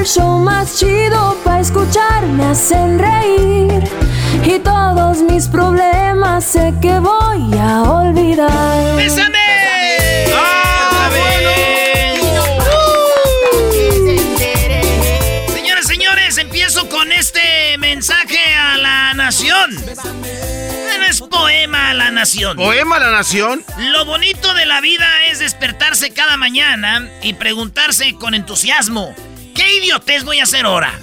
el show más chido para escuchar. Me hacen reír y todos mis problemas sé que voy a olvidar. ¡Bésame! Señoras, señores, empiezo con este mensaje a la nación. No es poema a la nación. ¿Poema a la nación? Lo bonito de la vida es despertarse cada mañana y preguntarse con entusiasmo, ¿qué idiotez voy a hacer ahora?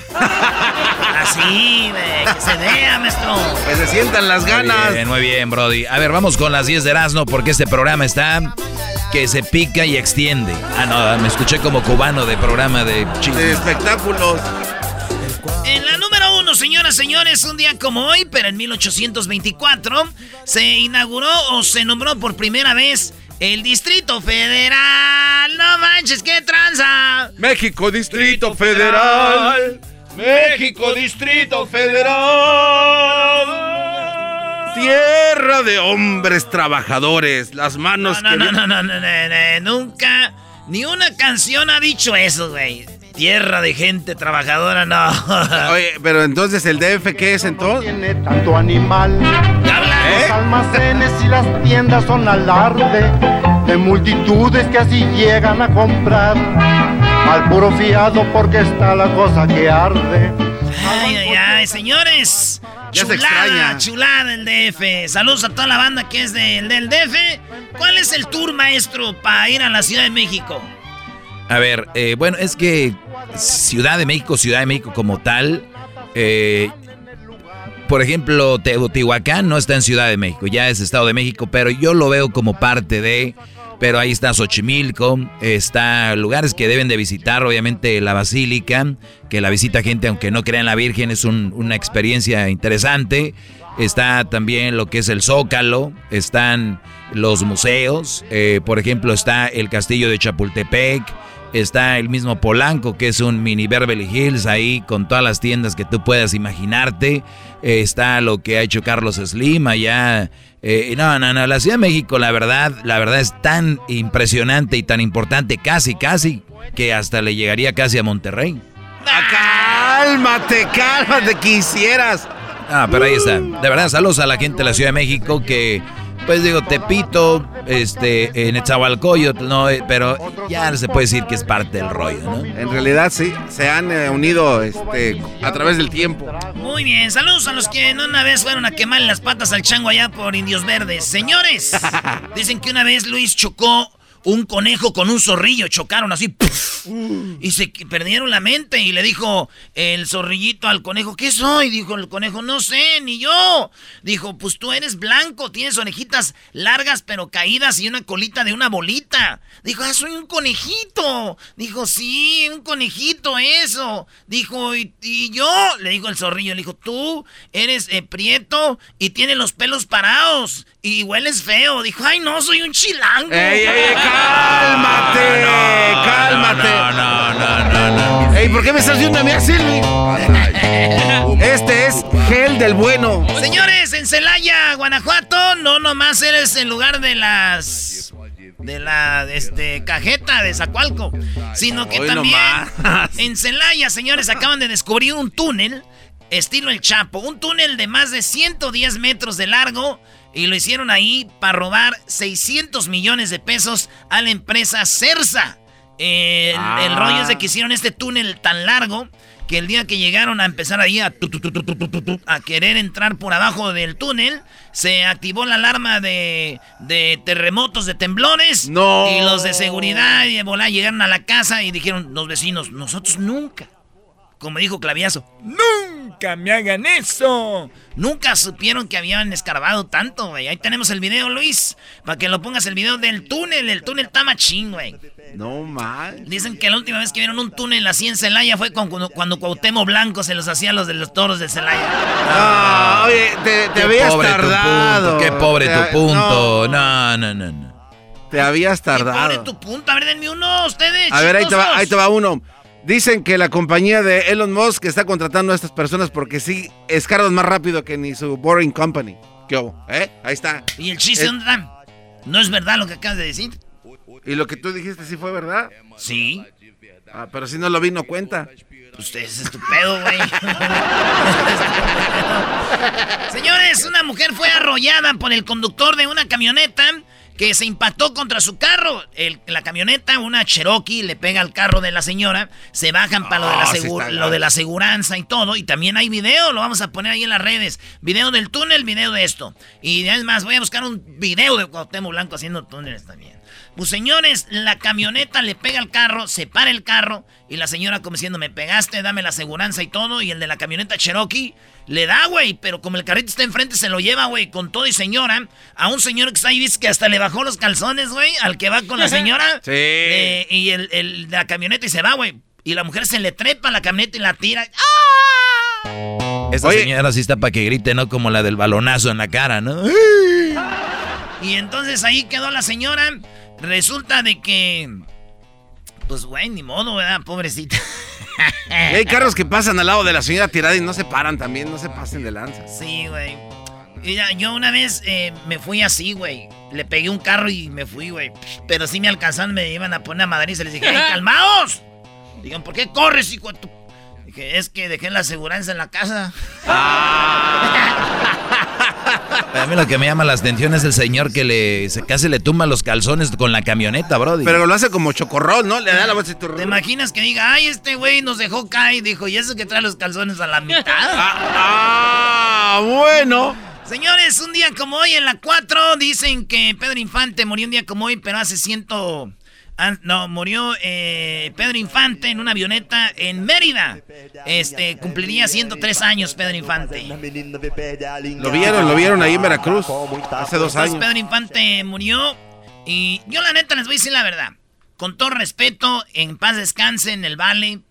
Así, de, que se vea, maestro. Que se sientan las ganas. Muy bien, muy bien, Brody. A ver, vamos con las 10 de Erasmo porque este programa está que se pica y extiende. Ah, no, me escuché como cubano de programa de chismes. De espectáculos. En la número uno, señoras y señores, un día como hoy, pero en 1824, se inauguró o se nombró por primera vez el Distrito Federal. No manches, qué tranza. México Distrito Federal. México Distrito Federal. Tierra de hombres trabajadores. Las manos No, que. no, no, no, no, no, no, nunca, ni una canción ha dicho eso, güey. Tierra de gente trabajadora, no. Oye, pero entonces el DF, ¿qué es entonces? Tiene tanto animal. Habla. Los almacenes y las tiendas son alarde de multitudes que así llegan a comprar. Al puro fiado porque está la cosa que arde. Ay, ay, ay, señores. Ya chulada, chulada el DF. Saludos a toda la banda que es del, del DF. ¿Cuál es el tour, maestro, para ir a la Ciudad de México? A ver, eh, bueno, es que Ciudad de México, Ciudad de México como tal, eh, por ejemplo, Teotihuacán no está en Ciudad de México, ya es Estado de México, pero yo lo veo como parte de, pero ahí está Xochimilco, está lugares que deben de visitar, obviamente la Basílica, que la visita gente aunque no crea en la Virgen, es un- una experiencia interesante. Está también lo que es el Zócalo, están los museos, eh, por ejemplo está el Castillo de Chapultepec, está el mismo Polanco, que es un mini Beverly Hills ahí con todas las tiendas que tú puedas imaginarte, Eh, está lo que ha hecho Carlos Slim allá. Eh, no, no, no, la Ciudad de México la verdad, la verdad es tan impresionante y tan importante, casi, casi, que hasta le llegaría casi a Monterrey. Cálmate, cálmate, quisieras. Ah, pero ahí está. De verdad, saludos a la gente de la Ciudad de México que, pues digo, Tepito, este, en Netzahualcoyotl, no, Eh, pero ya se puede decir que es parte del rollo, ¿no? En realidad sí, se han eh, unido este, a través del tiempo. Muy bien, saludos a los que una vez fueron a quemar las patas al chango allá por Indios Verdes. Señores, dicen que una vez Luis chocó un conejo con un zorrillo, chocaron así, ¡puf! y se perdieron la mente y le dijo el zorrillito al conejo, ¿qué soy? Dijo el conejo, no sé, ni yo. Dijo, pues tú eres blanco, tienes orejitas largas pero caídas y una colita de una bolita. Dijo, ah, soy un conejito. Dijo, sí, un conejito, eso. Dijo, ¿y, y yo? Le dijo el zorrillo, le dijo, tú eres eh, prieto y tienes los pelos parados. Y hueles feo. Dijo, ay, no, soy un chilango. ¡Ey, ey, ey, cálmate! ¡Cálmate! No, no, no, no, no. Ey, ¿por qué me estás viendo a mí así? Este es gel del bueno. Señores, en Celaya, Guanajuato, no nomás eres el lugar de las de la este cajeta de Zacualco, sino que Hoy también nomás. en Celaya, señores, acaban de descubrir un túnel estilo el Chapo, un túnel de más de 110 metros de largo y lo hicieron ahí para robar 600 millones de pesos a la empresa Cersa. El, ah. rollo es de que hicieron este túnel tan largo que el día que llegaron a empezar ahí a, querer entrar por abajo del túnel, se activó la alarma de, terremotos, de temblores. No. Y los de seguridad y llegaron a la casa y dijeron los vecinos, nosotros nunca. Como dijo Claviazo, nunca me hagan eso. Nunca supieron que habían escarbado tanto, güey. Ahí tenemos el video, Luis, para que lo pongas el video del túnel. El túnel está machín, güey. No mal. Dicen que la última vez que vieron un túnel así en Celaya fue cuando, cuando Cuauhtémoc Blanco se los hacía a los de los toros de Celaya. Ah, oye, te, te Qué habías pobre tardado. tu punto, qué pobre Te- tu punto. no, No, no, no, te habías Pobre tardado. tu punto. A ver, denme uno, ustedes. A ver, ahí te, va, ahí te va uno. Dicen que la compañía de Elon Musk está contratando a estas personas porque sí escarban más rápido que ni su Boring Company. ¿Qué hubo? ¿Eh? Ahí está. ¿Y el chiste Eh, dónde? ¿No es verdad lo que acabas de decir? ¿Y lo que tú dijiste sí fue verdad? Sí. Ah, pero si no lo vi, no cuenta. Usted es estupendo, güey. Señores, una mujer fue arrollada por el conductor de una camioneta que se impactó contra su carro. El- la camioneta, una Cherokee, le pega al carro de la señora. Se bajan para lo, de la Ah, sí segu- está lo de la gacho. aseguranza y todo. Y también hay video, lo vamos a poner ahí en las redes. Video del túnel, video de esto. Y es más, voy a buscar un video de Cuauhtémoc Blanco haciendo túneles también. Pues señores, la camioneta le pega al carro, se para el carro y la señora como diciendo, me pegaste, dame la aseguranza y todo. Y el de la camioneta Cherokee le da, güey, pero como el carrito está enfrente, se lo lleva, güey, con todo y señora. A un señor que está ahí, dice que hasta le bajó los calzones, güey, al que va con la señora. Sí. Eh, y el, el de la camioneta y se va, güey. Y la mujer se le trepa a la camioneta y la tira. ¡Ah! Esta Oye. señora sí está para que grite, ¿no? Como la del balonazo en la cara, ¿no? Y entonces ahí quedó la señora. Resulta de que. Pues, güey, ni modo, ¿verdad? Pobrecita. Y hay carros que pasan al lado de la señora tirada y no se paran también, no se pasen de lanza. Sí, güey. Mira, yo una vez eh, me fui así, güey. Le pegué un carro y me fui, güey. Pero sí me alcanzaron, me iban a poner a Madrid y se les dije, ¡Ey, calmaos! Digan, ¿por qué corres, hijo de tu-?" Dije, es que dejé la aseguranza en la casa. A mí lo que me llama la atención es el señor que le se casi le tumba los calzones con la camioneta, brody. Pero lo hace como chocorrol, ¿no? Le da la bolsa y tú... ¿Te imaginas que diga, ay, este güey nos dejó caer? Dijo, ¿y eso que trae los calzones a la mitad? Ah, bueno. Señores, un día como hoy en la 4 dicen que Pedro Infante murió un día como hoy, pero hace ciento... No, murió eh, Pedro Infante en una avioneta en Mérida. Este, cumpliría 103 años Pedro Infante. Lo vieron, lo vieron ahí en Veracruz hace dos años. Pedro Infante murió y yo la neta les voy a decir la verdad. Con todo respeto, en paz descanse en el Vale,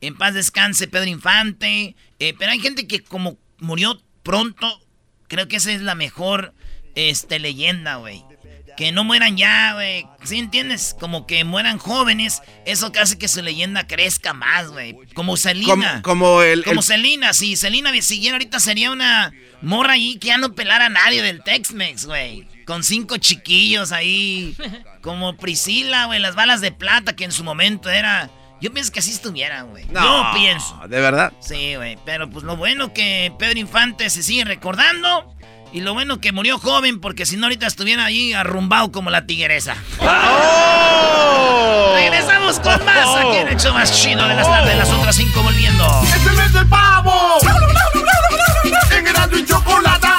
en paz descanse Pedro Infante, eh, pero hay gente que como murió pronto, creo que esa es la mejor este, leyenda, güey. Que no mueran ya, güey. ¿Sí entiendes? Como que mueran jóvenes, eso que hace que su leyenda crezca más, güey. Como Selena. Como, como el, Como el- Selena, si Selena siguiera ahorita sería una morra ahí que ya no pelara a nadie del Tex-Mex, güey. Con cinco chiquillos ahí. Como Priscila, güey, las balas de plata que en su momento era. Yo pienso que así estuvieran, güey. No, Yo pienso. ¿De verdad? Sí, güey. Pero pues lo bueno que Pedro Infante se sigue recordando. Y lo bueno que murió joven, porque si no ahorita estuviera ahí arrumbado como la tigresa. ¡Oh! Regresamos con más aquí en el show más chido de las tardes, las otras cinco volviendo. ¡Es el mes del pavo! ¡En Erasmo y Chocolata!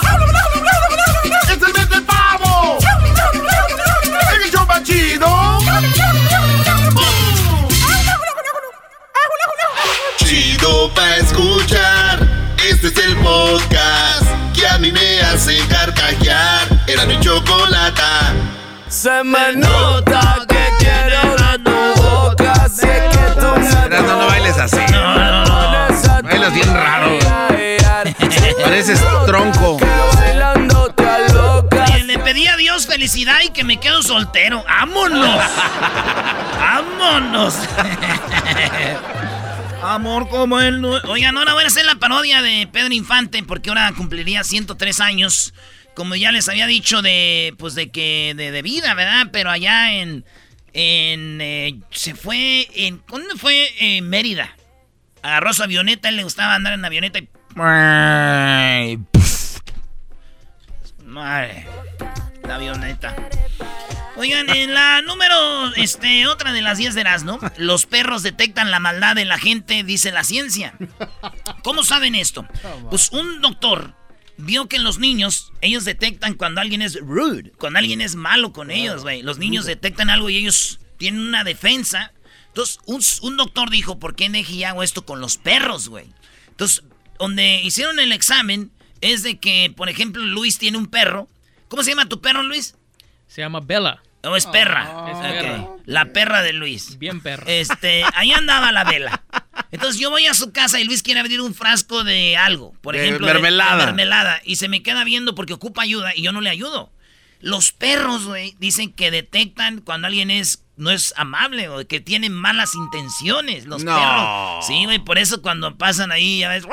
¡Es el mes del pavo! ¡En el show más chido! Chido pa' escuchar Este es el podcast hace carcajear Era mi chocolata Se me nota que quiero una tu boca. Sé que tú me Erasmo, no bailes así. Bailas bien raro. Pareces tronco. le pedí felicidad y que me quedo soltero. ¡Vámonos! ¡Vámonos! Amor como él no... Oigan, ahora voy a hacer la parodia de Pedro Infante porque ahora cumpliría 103 años. Como ya les había dicho de, pues de que, de, vida, ¿verdad? Pero allá en, en, eh, se fue, en, ¿dónde fue? En Mérida. Agarró su avioneta, él le gustaba andar en avioneta y... Madre, la avioneta. Oigan, en la número, este, otra de las 10 de ¿no? los perros detectan la maldad de la gente, dice la ciencia. ¿Cómo saben esto? Pues un doctor vio que en los niños, ellos detectan cuando alguien es rude, cuando alguien es malo con ellos, güey. Los niños detectan algo y ellos tienen una defensa. Entonces, un, doctor dijo, ¿por qué deje y hago esto con los perros, güey? Entonces, donde hicieron el examen es de que, por ejemplo, Luis tiene un perro. ¿Cómo se llama tu perro, Luis? Se llama Bella. No, es perra. Es perra. La perra de Luis. Bien perra. Este, ahí andaba la vela. Entonces yo voy a su casa y Luis quiere abrir un frasco de algo. Por ejemplo, mermelada. mermelada. Y se me queda viendo porque ocupa ayuda y yo no le ayudo. Los perros, güey, dicen que detectan cuando alguien es no es amable o que tiene malas intenciones. Los perros. Sí, güey, por eso cuando pasan ahí, ya ves.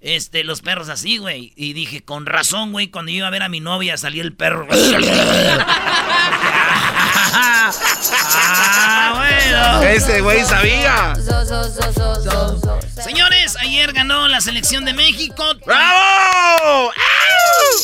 Este, los perros así, güey. Y dije, con razón, güey, cuando iba a ver a mi novia, salía el perro. ah, bueno. Ese güey sabía. Señores, ayer ganó la selección de México. ¡Bravo!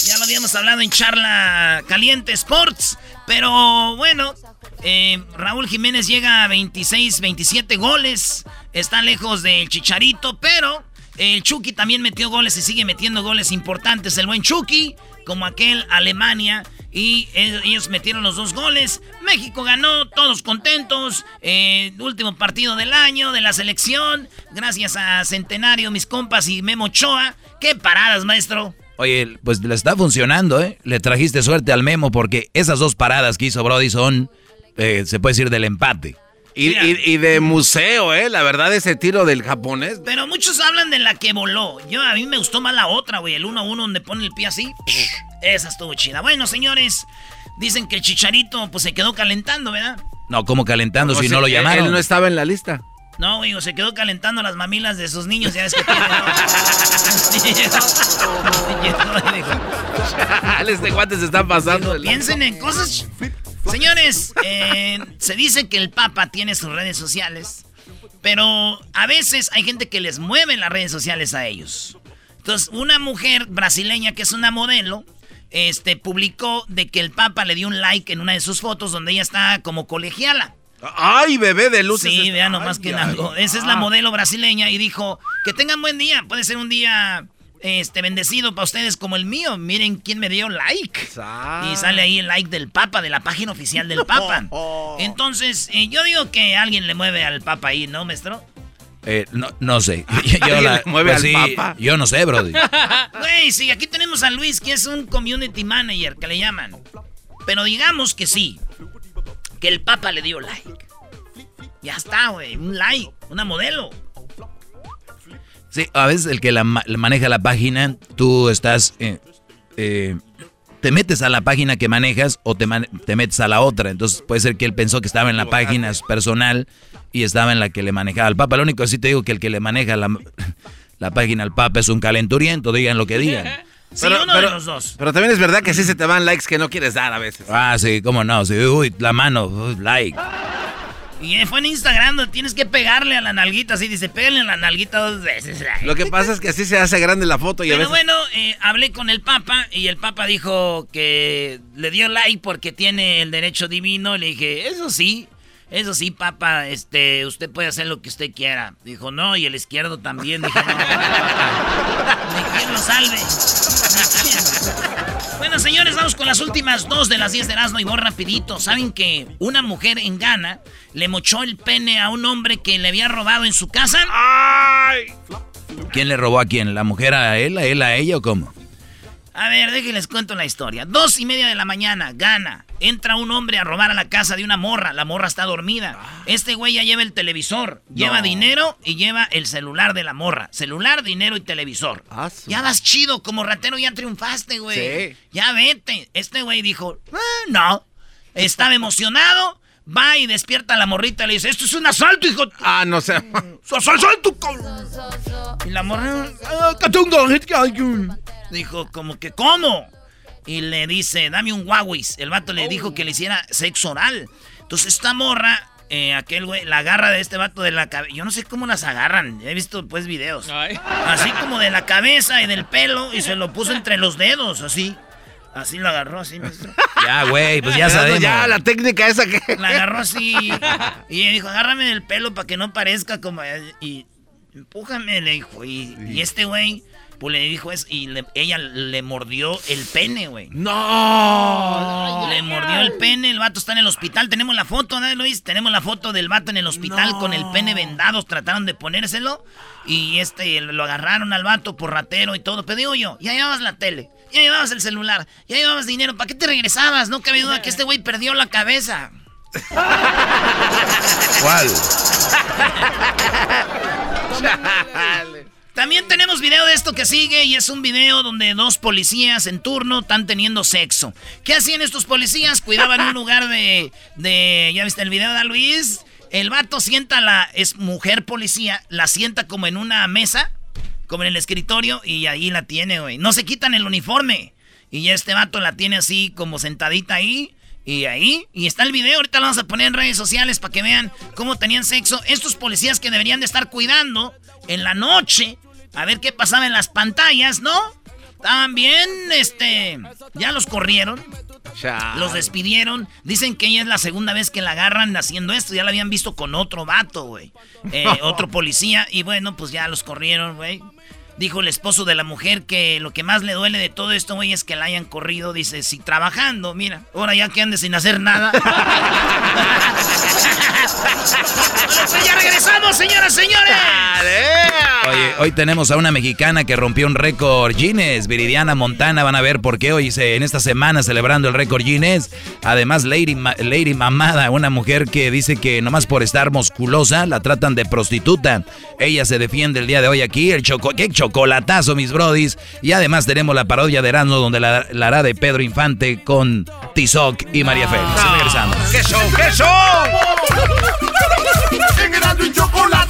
Ya lo habíamos hablado en charla caliente Sports. Pero bueno, eh, Raúl Jiménez llega a 26, 27 goles. Está lejos del Chicharito, pero el Chucky también metió goles y sigue metiendo goles importantes. El buen Chucky, como aquel Alemania. Y ellos metieron los dos goles. México ganó, todos contentos. Eh, último partido del año de la selección. Gracias a Centenario, mis compas y Memo Choa. ¡Qué paradas, maestro! Oye, pues le está funcionando, ¿eh? Le trajiste suerte al Memo porque esas dos paradas que hizo Brody son eh, se puede decir, del empate. Y, de museo, ¿eh? La verdad, ese tiro del japonés. Pero muchos hablan de la que voló. Yo, a mí me gustó más la otra, güey. El 1 1 donde pone el pie así. Esa estuvo chida. Bueno, señores, dicen que el chicharito pues se quedó calentando, ¿verdad? No, ¿cómo calentando si no lo llamaron? Él no estaba en la lista. No, güey, se quedó calentando las mamilas de sus niños. Ya ves que tiene. este guante se está pasando. Piensen en cosas Señores, eh, se dice que el Papa tiene sus redes sociales, pero a veces hay gente que les mueve las redes sociales a ellos. Entonces, una mujer brasileña que es una modelo, este, publicó de que el Papa le dio un like en una de sus fotos donde ella está como colegiala. ¡Ay, bebé de luces! Sí, vean nomás que algo. Esa es la modelo brasileña y dijo que tengan buen día. Puede ser un día este, bendecido para ustedes como el mío. Miren quién me dio like. Y sale ahí el like del Papa, de la página oficial del Papa. Entonces, eh, yo digo que alguien le mueve al Papa ahí, ¿no, maestro? Eh, no, no sé. Yo, mueve pues al Papa? Yo no sé, Brody. Güey, sí, aquí tenemos a Luis, que es un community manager, que le llaman. Pero digamos que sí, que el Papa le dio like. Ya está, güey, un like, una modelo. Sí, a veces el que la, maneja la página, tú estás... Eh, eh, te metes a la página que manejas o te, te, metes a la otra. Entonces puede ser que él pensó que estaba en la página personal y estaba en la que le manejaba al Papa. Lo único que sí te digo que el que le maneja la, la página al Papa es un calenturiento, digan lo que digan. Sí, pero, uno de los dos. Pero también es verdad que sí se te van likes que no quieres dar a veces. Ah, sí, cómo no. Sí, uy, la mano, like. Y fue en Instagram tienes que pegarle a la nalguita, así dice, pégale a la nalguita dos veces. Lo que pasa es que así se hace grande la foto y Pero a veces... bueno, eh, hablé con el Papa y el Papa dijo que le dio like porque tiene el derecho divino. Le dije, eso sí, eso sí, Papa, este, usted puede hacer lo que usted quiera. Dijo, no, y el izquierdo también. Dije, no, quien lo salve. Bueno, señores, vamos con las últimas dos de las 10 de Erasmo y voy rapidito. ¿Saben que una mujer en Ghana le mochó el pene a un hombre que le había robado en su casa? ¡Ay! ¿Quién le robó a quién? ¿La mujer a él, a él a ella o cómo? A ver, déjenles cuento la historia. Dos y media de la mañana, Ghana. entra un hombre a robar a la casa de una morra. La morra está dormida. Este güey ya lleva el televisor, lleva dinero y lleva el celular de la morra. Celular, dinero y televisor. Ah, Ya vas chido, como ratero ya triunfaste, güey. Sí. Ya vete. Este güey dijo, "Ah, no. Estaba emocionado. Va y despierta a la morrita y le dice, esto es un asalto, hijo. Ah, no sé. ¡Asalto, cabrón! Y la morra, Dijo, como que, ¿cómo? Y le dice, dame un Huawei. El vato le dijo que le hiciera sexo oral. Entonces esta morra, eh, aquel güey, la agarra de este vato de la cabeza. Yo no sé cómo las agarran. He visto pues videos. Así como de la cabeza y del pelo y se lo puso entre los dedos, así. Así lo agarró, así. Ya, güey, pues ya sabemos. Ya, la técnica esa que. La agarró así. Y dijo, agárrame del pelo para que no parezca como... Y empújame, le dijo. Y, y este güey, pues le dijo eso. Y le- ella le mordió el pene, güey. ¡No! Le mordió el pene, el vato está en el hospital. Tenemos la foto, ¿no, Luis? Tenemos la foto del vato en el hospital con el pene vendado. Trataron de ponérselo. Y este, lo agarraron al vato por ratero y todo. Pero digo yo, ya llevabas la tele, ya llevabas el celular, ya llevabas dinero. ¿Para qué te regresabas? No cabe duda que este güey perdió la cabeza. ¿Cuál? También tenemos video de esto que sigue y es un video donde dos policías en turno están teniendo sexo. ¿Qué hacían estos policías? Cuidaban un lugar de, de... ¿Ya viste el video de Luis? El vato sienta la... Es mujer policía, la sienta como en una mesa, como en el escritorio y ahí la tiene, güey. No se quitan el uniforme. Y este vato la tiene así como sentadita ahí. Y ahí, y está el video, ahorita lo vamos a poner en redes sociales para que vean cómo tenían sexo estos policías que deberían de estar cuidando en la noche, a ver qué pasaba en las pantallas, ¿no? Estaban bien, este, ya los corrieron, los despidieron, dicen que ella es la segunda vez que la agarran haciendo esto, ya la habían visto con otro vato, güey, Eh, otro policía, y bueno, pues ya los corrieron, güey. Dijo el esposo de la mujer que lo que más le duele de todo esto, güey, es que la hayan corrido. Dice, si trabajando, mira, ahora ya que ande sin hacer nada. bueno, pues ya regresamos, señoras, señores. Oye, hoy tenemos a una mexicana que rompió un récord Guinness, Viridiana Montana. Van a ver por qué hoy se, en esta semana celebrando el récord Guinness. Además, Lady, Ma- Lady Mamada, una mujer que dice que nomás por estar musculosa la tratan de prostituta. Ella se defiende el día de hoy aquí. El choco, qué chocolatazo, mis brodis. Y además tenemos la parodia de Erasmo donde la, la hará de Pedro Infante con Tizoc y María Félix. Regresamos. ¡Qué show, qué show! En Erasmo y Chocolata.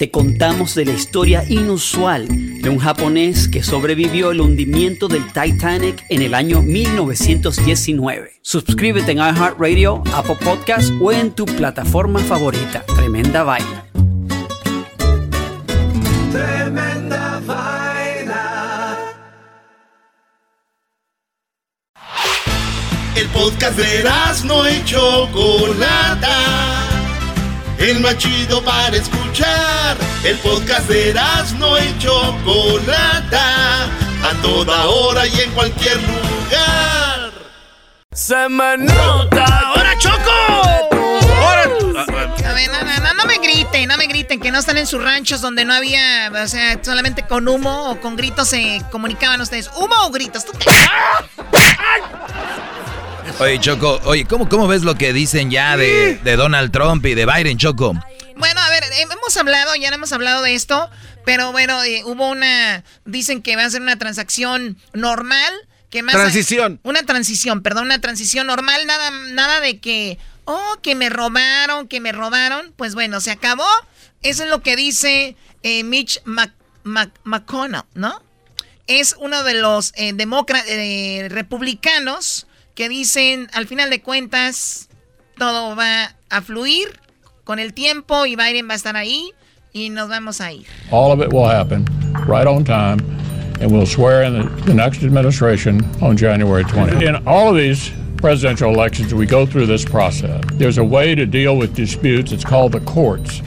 te contamos de la historia inusual de un japonés que sobrevivió el hundimiento del Titanic en el año 1919. Suscríbete en iHeartRadio, Apple Podcast o en tu plataforma favorita. Tremenda vaina. Tremenda vaina. El podcast de Erasmo y Chocolata. El más chido para escuchar. El podcast de Erasmo y Chocolata. A toda hora y en cualquier lugar. Se me nota. ¡Ahora, Choco! A ver, no, no, no, no me griten, no me griten, que no están en sus ranchos donde no había, o sea, solamente con humo o con gritos se comunicaban ustedes. ¿Humo o gritos? ¿Tú qué? Oye, Choco, oye, ¿cómo, cómo ves lo que dicen ya de, de Donald Trump y de Biden, Choco? Bueno, a ver, hemos hablado, ya no hemos hablado de esto, pero bueno, eh, hubo una, dicen que va a ser una transacción normal, que más... Transición. Una transición, perdón, una transición normal, nada, nada de que, oh, que me robaron, que me robaron, pues bueno, se acabó. Eso es lo que dice eh, Mitch Mc- Mc- McConnell, ¿no? es uno de los eh, eh, republicanos que dicen, al final de cuentas, todo va a fluir con el tiempo y Biden va a estar ahí y nos vamos a ir. All of it will happen right on time and we'll swear in the, the next administration on January 20th. In all of these presidential elections, we go through this process. There's a way to deal with disputes. It's called the courts.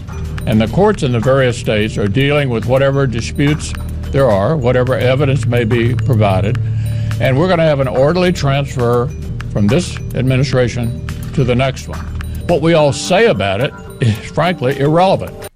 And the courts in the various states are dealing with whatever disputes there are, whatever evidence may be provided. And we're going to have an orderly transfer from this administration to the next one. What we all say about it is frankly irrelevant.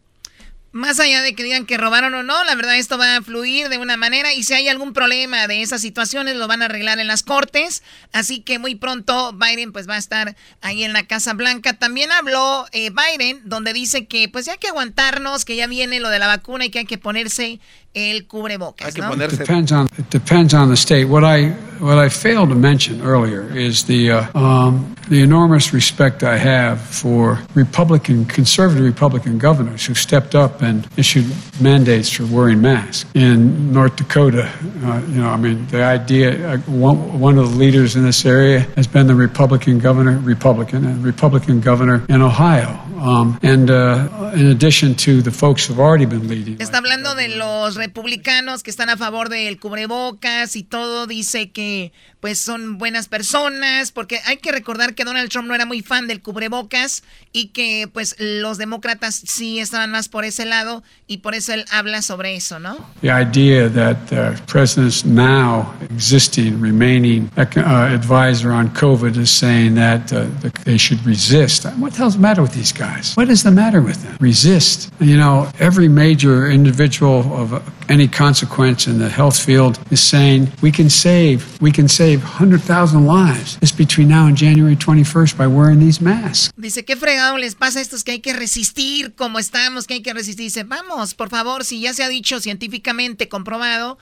Más allá de que digan que robaron o no, la verdad esto va a fluir de una manera y si hay algún problema de esas situaciones lo van a arreglar en las cortes. Así que muy pronto Biden pues va a estar ahí en la Casa Blanca. También habló eh, Biden donde dice que pues hay que aguantarnos, que ya viene lo de la vacuna y que hay que ponerse el cubrebocas. ¿no? It depends on it depends on the state. What I what I failed to mention earlier is the uh, um, the enormous respect I have for Republican conservative Republican governors who stepped up and issued mandates for wearing masks. In North Dakota, uh, you know, I mean, the idea uh, one, one of the leaders in this area has been the Republican governor, Republican, and Republican governor in Ohio. And in addition to the folks who've already been leading. Está hablando de los republicanos que están a favor del cubrebocas y todo. Dice que pues son buenas personas, porque hay que recordar que Donald Trump no era muy fan del cubrebocas y que pues los demócratas sí estaban más por ese lado y por eso él habla sobre eso, ¿no? The idea that the president's now existing, remaining uh, advisor on COVID is saying that uh, they should resist. What the hell's the matter with these guys? What is the matter with them? Resist. You know, every major individual of any consequence in the health field is saying we can save, we can save save 100,000 lives just between now and January 21st by wearing these masks. Dice, ¿qué fregado les pasa a estos que hay que resistir como estamos, que hay que resistir? Dice, vamos, por favor, si ya se ha dicho científicamente comprobado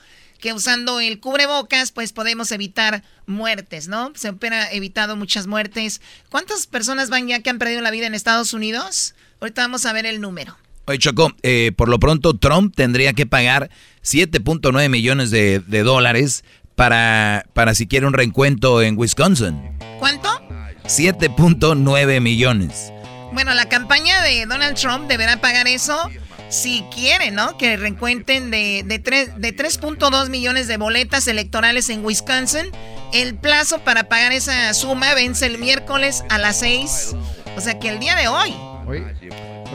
que usando el cubrebocas pues podemos evitar muertes, ¿no? Se han evitado muchas muertes. ¿Cuántas personas van ya que han perdido la vida en Estados Unidos? Ahorita vamos a ver el número. Oye, Choco, eh, por lo pronto Trump tendría que pagar 7.9 millones de, de, dólares para, para si quiere un reencuentro en Wisconsin. ¿Cuánto? 7.9 millones. Bueno, la campaña de Donald Trump deberá pagar eso si quiere, ¿no? Que reencuentren de, de, de 3.2 millones de boletas electorales en Wisconsin. El plazo para pagar esa suma vence el miércoles a las 6. O sea que el día de hoy.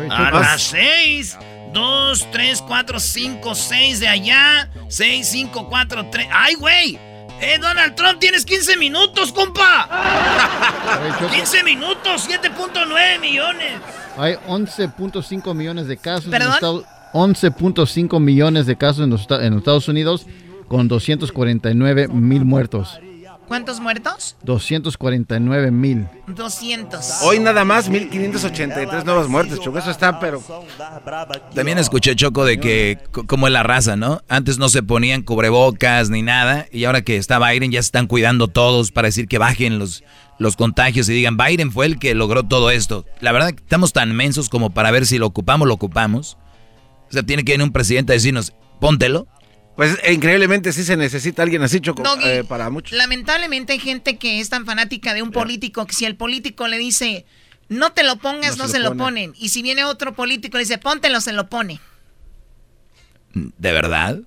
a las 6. 2, 3, 4, 5, 6 de allá. 6, 5, 4, 3. ¡Ay, güey! ¡Eh, Donald Trump, tienes 15 minutos, compa! 15 minutos, 7.9 millones. Hay 11.5 millones de casos. ¿Perdón? 11.5 millones de casos en los, en los Estados Unidos con 249 mil muertos. ¿Cuántos muertos? 249 mil. 200. Hoy nada más 1583 nuevas muertes, Choco. Eso está, pero. También escuché, Choco, de que, como es la raza, ¿no? Antes no se ponían cubrebocas ni nada. Y ahora que está Biden, ya se están cuidando todos para decir que bajen los, los contagios y digan, Biden fue el que logró todo esto. La verdad, estamos tan mensos como para ver si lo ocupamos, lo ocupamos. O sea, tiene que venir un presidente a decirnos, póntelo. Pues increíblemente sí se necesita alguien así, Choco, eh, para muchos. Lamentablemente hay gente que es tan fanática de un político que si el político le dice, no te lo pongas, no, se, lo, ponen. Y si viene otro político y le dice, póntelo, se lo pone. ¿De verdad?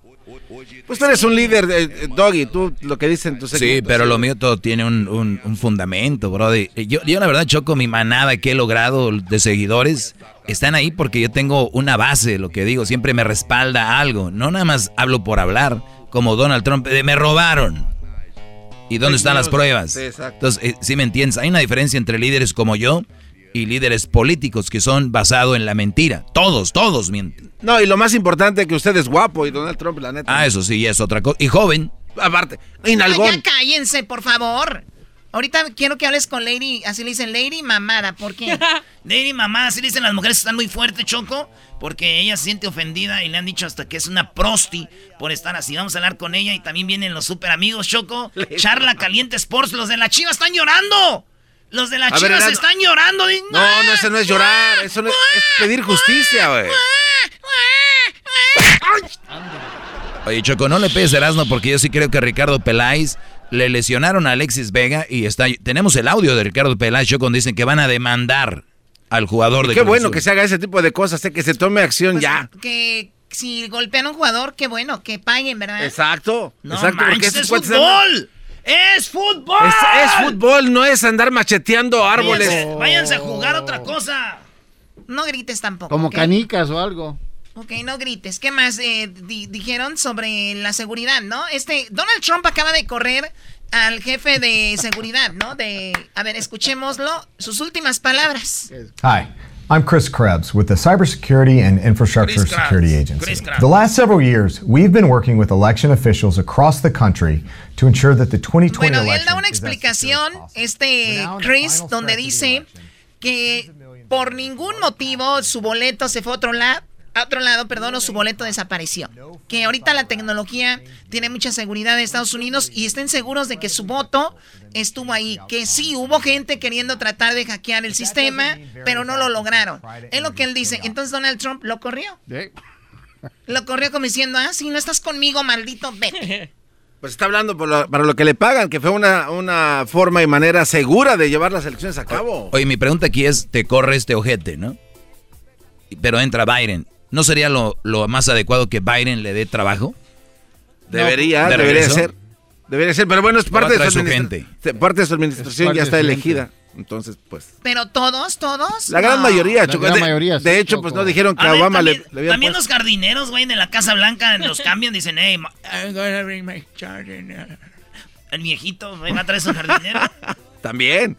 Pues tú eres un líder, de, Doggy, tú lo que dicen tus Sí, pero lo mío todo tiene un, fundamento, bro. Yo, yo la verdad choco mi manada que he logrado de seguidores. Están ahí porque yo tengo una base, lo que digo, siempre me respalda algo. No nada más hablo por hablar, como Donald Trump, de me robaron. ¿Y dónde están las pruebas? Entonces, eh, si me entiendes, hay una diferencia entre líderes como yo y líderes políticos que son basados en la mentira. Todos, todos mienten. No, y lo más importante que usted es guapo y Donald Trump, la neta. Ah, eso sí, es otra cosa. Y joven. Aparte, y nalgón. ya cállense, por favor. Ahorita quiero que hables con Lady, así le dicen Lady Mamada, ¿por qué? Lady Mamada, así le dicen las mujeres están muy fuertes, Choco, porque ella se siente ofendida y le han dicho hasta que es una prosti por estar así. Vamos a hablar con ella y también vienen los super amigos, Choco. Charla Caliente Sports, los de la Chiva están llorando. Los de la Chivas están llorando. No, no, eso no es llorar. Eso no es, pedir justicia, güey. Oye, Choco, no le pegues Erasmo porque yo sí creo que Ricardo Peláez le lesionaron a Alexis Vega y está tenemos el audio de Ricardo Peláez, Choco, donde dicen que van a demandar al jugador de Qué bueno que se haga ese tipo de cosas, sé que se tome acción Pues, ya. Que si golpean a un jugador, qué bueno, que paguen, ¿verdad? Exacto. No exacto, porque manches, esos es fútbol. ¡Es fútbol! Es, es fútbol, no es andar macheteando árboles. Váyanse, váyanse a jugar otra cosa. No grites tampoco. Como canicas o algo. Ok, no grites. ¿Qué más eh, di- dijeron sobre la seguridad, no? Este, Donald Trump acaba de correr al jefe de seguridad, ¿no? De, a ver, escuchémoslo. Sus últimas palabras. Hi, I'm Chris Krebs with the Cybersecurity and Infrastructure Chris Krebs. Security Agency. Chris The last several years, we've been working with election officials across the country to ensure that the 2020 Bueno, él election da una is as explicación, este Chris, donde dice que por ningún motivo su boleto se fue a otro lado. A otro lado, perdón, o su boleto desapareció. Que ahorita la tecnología tiene mucha seguridad de Estados Unidos y estén seguros de que su voto estuvo ahí. Que sí, hubo gente queriendo tratar de hackear el sistema, pero no lo lograron. Es lo que él dice. Entonces Donald Trump lo corrió. Lo corrió como diciendo, ah, si no estás conmigo, maldito, vete. Pues está hablando por lo- para lo que le pagan, que fue una, una forma y manera segura de llevar las elecciones a cabo. Oye, mi pregunta aquí es, te corre este ojete, ¿no? Pero entra Biden. ¿No sería lo, lo más adecuado que Biden le dé trabajo? Debería, ¿De debería ser. Debería ser, pero bueno, es parte de su, su administra- parte de su administración, parte ya está elegida. Entonces, pues. Pero todos, todos. La gran no. mayoría, La gran de, mayoría, de hecho, pues no dijeron que A a ver, Obama también, le, le habían también puesto- los jardineros, güey, de la Casa Blanca los cambian. Dicen, hey, I'm gonna bring my jardiner. El viejito, güey, va a traer su jardinero. También.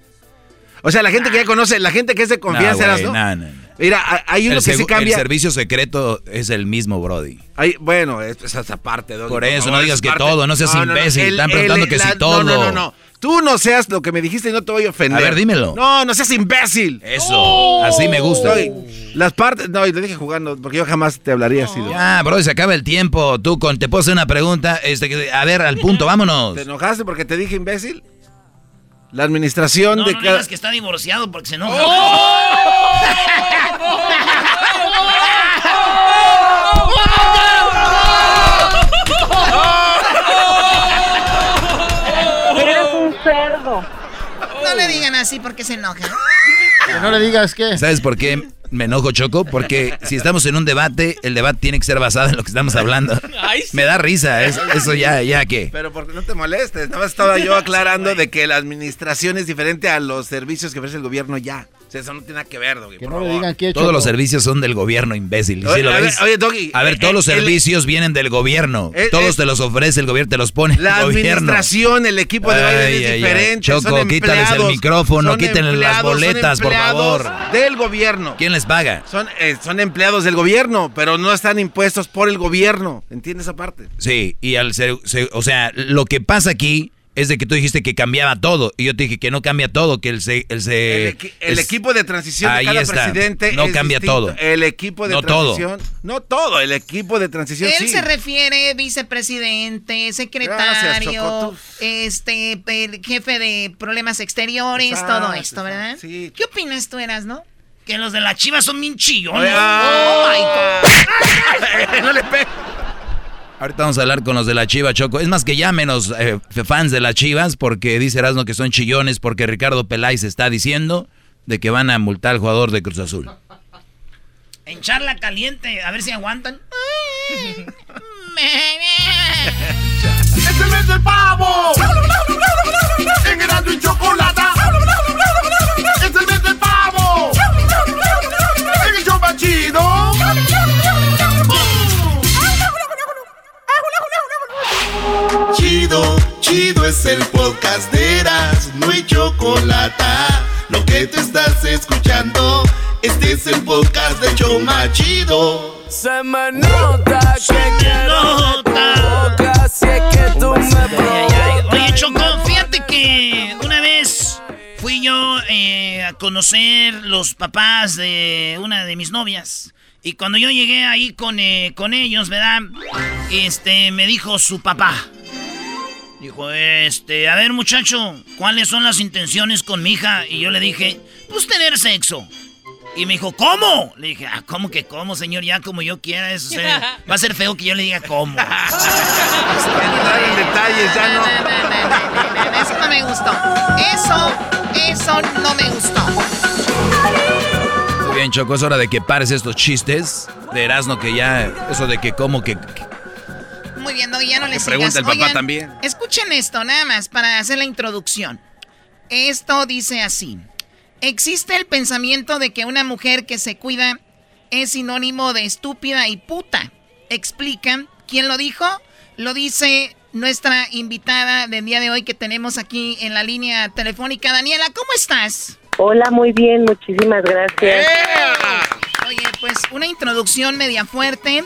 O sea, la gente que ya conoce, la gente que es de confianza, Nah, ¿eras, güey, ¿no? nah, nah. Mira, hay- uno el, que segu- cambia. el servicio secreto es el mismo, Brody. Hay- bueno, es, es esa parte. Doggy, Por eso, no digas es que parte- todo, no seas imbécil, están preguntando que si todo. No, no, no, no. Tú no seas lo que me dijiste y no te voy a ofender. A ver, dímelo. No, no seas imbécil. Eso, así me gusta. Las partes, no, y lo dije jugando, porque yo jamás te hablaría así. Ya, bro, se acaba el tiempo. Tú, con, te puedo hacer una pregunta. Este, a ver, al punto, vámonos. ¿Te enojaste porque te dije imbécil? La administración No, de no cada... digas que está divorciado porque se enoja. Eres un cerdo. No le digan así porque se enoja. Que no le digas qué. ¿Sabes por qué me enojo, Choco? Porque si estamos en un debate, el debate tiene que ser basado en lo que estamos hablando. Me da risa, es- eso ya, ya que. Pero porque no te molestes, nada más estaba yo aclarando de que la administración es diferente a los servicios que ofrece el gobierno ya. Eso no tiene nada que ver, Doggy, Que por no le digan qué, Todos Choco. los servicios son del gobierno, imbécil. ¿Sí Oye, lo a ver, ves? oye, Doggy, A ver, eh, todos los el- servicios vienen del gobierno. Eh, Todos eh, te los ofrece el gobierno, te los pone La el gobierno. administración, el equipo de Biden Ay, es ay, diferente. Choco, son quítales el micrófono, quítenle las boletas, por favor. Del gobierno. ¿Quién les paga? Son, eh, son empleados del gobierno, pero no están impuestos por el gobierno. ¿Entiendes esa parte? Sí, y al ser, se- o sea, lo que pasa aquí es de que tú dijiste que cambiaba todo y yo te dije que no cambia todo, que el se, el se- El, equi- el es- equipo de transición de Ahí cada está. presidente No es cambia distinto. todo. El equipo de No todo. transición. No todo, el equipo de transición Él sí. se refiere vicepresidente, secretario, este, el jefe de problemas exteriores, Exacto, todo esto, ¿verdad? Sí. ¿Qué opinas tú, eras, no? Que los de la chivas son bien chillones. Oh, my God. no le pe- Ahorita vamos a hablar con los de la Chiva, Choco. Es más que ya menos eh, fans de las Chivas, porque dice Erasmo que son chillones, porque Ricardo Peláez está diciendo de que van a multar al jugador de Cruz Azul. En charla caliente, a ver si aguantan. ¡Es el mes del pavo! ¡En y Chocolata! Chido, chido es el podcast de Eras, no hay Chocolata. Lo que te estás escuchando, este es el podcast de Choma Chido. Se me nota que quiero de tu boca, si es que tú me. Oye, Choco, fíjate que una vez fui yo eh, a conocer los papás de una de mis novias. Y cuando yo llegué ahí con, eh, con ellos, ¿verdad? Este, me dijo su papá. Dijo, este, a ver muchacho, ¿cuáles son las intenciones con mi hija? Y yo le dije, pues tener sexo. Y me dijo, ¿cómo? Le dije, ah, ¿cómo que cómo, señor? Ya como yo quiera, eso va a ser feo que yo le diga cómo. en detalles, ya no. Eso no me gustó. Eso, eso no me gustó. Bien, Choco, es hora de que pares estos chistes de Erasmo que ya, eso de que cómo que... Muy bien, no, ya no les Pregunta el papá también. Escuchen esto, nada más, para hacer la introducción. Esto dice así. Existe el pensamiento de que una mujer que se cuida es sinónimo de estúpida y puta. Explican. ¿Quién lo dijo? Lo dice nuestra invitada del día de hoy que tenemos aquí en la línea telefónica. Daniela, ¿cómo estás? Hola, muy bien, muchísimas gracias. Oye, pues una introducción media fuerte.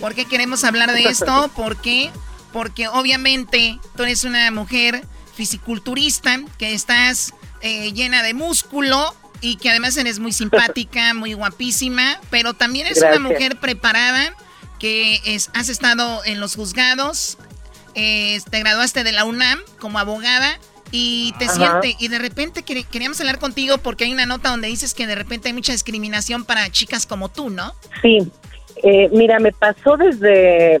¿Por qué queremos hablar de esto? ¿Por qué? Porque obviamente tú eres una mujer fisiculturista que estás eh, llena de músculo y que además eres muy simpática, muy guapísima, pero también eres una mujer preparada que es, has estado en los juzgados, eh, te graduaste de la UNAM como abogada y te siente y de repente queríamos hablar contigo porque hay una nota donde dices que de repente hay mucha discriminación para chicas como tú, ¿no? Sí, eh, mira, me pasó desde,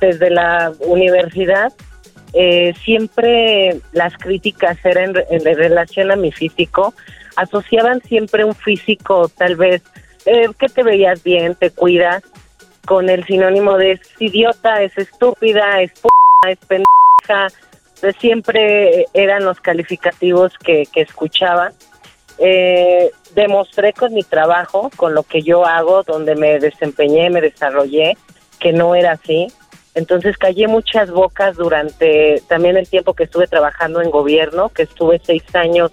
desde la universidad eh, siempre las críticas eran en, relación a mi físico, asociaban siempre un físico tal vez eh, que te veías bien, te cuidas, con el sinónimo de es idiota, es estúpida, es p es pendeja, siempre eran los calificativos que, que escuchaba. Eh, demostré con mi trabajo, con lo que yo hago, donde me desempeñé, me desarrollé, que no era así. Entonces callé muchas bocas durante también el tiempo que estuve trabajando en gobierno, que estuve seis años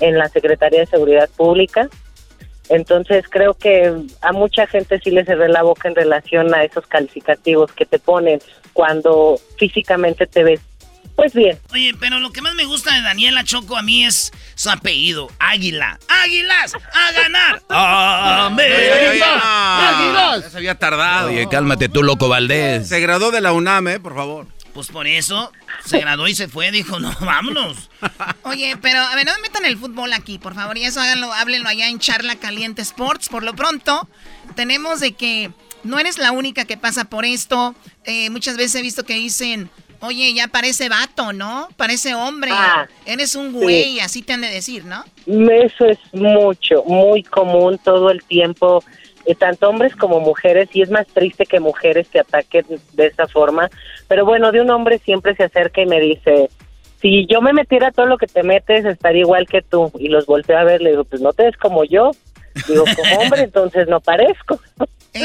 en la Secretaría de Seguridad Pública. Entonces creo que a mucha gente sí le cerré la boca en relación a esos calificativos que te ponen cuando físicamente te ves pues bien. Oye, pero lo que más me gusta de Daniela Choco a mí es su apellido, Águila. ¡Águilas! ¡A ganar! ¡Águilas! Ya se había tardado. Oye, cálmate tú, loco Valdés. Se graduó de la UNAM, ¿eh? Por favor. Pues por eso se graduó y se fue. Dijo, no, vámonos. Oye, pero a ver, no me metan el fútbol aquí, por favor. Y eso háganlo, háblenlo allá en Charla Caliente Sports. Por lo pronto, tenemos de que no eres la única que pasa por esto. Eh, muchas veces he visto que dicen Oye, ya parece vato, ¿no? Parece hombre. Ah, Eres un güey, así te han de decir, ¿no? Eso es mucho, muy común todo el tiempo, eh, tanto hombres como mujeres, y es más triste que mujeres te ataquen de esa forma. Pero bueno, de un hombre siempre se acerca y me dice, si yo me metiera todo lo que te metes, estaría igual que tú. Y los volteo a ver, le digo, pues no te ves como yo. Digo, como hombre, entonces no parezco.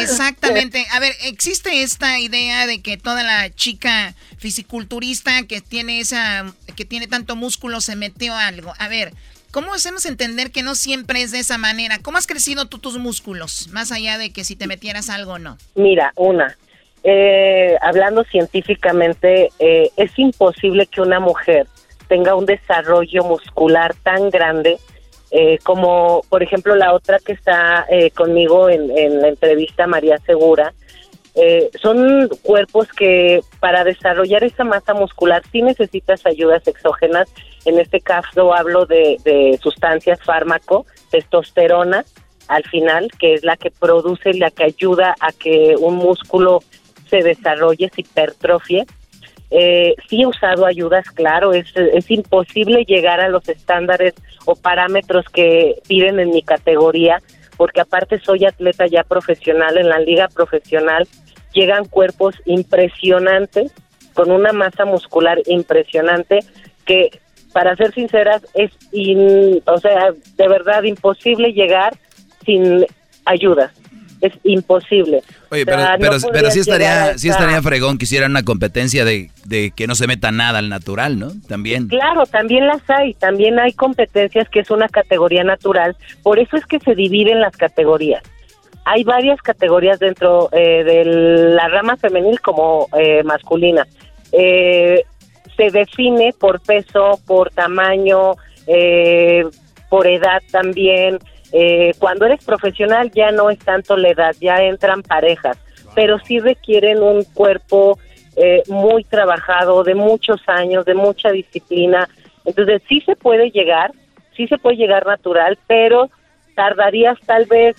Exactamente. A ver, existe esta idea de que toda la chica fisiculturista que tiene esa, que tiene tanto músculo se metió algo. A ver, ¿cómo hacemos entender que no siempre es de esa manera? ¿Cómo has crecido tú tus músculos? Más allá de que si te metieras algo o no. Mira, una, eh, hablando científicamente, eh, es imposible que una mujer tenga un desarrollo muscular tan grande eh, como por ejemplo la otra que está eh, conmigo en, la entrevista, María Segura, eh, son cuerpos que para desarrollar esa masa muscular sí necesitas ayudas exógenas. En este caso hablo de, sustancias fármaco, testosterona al final, que es la que produce, la que ayuda a que un músculo se desarrolle, se hipertrofie. Eh, sí he usado ayudas, claro, es, es imposible llegar a los estándares o parámetros que piden en mi categoría, porque aparte soy atleta ya profesional, en la liga profesional llegan cuerpos impresionantes, con una masa muscular impresionante, que para ser sinceras es, o sea, de verdad imposible llegar sin ayudas es imposible. Oye, pero, pero, sí estaría, sí estaría fregón que hicieran una competencia de, que no se meta nada al natural, ¿no? También. Claro, también las hay, también hay competencias que es una categoría natural, por eso es que se dividen las categorías. Hay varias categorías dentro eh, de la rama femenil como eh, masculina. Eh, se define por peso, por tamaño, por edad también, eh, cuando eres profesional ya no es tanto la edad, ya entran parejas, pero sí requieren un cuerpo eh, muy trabajado, de muchos años, de mucha disciplina. Entonces sí se puede llegar, sí se puede llegar natural, pero tardarías tal vez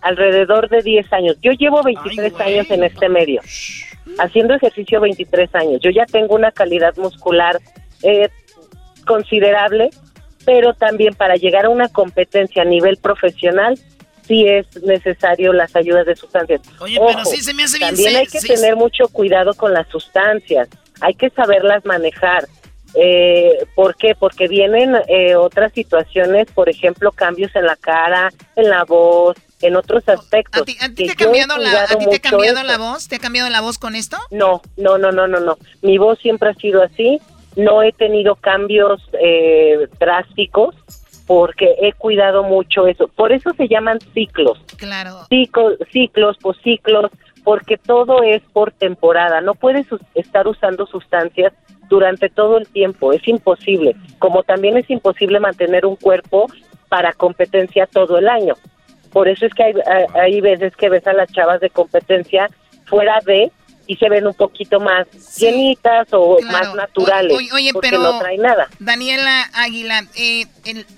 alrededor de 10 años. Yo llevo 23 años en este medio, haciendo ejercicio 23 años. Yo ya tengo una calidad muscular eh, considerable, pero también para llegar a una competencia a nivel profesional sí es necesario las ayudas de sustancias. Oye, pero sí se me hace bien También hay que tener mucho cuidado con las sustancias, hay que saberlas manejar. Eh, ¿Por qué? Porque vienen eh, otras situaciones, por ejemplo, cambios en la cara, en la voz, en otros aspectos. ¿A ti, te ha cambiado, la, ¿a ti te ha cambiado la voz? ¿Te ha cambiado la voz con esto? No, no, no, no, no, no. Mi voz siempre ha sido así. No he tenido cambios eh, drásticos porque he cuidado mucho eso. Por eso se llaman ciclos. Claro. Ciclos, ciclos, posciclos, porque todo es por temporada. No puedes estar usando sustancias durante todo el tiempo. Es imposible. Como también es imposible mantener un cuerpo para competencia todo el año. Por eso es que hay, hay veces que ves a las chavas de competencia fuera de y se ven un poquito más llenitas o más naturales. oye, porque pero no trae nada. Daniela Águila, eh,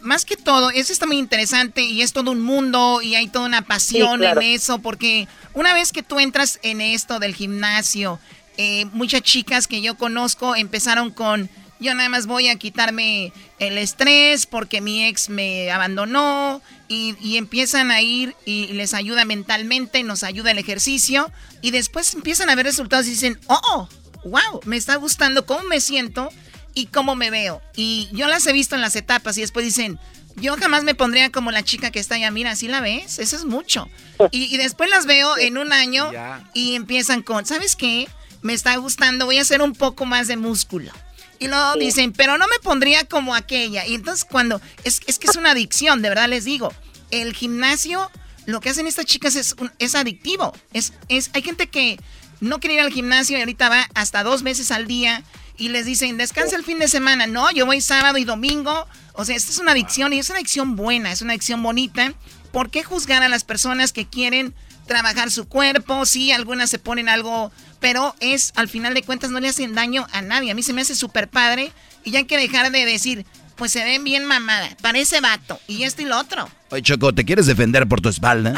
más que todo, eso está muy interesante y es todo un mundo y hay toda una pasión en eso, porque una vez que tú entras en esto del gimnasio, eh, muchas chicas que yo conozco empezaron con yo nada más voy a quitarme el estrés porque mi ex me abandonó y, empiezan a ir y les ayuda mentalmente, nos ayuda el ejercicio y después empiezan a ver resultados y dicen, oh, wow, me está gustando cómo me siento y cómo me veo. Y yo las he visto en las etapas y después dicen, yo jamás me pondría como la chica que está allá, mira, ¿así la ves? Eso es mucho. Y, y después las veo en un año y empiezan con, ¿sabes qué? Me está gustando, voy a hacer un poco más de músculo. Y luego dicen, pero no me pondría como aquella. Y entonces cuando, es, es que es una adicción, de verdad les digo. El gimnasio, lo que hacen estas chicas es, es adictivo. Es, es, hay gente que no quiere ir al gimnasio y ahorita va hasta dos veces al día y les dicen, descansa el fin de semana. No, yo voy sábado y domingo. O sea, esta es una adicción y es una adicción buena, es una adicción bonita. ¿Por qué juzgar a las personas que quieren trabajar su cuerpo? Sí, algunas se ponen algo pero es, al final de cuentas, no le hacen daño a nadie. A mí se me hace súper padre y ya hay que dejar de decir, pues se ven bien mamada, parece vato, y esto y lo otro. Oye, Choco, ¿te quieres defender por tu espalda?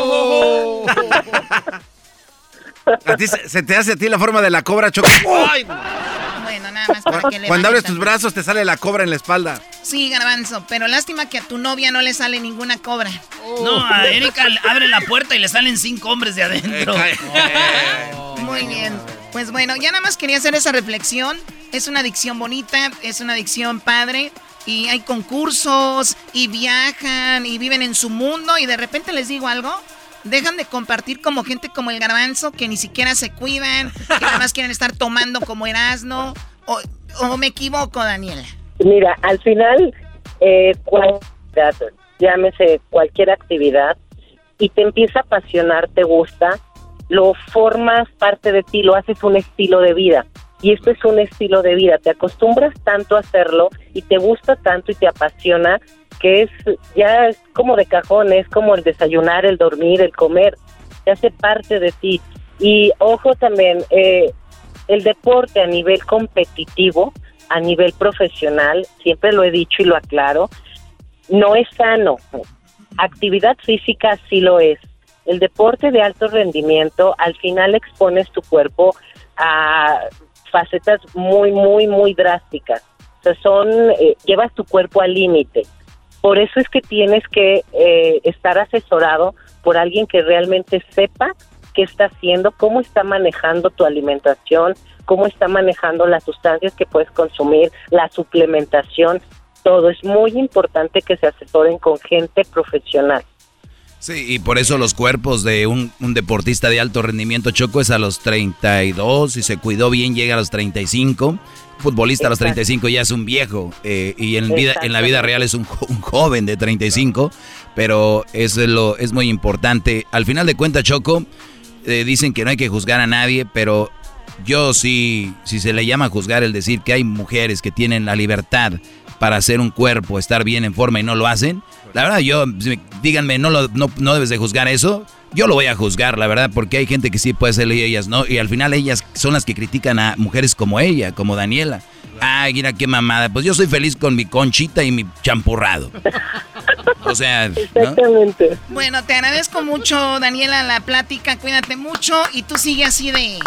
Oh. ¿A ti se, te hace a ti la forma de la cobra, Choco? Bueno, nada más para que le Cuando abres tus brazos te sale la cobra en la espalda. Sí, garbanzo, pero lástima que a tu novia no le sale ninguna cobra. No, a Erika abre la puerta y le salen cinco hombres de adentro. Muy bien. Pues bueno, ya nada más quería hacer esa reflexión. Es una adicción bonita, es una adicción padre. Y hay concursos y viajan y viven en su mundo y de repente les digo algo. Dejan de compartir como gente como el garbanzo que ni siquiera se cuidan, que nada más quieren estar tomando como Erasmo. O, me equivoco, Daniela. Mira, al final, eh, llámese cualquier actividad, y te empieza a apasionar, te gusta, lo formas parte de ti, lo haces un estilo de vida. Y esto es un estilo de vida, te acostumbras tanto a hacerlo y te gusta tanto y te apasiona que es ya es como de cajón, es como el desayunar, el dormir, el comer, te hace parte de ti. Y ojo también, eh, el deporte a nivel competitivo, a nivel profesional, siempre lo he dicho y lo aclaro, no es sano. Actividad física sí lo es, el deporte de alto rendimiento, al final expones tu cuerpo a facetas muy, muy, muy drásticas. O sea, son, eh, llevas tu cuerpo al límite. Por eso es que tienes que eh, estar asesorado por alguien que realmente sepa qué está haciendo, cómo está manejando tu alimentación, cómo está manejando las sustancias que puedes consumir, la suplementación, todo. Es muy importante que se asesoren con gente profesional. Sí, y por eso los cuerpos de un, deportista de alto rendimiento choco es a los 32, si se cuidó bien llega a los 35. Futbolista a los 35 ya es un viejo eh, y en, vida, en la vida real es un, joven de 35, pero eso es, lo, es muy importante. Al final de cuentas, Choco, eh, dicen que no hay que juzgar a nadie, pero yo sí, si se le llama juzgar el decir que hay mujeres que tienen la libertad para hacer un cuerpo, estar bien en forma y no lo hacen, la verdad, yo, díganme, no, lo, no, no debes de juzgar eso. Yo lo voy a juzgar, la verdad, porque hay gente que sí puede ser y ellas no. Y al final ellas son las que critican a mujeres como ella, como Daniela. Ay, mira qué mamada. Pues yo soy feliz con mi conchita y mi champurrado. O sea, Exactamente. Bueno, te agradezco mucho, Daniela, la plática. Cuídate mucho y tú sigue así de...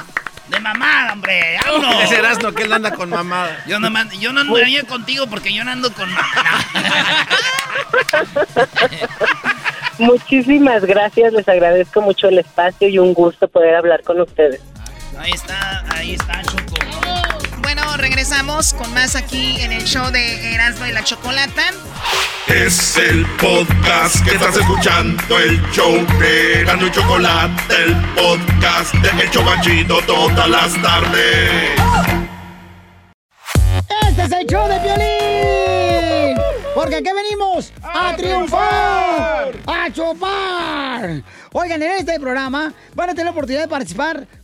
De mamada, hombre. ¡Vámonos! Ese Erasmo que él anda con mamada. Yo no, yo no andaría contigo porque yo no ando con mamada. Muchísimas gracias, les agradezco mucho el espacio y un gusto poder hablar con ustedes. Ahí está, ahí está, Choco. Bueno, regresamos con más aquí en el show de Erasmo y la Chocolata. Es el podcast que estás escuchando, el show de Erasmo y Chocolate, el podcast de El Chobachito todas las tardes. Este es el show de violín. Porque aquí venimos a, triunfar, a chupar. Oigan, en este programa van a tener la oportunidad de participar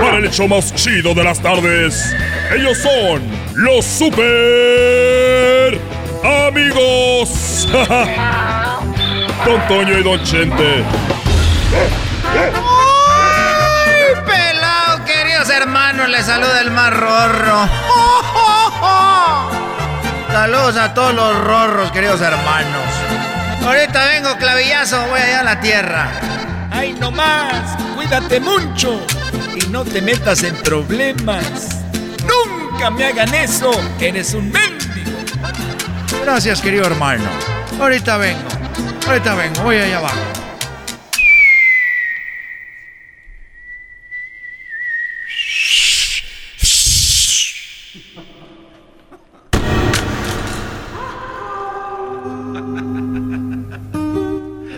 para el hecho más chido de las tardes. Ellos son los super amigos. Don Toño y Don Chente. ¡Ay, pelado, queridos hermanos! Les saluda el más rorro. Saludos a todos los rorros, queridos hermanos. Ahorita vengo, clavillazo, voy allá a la tierra. ¡Ay, no más! ¡Cuídate mucho! Y no te metas en problemas. ¡Nunca me hagan eso! ¡Eres un mendigo! Gracias, querido hermano. Ahorita vengo, ahorita vengo, voy allá abajo.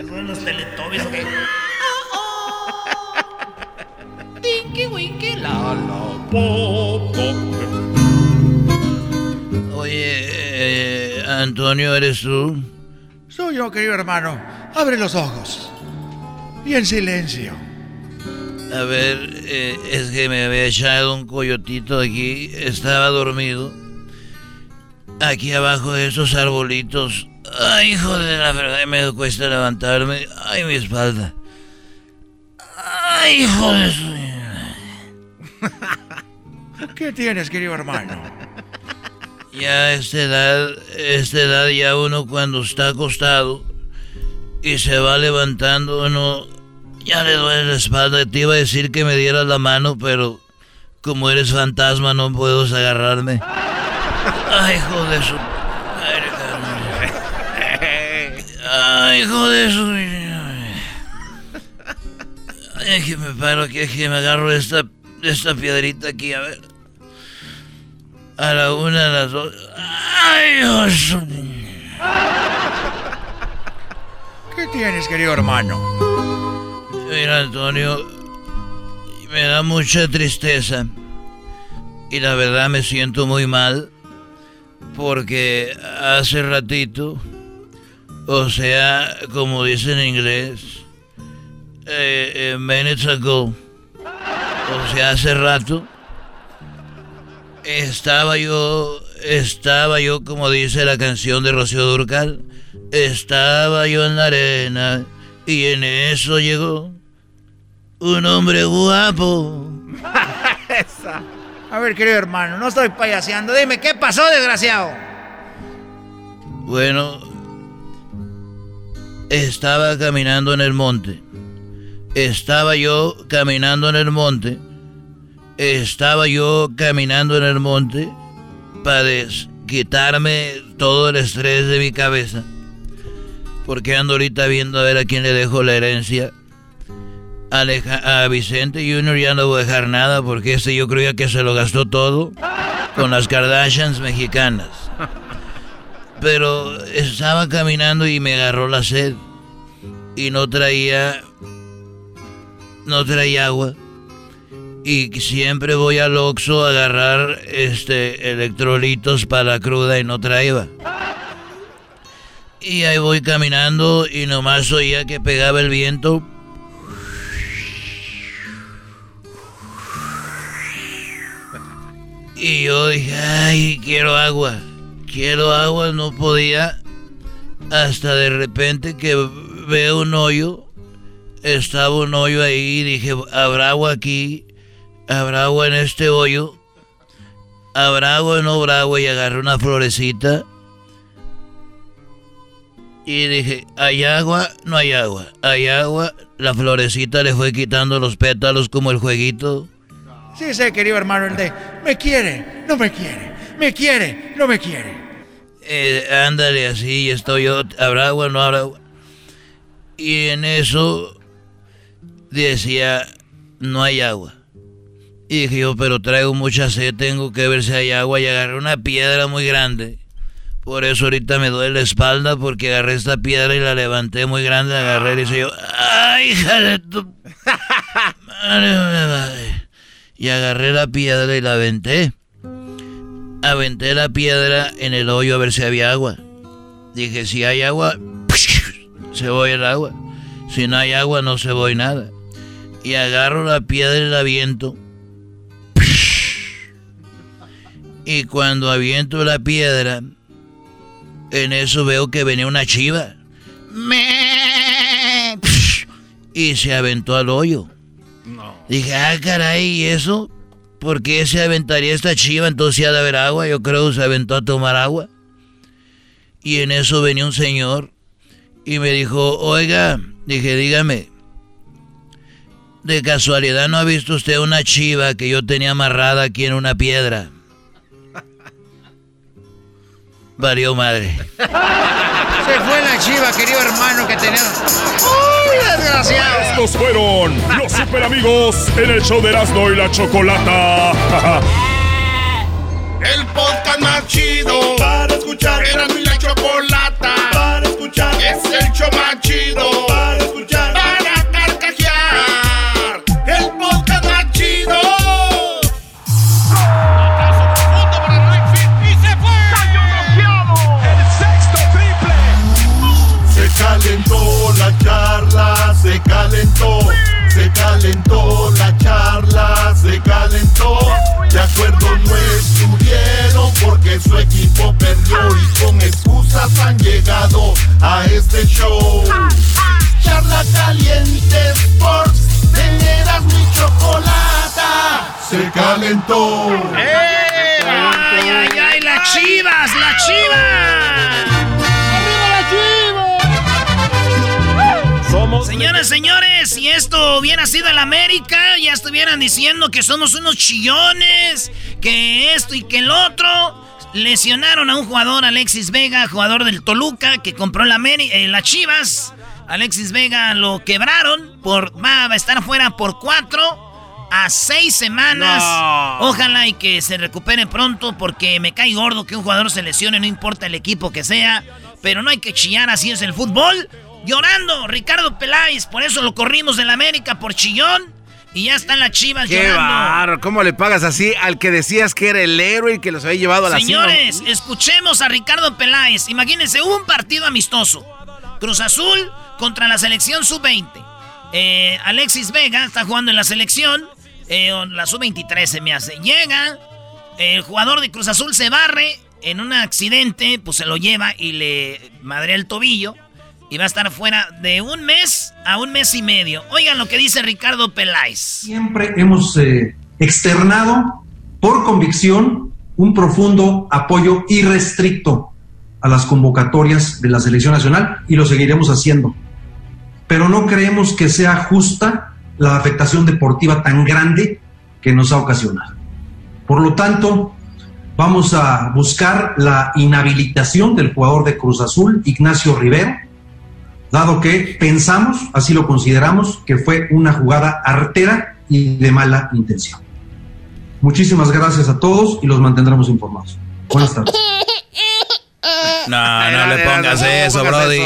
Son los teletubbies, ¿o la la po, po. Oye, eh, Antonio, ¿eres tú? Soy yo, querido hermano. Abre los ojos. Y en silencio. A ver, eh, es que me había echado un coyotito aquí. Estaba dormido. Aquí abajo de esos arbolitos. Ay, hijo de la verdad, me cuesta levantarme. Ay, mi espalda. Ay, hijo de su... ¿Qué tienes, querido hermano? Ya a esta edad, esta edad ya uno cuando está acostado y se va levantando, uno ya le duele la espalda. Te iba a decir que me dieras la mano, pero como eres fantasma no puedo agarrarme. Ay, hijo de su... Ay, hijo de su... Ay, que me paro aquí, que me agarro esta, esta piedrita aquí, a ver. A la una, a las dos. ¡Ay, su- ¿Qué tienes, querido hermano? Mira, Antonio, me da mucha tristeza. Y la verdad me siento muy mal. Porque hace ratito, o sea, como dicen en inglés, eh, eh, minutes ago, o sea, hace rato, estaba yo, estaba yo, como dice la canción de Rocío Durcal, estaba yo en la arena y en eso llegó un hombre guapo. A ver, querido hermano, no estoy payaseando. Dime, ¿qué pasó, desgraciado? Bueno, estaba caminando en el monte. Estaba yo caminando en el monte. Estaba yo caminando en el monte para quitarme todo el estrés de mi cabeza. Porque ando ahorita viendo a ver a quién le dejo la herencia. a Vicente Junior ya no voy a dejar nada porque ese yo creía que se lo gastó todo con las Kardashians mexicanas. Pero estaba caminando y me agarró la sed. Y no traía. No traía agua. Y siempre voy al Oxxo a agarrar este electrolitos para la cruda y no traía. Y ahí voy caminando y nomás oía que pegaba el viento. Y yo dije, ay, quiero agua quiero agua, no podía. Hasta de repente que veo un hoyo, estaba un hoyo ahí, dije, ¿habrá agua aquí? ¿Habrá agua en este hoyo? ¿Habrá agua o no habrá agua? Y agarré una florecita. Y dije, ¿hay agua? No hay agua. ¿Hay agua? La florecita le fue quitando los pétalos como el jueguito. Sí, sé, querido hermano, el de, me quiere, no me quiere, me quiere, no me quiere. Eh, ándale así, estoy yo, ¿habrá agua no habrá agua? Y en eso decía, no hay agua. Y dije yo, pero traigo mucha sed, tengo que ver si hay agua. Y agarré una piedra muy grande. Por eso ahorita me duele la espalda, porque agarré esta piedra y la levanté muy grande, agarré y dije yo, ¡ay, hija de tu... Y agarré la piedra y la aventé aventé la piedra en el hoyo a ver si había agua. Dije, si hay agua, se voy el agua. Si no hay agua, no se voy nada. Y agarro la piedra y la aviento. Y cuando aviento la piedra, en eso veo que venía una chiva. Y se aventó al hoyo. Dije, ah, caray, ¿y eso? ¿Por qué se aventaría esta chiva? Entonces ha de haber agua. Yo creo que se aventó a tomar agua. Y en eso venía un señor y me dijo, oiga, dije, dígame, de casualidad no ha visto usted una chiva que yo tenía amarrada aquí en una piedra. Varió madre. Se fue la chiva, querido hermano, que tenía. ¡Uy, desgraciado! Estos fueron los super amigos en el show de Erasmo y la Chocolata. el podcast más chido para escuchar. Erasmo y la Chocolata para escuchar. Es el show más chido calentó la charla, se calentó. De acuerdo no estuvieron porque su equipo perdió y con excusas han llegado a este show. Charla caliente Sports, teneras mi chocolata, se calentó. ¡Eh! ¡Ay, ay, ay! ¡Las chivas! ¡Las chivas! Señoras, señores, si esto hubiera sido el América, ya estuvieran diciendo que somos unos chillones, que esto y que el otro. Lesionaron a un jugador, Alexis Vega, jugador del Toluca, que compró la, eh, la Chivas. Alexis Vega lo quebraron, por, va a estar fuera por cuatro a seis semanas. Ojalá y que se recupere pronto porque me cae gordo que un jugador se lesione, no importa el equipo que sea. Pero no hay que chillar, así es el fútbol. Llorando, Ricardo Peláez, por eso lo corrimos de la América por chillón. Y ya están las chivas Qué llorando. ¿Cómo le pagas así al que decías que era el héroe y que los había llevado a la Señores, escuchemos a Ricardo Peláez. Imagínense, hubo un partido amistoso. Cruz Azul contra la selección sub-20. Eh, Alexis Vega está jugando en la selección. Eh, la sub-23 se me hace. Llega, el jugador de Cruz Azul se barre. En un accidente, pues se lo lleva y le madrea el tobillo y va a estar fuera de un mes a un mes y medio. Oigan lo que dice Ricardo Peláez. Siempre hemos eh, externado por convicción un profundo apoyo irrestricto a las convocatorias de la selección nacional y lo seguiremos haciendo. Pero no creemos que sea justa la afectación deportiva tan grande que nos ha ocasionado. Por lo tanto, vamos a buscar la inhabilitación del jugador de Cruz Azul, Ignacio Rivero, dado que pensamos, así lo consideramos, que fue una jugada artera y de mala intención. Muchísimas gracias a todos y los mantendremos informados. Buenas tardes. No, no le pongas eso, Brody.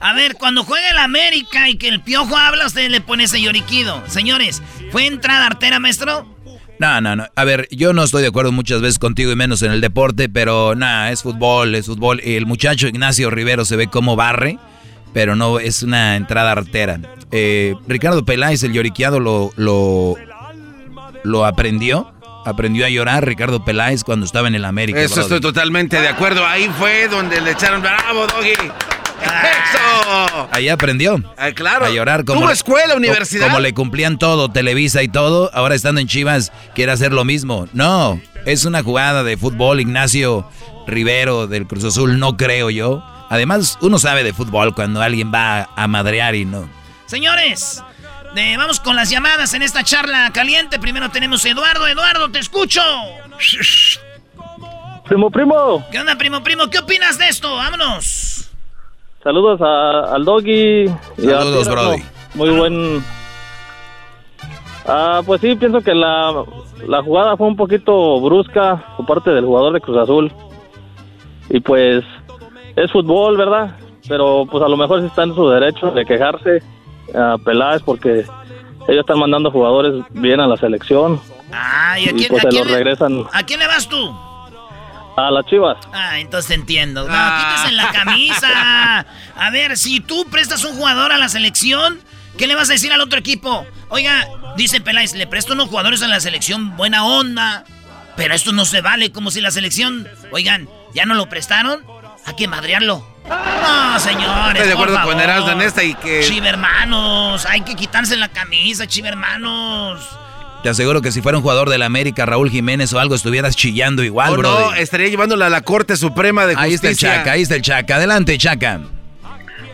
A ver, cuando juega el América y que el piojo habla, usted le pone ese lloriquido. Señores, ¿fue entrada artera, maestro? No, no, no. A ver, yo no estoy de acuerdo muchas veces contigo y menos en el deporte, pero nada, es fútbol, es fútbol. El muchacho Ignacio Rivero se ve como barre, pero no es una entrada artera. Eh, Ricardo Peláez, el lloriqueado, lo, lo, lo aprendió aprendió a llorar Ricardo Peláez cuando estaba en el América. Eso estoy totalmente de acuerdo. Ahí fue donde le echaron bravo, Doggy. ¡Eso! Ahí aprendió. Ah, claro. A llorar como. Tuvo escuela, universidad. Como, le cumplían todo, Televisa y todo. Ahora estando en Chivas, quiere hacer lo mismo. No, es una jugada de fútbol. Ignacio Rivero del Cruz Azul, no creo yo. Además, uno sabe de fútbol cuando alguien va a madrear y no. Señores, vamos con las llamadas en esta charla caliente. Primero tenemos a Eduardo. Eduardo, te escucho. Primo, primo. ¿Qué onda, primo, primo? ¿Qué opinas de esto? Vámonos. Saludos a, al Doggy. Saludos, Brody. Muy buen... Ah, pues sí, pienso que la, la jugada fue un poquito brusca por parte del jugador de Cruz Azul. Y pues es fútbol, ¿verdad? Pero pues a lo mejor sí está en su derecho de quejarse a Peláez porque ellos están mandando jugadores bien a la selección. Ah, ¿y a quién, pues le, regresan ¿A quién le vas tú? A las chivas. Ah, entonces entiendo. No, ah. en la camisa. A ver, si tú prestas un jugador a la selección, ¿qué le vas a decir al otro equipo? Oiga, dice Peláez, le presto unos jugadores a la selección, buena onda. Pero esto no se vale, como si la selección, oigan, ya no lo prestaron, hay que madrearlo. No, señores. Estoy de acuerdo con Erasmo en esta y que. Chivermanos, hay que quitarse la camisa, chivermanos. Te aseguro que si fuera un jugador de la América, Raúl Jiménez o algo, estuvieras chillando igual, bro. No, estaría llevándola a la Corte Suprema de Justicia. Ahí está el Chaca, ahí está el Chaca. Adelante, Chaca.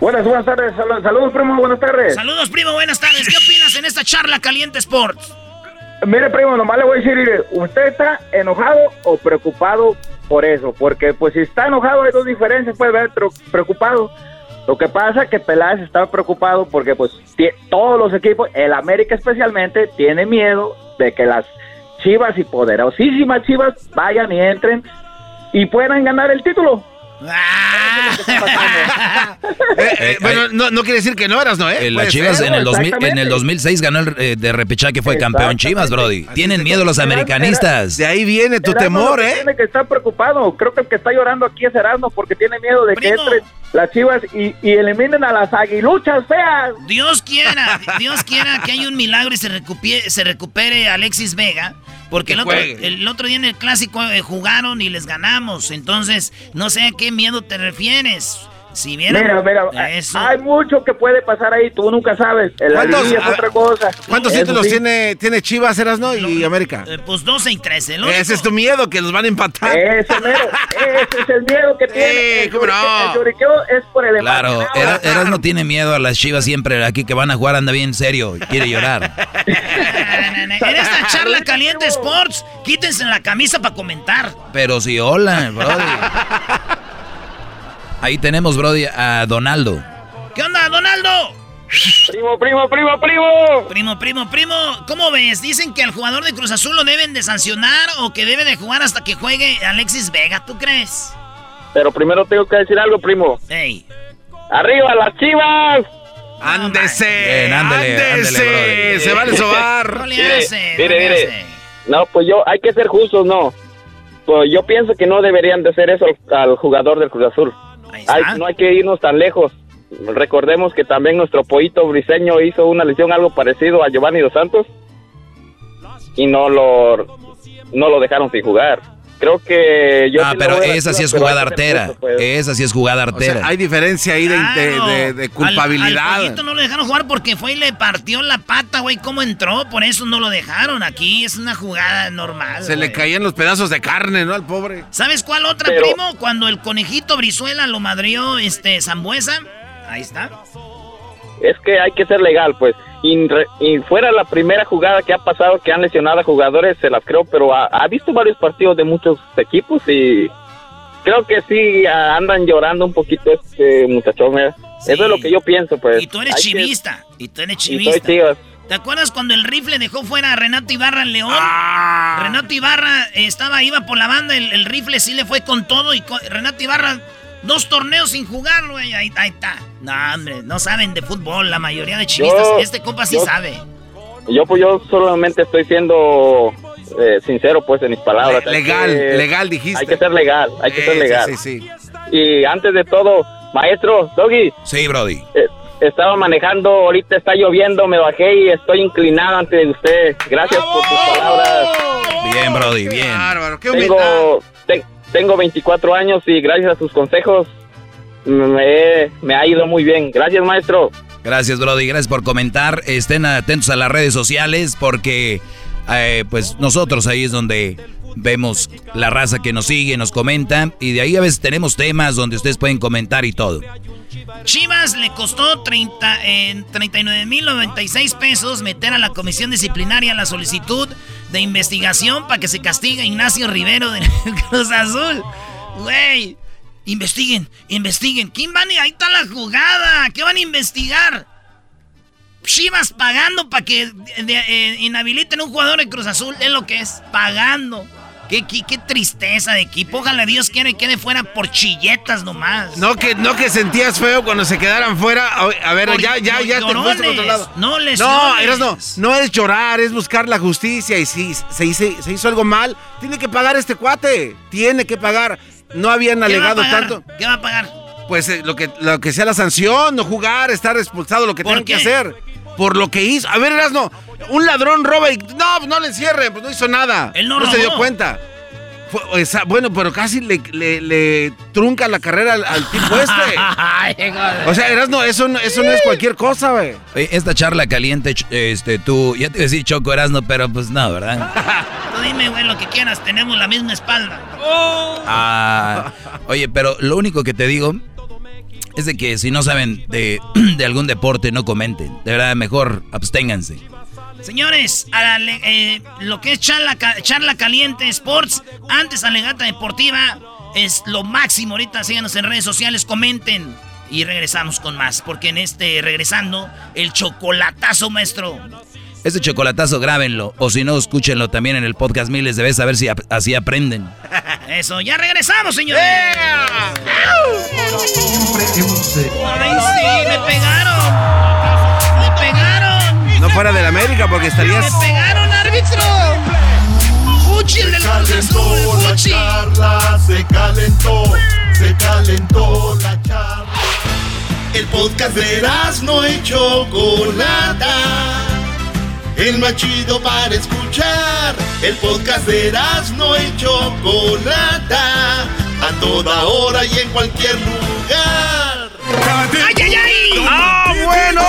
Buenas, buenas tardes. Saludos, primo, buenas tardes. Saludos, primo, buenas tardes. ¿Qué opinas en esta charla Caliente Sports? Mire, primo, nomás le voy a decir, ¿usted está enojado o preocupado por eso, porque pues si está enojado hay dos diferencias, puede ver preocupado. Lo que pasa es que Peláez está preocupado porque pues todos los equipos, el América especialmente, tiene miedo de que las chivas y poderosísimas chivas vayan y entren y puedan ganar el título. Eh, eh, bueno, no, no, quiere decir que no eras, ¿no? Eh? Las Chivas en, el 2000, en el 2006 ganó el eh, de repechaje, fue campeón Chivas, Brody. Tienen miedo los americanistas. de ahí viene tu temor, ¿eh? Tiene que estar preocupado. Creo que el que está llorando aquí es Erasmo porque tiene miedo de que entren las Chivas y, y, eliminen a las aguiluchas feas. Dios quiera, Dios quiera que haya un milagro y se recupere, se recupere Alexis Vega porque el otro, el otro, día en el clásico eh, jugaron y les ganamos. Entonces, no sé a qué miedo te refieres. Si vieron, mira, mira, eso. hay mucho que puede pasar ahí, tú nunca sabes. El es otra cosa. ¿Cuántos títulos tiene, tiene Chivas, Erasno y América? Eh, pues 12 y 13. Ese es tu miedo, que los van a empatar. Ese mero, ese es el miedo que tiene. el, ¿cómo no? el es por el Claro, Erasno tiene miedo a las Chivas siempre aquí que van a jugar, anda bien serio, quiere llorar. en esta charla caliente Sports, quítense la camisa para comentar. Pero si hola, brother. Ahí tenemos, Brody, a Donaldo. ¿Qué onda, Donaldo? Primo, primo, primo, primo. Primo, primo, primo. ¿Cómo ves? Dicen que al jugador de Cruz Azul lo deben de sancionar o que debe de jugar hasta que juegue Alexis Vega. ¿Tú crees? Pero primero tengo que decir algo, primo. Ey. ¡Arriba las chivas! ¡Ándese! ándele, ¡Se vale sobar! No le hace, mire, mire. No, pues yo, hay que ser justos, no. Pues yo pienso que no deberían de hacer eso al jugador del Cruz Azul no hay que irnos tan lejos. Recordemos que también nuestro pollito briseño hizo una lesión algo parecido a Giovanni Dos Santos y no lo, no lo dejaron sin jugar. Creo que yo... Ah, sí pero esa sí es jugada artera. pues. Esa sí es jugada O sea, artera. hay diferencia ahí de, de- de- de Al- culpabilidad. Al, pollito no lo dejaron jugar porque fue y le partió la pata, güey. ¿Cómo entró? Por eso no lo dejaron. Aquí es una jugada normal. Se le caían los pedazos de carne, ¿no? Al pobre. ¿Sabes cuál otra, Pero- primo? Cuando el conejito Brizuela lo madrió este Zambuesa. Ahí está. Es que hay que ser legal, pues. Y, re- y fuera la primera jugada que ha pasado que han lesionado a jugadores, se las creo, pero ha, ha visto varios partidos de muchos equipos y creo que sí ah, andan llorando un poquito este muchachón. ¿eh? Eso es lo que yo pienso, pues. Y tú eres Hay que- chivista. Y tú eres y soy chivista. Chivas. ¿Te acuerdas cuando el rifle dejó fuera a Renato Ibarra en León? Renato Ibarra estaba, iba por la banda, el, el rifle sí le fue con todo y co- Renato Ibarra, dos torneos sin jugar, güey. Ahí, ahí está. No, hombre, no saben de fútbol, la mayoría de chivistas. Yo- este compa sí yo- sabe. Yo pues yo solamente estoy siendo eh, sincero pues en mis palabras. Legal, que- legal dijiste. Hay que ser legal, hay que ser legal. sí, sí. Y antes de todo, maestro, Doggy, Sí, Brody. eh, estaba manejando, ahorita está lloviendo, me bajé y estoy inclinado ante usted. Gracias por sus palabras. Bien, Brody, bien. Bárbaro, qué Tengo, te- tengo 24 años y gracias a sus consejos me, me ha ido muy bien. Gracias, maestro. Gracias, Brody. Gracias por comentar. Estén atentos a las redes sociales porque, eh, pues, nosotros ahí es donde vemos la raza que nos sigue, nos comenta. Y de ahí a veces tenemos temas donde ustedes pueden comentar y todo. Chivas le costó 30, en 39.096 pesos meter a la comisión disciplinaria la solicitud de investigación para que se castigue a Ignacio Rivero del Cruz Azul. Güey, investiguen, investiguen. ¿Quién van. Ahí está la jugada. ¿Qué van a investigar? Chivas pagando para que de- eh, inhabiliten a un jugador de Cruz Azul. Es lo que es, pagando. Qué, qué, qué tristeza de equipo. Ojalá Dios quiera que quede fuera por chilletas nomás. No que, no que sentías feo cuando se quedaran fuera. A, ver, Por- ya, ya, ya te fuiste otro llorones, lado. no No, lesiones. Eras no, no es llorar, es buscar la justicia. Y si se hizo, se hizo algo mal, tiene que pagar este cuate. Tiene que pagar. No habían ¿Qué va a alegado tanto. ¿Qué va a pagar? Pues eh, lo, que, lo que sea la sanción, no jugar, estar expulsado, lo que ¿Por tengan que hacer. Por lo que hizo. A ver, Erasno, un ladrón roba y. No, no le encierren, pues no hizo nada. Él no se dio cuenta. Fue- esa- bueno, pero casi le, le- le trunca la carrera al, al tipo este. O sea, Erasno, eso, no- eso no es cualquier cosa, güey. Oye, esta charla caliente, este, tú, ya te iba a decir Choco Erasno, pero pues no, ¿verdad? Tú dime, güey, lo que quieras. Tenemos la misma espalda. Ah, oye, pero lo único que te digo es de que si no saben de, de algún deporte, no comenten. De verdad, mejor absténganse. Señores, a la le- eh, lo que es charla, charla Caliente Sports, antes Alegata Deportiva, es lo máximo. Ahorita síganos en redes sociales, comenten. Y regresamos con más, porque en este, regresando, el chocolatazo, maestro. Este chocolatazo grábenlo, o si no, escúchenlo también en el podcast miles de veces a ver si así aprenden. Eso, ya regresamos, señores. Ay, sí, me pegaron. No fuera del América porque estarías. Me pegaron, árbitro. Fuchi, el del Cruz Azul, la charla, se calentó, se calentó la charla. El podcast de no y Chocolata. El más chido para escuchar. El podcast de no y Chocolata. A toda hora y en cualquier lugar. ¡Ay, ay, ay! ¡Ah, bueno!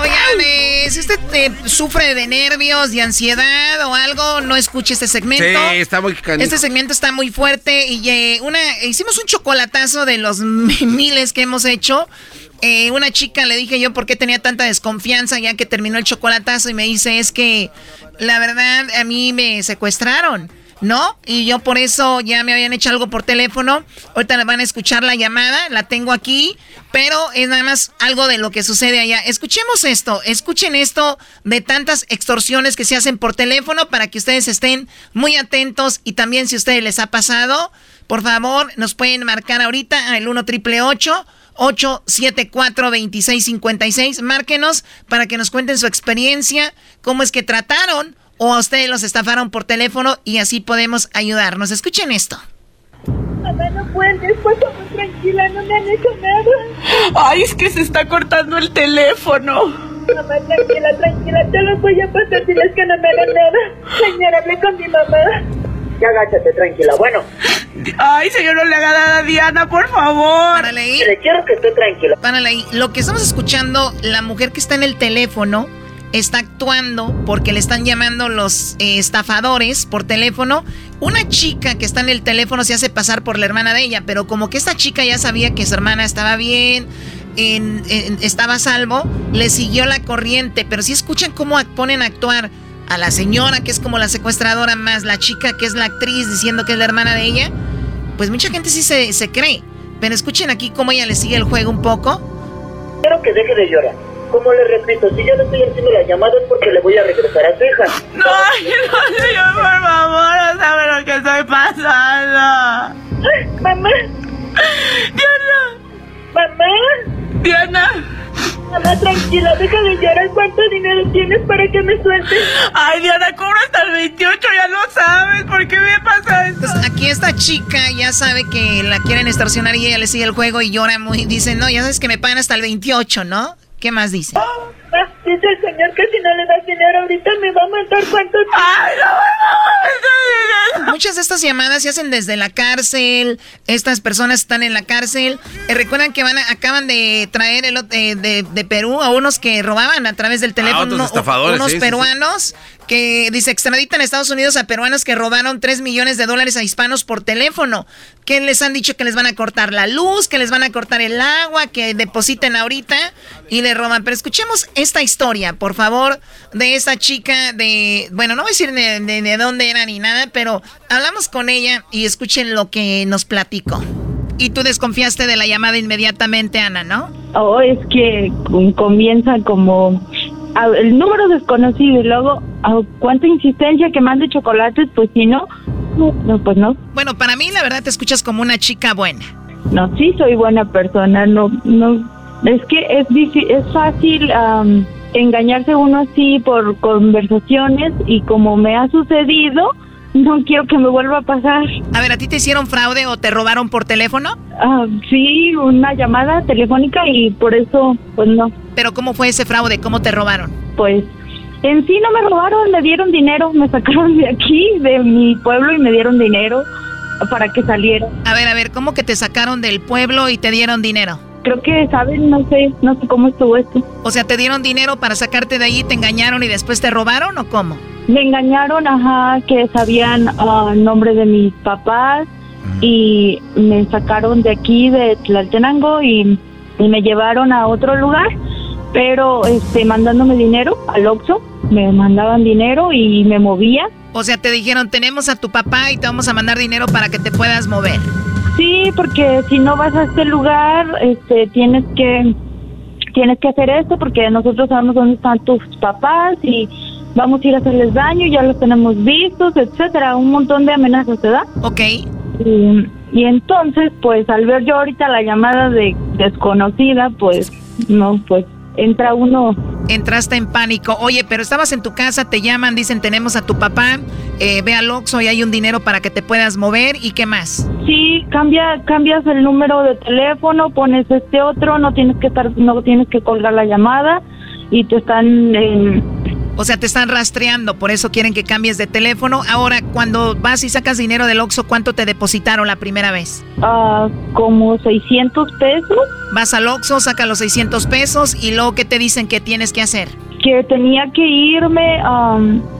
Oigan, eh, si usted eh, sufre de nervios, de ansiedad o algo, no escuche este segmento. Sí, está muy canijo. Este segmento está muy fuerte y eh, una hicimos un chocolatazo de los miles que hemos hecho. Eh, una chica le dije yo por qué tenía tanta desconfianza ya que terminó el chocolatazo y me dice es que la verdad a mí me secuestraron. ¿No? Y yo por eso ya me habían hecho algo por teléfono. Ahorita van a escuchar la llamada, la tengo aquí, pero es nada más algo de lo que sucede allá. Escuchemos esto, escuchen esto de tantas extorsiones que se hacen por teléfono para que ustedes estén muy atentos y también si a ustedes les ha pasado, por favor, nos pueden marcar ahorita al 1 triple 874 2656 Márquenos para que nos cuenten su experiencia, cómo es que trataron o a ustedes los estafaron por teléfono y así podemos ayudarnos. Escuchen esto. Mamá, no por favor, tranquila, no me han hecho nada. Ay, es que se está cortando el teléfono. Mamá, tranquila, tranquila, te lo voy a pasar, diles que no me hagan nada. Señora, hablé con mi mamá. Ya agáchate, tranquila. Bueno. Ay, señor, no le haga nada a Diana, por favor. Párale ahí. Le quiero que esté tranquila. Párale ahí. Lo que estamos escuchando, la mujer que está en el teléfono está actuando porque le están llamando los eh, estafadores por teléfono. Una chica que está en el teléfono se hace pasar por la hermana de ella, pero como que esta chica ya sabía que su hermana estaba bien, estaba a salvo, le siguió la corriente. Pero si escuchan cómo ponen a actuar a la señora, que es como la secuestradora, más la chica, que es la actriz, diciendo que es la hermana de ella, pues mucha gente sí se, cree. Pero escuchen aquí cómo ella le sigue el juego un poco. Quiero que deje de llorar. Como le repito, si yo le estoy haciendo la llamada es porque le voy a regresar a su hija. No, no, señor, por favor, no sabe lo que estoy pasando. Mamá. Diana. Mamá. Diana. Mamá, tranquila, deja de llorar. ¿Cuánto dinero tienes para que me sueltes? Ay, Diana, cobro hasta el 28, ya lo sabes. ¿Por qué me pasa esto? Pues aquí esta chica ya sabe que la quieren extorsionar y ella le sigue el juego y llora muy. Dice, no, ya sabes que me pagan hasta el 28, ¿no? ¿Qué más dice? Dice el señor que si no le das dinero ahorita me va a matar cuánto Ay, no, Muchas de estas llamadas se hacen desde la cárcel. Estas personas están en la cárcel. Eh, recuerdan que van acaban de traer el, eh, de, Perú a unos que robaban a través del ah, teléfono. unos peruanos que dice extraditan a Estados Unidos a peruanos que robaron 3 millones de dólares a hispanos por teléfono. Que les han dicho que les van a cortar la luz, que les van a cortar el agua, que depositen ahorita y le roban. Pero escuchemos esta historia, por favor, de esta chica de, bueno, no voy a decir de, de dónde era ni nada, pero hablamos con ella y escuchen lo que nos platicó. Y tú desconfiaste de la llamada inmediatamente, Ana, ¿no? Oh, es que comienza como el número desconocido y luego cuánta insistencia que mande chocolates, pues si no, no, pues no. Bueno, para mí la verdad te escuchas como una chica buena. No, sí soy buena persona, no, no, es que es difícil, es fácil engañarse uno así por conversaciones y como me ha sucedido, no quiero que me vuelva a pasar. A ver, ¿a ti te hicieron fraude o te robaron por teléfono? Ah, sí, una llamada telefónica y por eso, pues no. ¿Pero cómo fue ese fraude? ¿Cómo te robaron? Pues en sí no me robaron, me dieron dinero, me sacaron de aquí, de mi pueblo y me dieron dinero para que saliera. A ver, a ver, ¿cómo que te sacaron del pueblo y te dieron dinero? Creo que, ¿saben? No sé, no sé cómo estuvo esto. O sea, ¿te dieron dinero para sacarte de ahí, te engañaron y después te robaron o cómo? Me engañaron, ajá, que sabían uh, el nombre de mis papás y me sacaron de aquí, de Tlaltenango, y, me llevaron a otro lugar, pero este mandándome dinero al Oxxo, me mandaban dinero y me movía. O sea, te dijeron, tenemos a tu papá y te vamos a mandar dinero para que te puedas mover. Sí, porque si no vas a este lugar, este, tienes que tienes que hacer esto porque nosotros sabemos dónde están tus papás y vamos a ir a hacerles daño, ya los tenemos vistos, etcétera, un montón de amenazas, ¿verdad? Ok. Y, y entonces, pues al ver yo ahorita la llamada de desconocida, pues no, pues entra uno. Entraste en pánico. Oye, pero estabas en tu casa, te llaman, dicen tenemos a tu papá, eh, ve al Oxxo y hay un dinero para que te puedas mover y qué más. Sí, cambia, cambias el número de teléfono, pones este otro, no tienes que estar, no tienes que colgar la llamada y te están en o sea, te están rastreando, por eso quieren que cambies de teléfono. Ahora, cuando vas y sacas dinero del Oxxo, ¿cuánto te depositaron la primera vez? Ah, como 600 pesos. Vas al Oxxo, saca los 600 pesos y luego, ¿qué te dicen que tienes que hacer? Que tenía que irme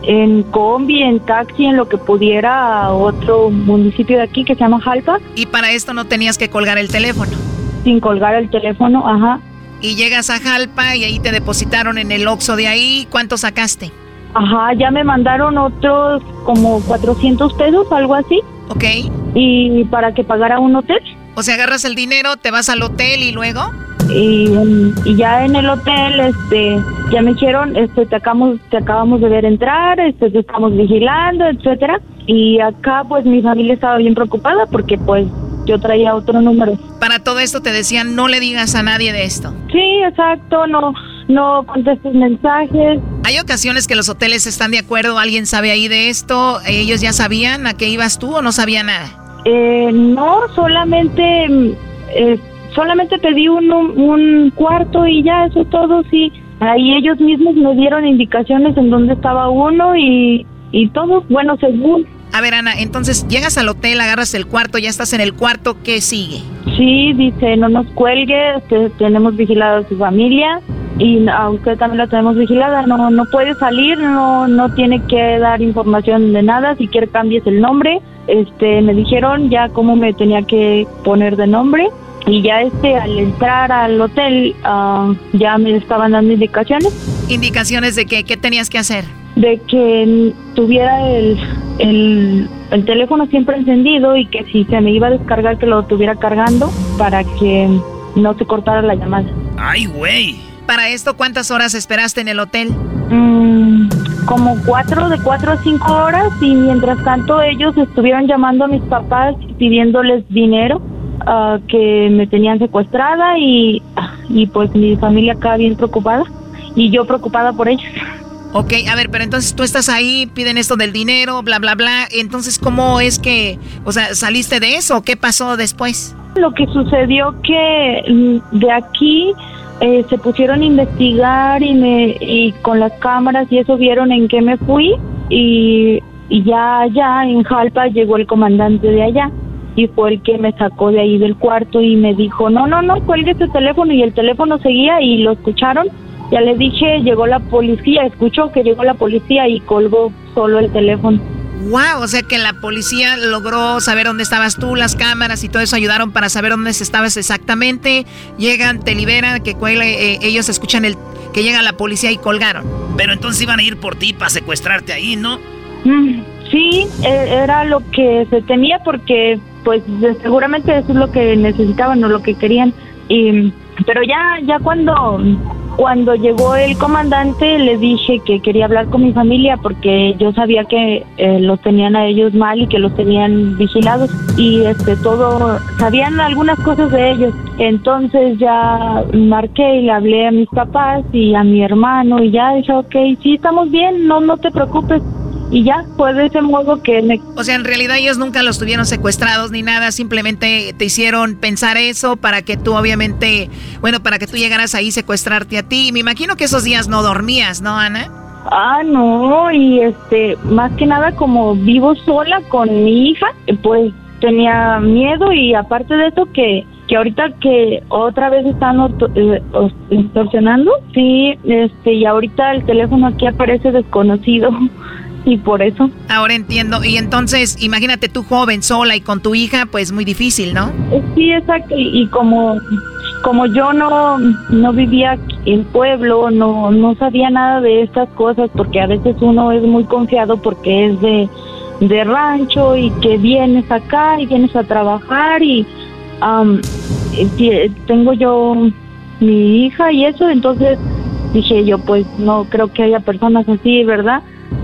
en combi, en taxi, en lo que pudiera a otro municipio de aquí que se llama Jalpa. Y para esto no tenías que colgar el teléfono. Sin colgar el teléfono, ajá y llegas a Jalpa y ahí te depositaron en el Oxxo de ahí. ¿Cuánto sacaste? Ajá, ya me mandaron otros como 400 pesos, algo así. Ok. ¿Y para que pagara un hotel? O sea, agarras el dinero, te vas al hotel y luego... Y, ya en el hotel, este, ya me dijeron, este, te acabamos, te acabamos de ver entrar, este, te estamos vigilando, etcétera. Y acá, pues, mi familia estaba bien preocupada porque, pues, yo traía otro número. Para todo esto te decían, no le digas a nadie de esto. Sí, exacto, no, no contestes mensajes. Hay ocasiones que los hoteles están de acuerdo, alguien sabe ahí de esto, ellos ya sabían a qué ibas tú o no sabía nada. Eh, no, solamente, eh, solamente pedí un, un cuarto y ya, eso todo, sí. Ahí ellos mismos me dieron indicaciones en dónde estaba uno y, y todo, bueno, según A ver, Ana, entonces llegas al hotel, agarras el cuarto, ya estás en el cuarto, ¿qué sigue? Sí, dice, no nos cuelgue, este, tenemos vigilado a su familia y a usted también la tenemos vigilada, no no puede salir, no no tiene que dar información de nada, si quiere cambies el nombre. Este, me dijeron ya cómo me tenía que poner de nombre y ya este al entrar al hotel ah, ya me estaban dando indicaciones. ¿Indicaciones de qué? ¿Qué tenías que hacer? De que tuviera el, el, el teléfono siempre encendido y que si se me iba a descargar que lo tuviera cargando para que no se cortara la llamada. ¡Ay, güey! Para esto, ¿cuántas horas esperaste en el hotel? Mm, como cuatro, de cuatro a cinco horas y mientras tanto ellos estuvieron llamando a mis papás pidiéndoles dinero ah, que me tenían secuestrada y, y pues mi familia acá bien preocupada y yo preocupada por ellos. Ok, a ver, pero entonces tú estás ahí, piden esto del dinero, bla, bla, bla. Entonces, ¿cómo es que, o sea, saliste de eso? ¿Qué pasó después? Lo que sucedió que mm, de aquí eh, se pusieron a investigar y me y con las cámaras y eso vieron en qué me fui y, y ya allá en Jalpa llegó el comandante de allá y fue el que me sacó de ahí del cuarto y me dijo no no no cuelgue ese teléfono y el teléfono seguía y lo escucharon ya le dije llegó la policía escuchó que llegó la policía y colgó solo el teléfono Wow, o sea que la policía logró saber dónde estabas tú, las cámaras y todo eso ayudaron para saber dónde estabas exactamente. Llegan, te liberan, que cuele, eh, ellos escuchan el que llega la policía y colgaron. Pero entonces iban a ir por ti para secuestrarte ahí, ¿no? Mm, sí, e- era lo que se temía porque pues seguramente eso es lo que necesitaban o lo que querían. Y, pero ya, ya cuando cuando llegó el comandante le dije que quería hablar con mi familia porque yo sabía que eh, los tenían a ellos mal y que los tenían vigilados y este todo sabían algunas cosas de ellos. Entonces ya marqué y le hablé a mis papás y a mi hermano y ya dije ok sí estamos bien no no te preocupes y ya fue de ese modo que me O sea, en realidad ellos nunca los tuvieron secuestrados ni nada, simplemente te hicieron pensar eso para que tú obviamente, bueno, para que tú llegaras ahí secuestrarte a ti. Me imagino que esos días no dormías, ¿no, Ana? Ah, no, y este, más que nada como vivo sola con mi hija, pues tenía miedo y aparte de eso que que ahorita que otra vez están eh, extorsionando, sí, este, y ahorita el teléfono aquí aparece desconocido y por eso. Ahora entiendo. Y entonces, imagínate tú joven, sola y con tu hija, pues muy difícil, ¿no? Eh, Sí, exacto, y, y como como yo no no vivía en pueblo, no no sabía nada de estas cosas porque a veces uno es muy confiado porque es de de rancho y que vienes acá y vienes a trabajar y ti- tengo yo mi hija y eso, entonces dije yo pues no creo que haya personas así, ¿verdad?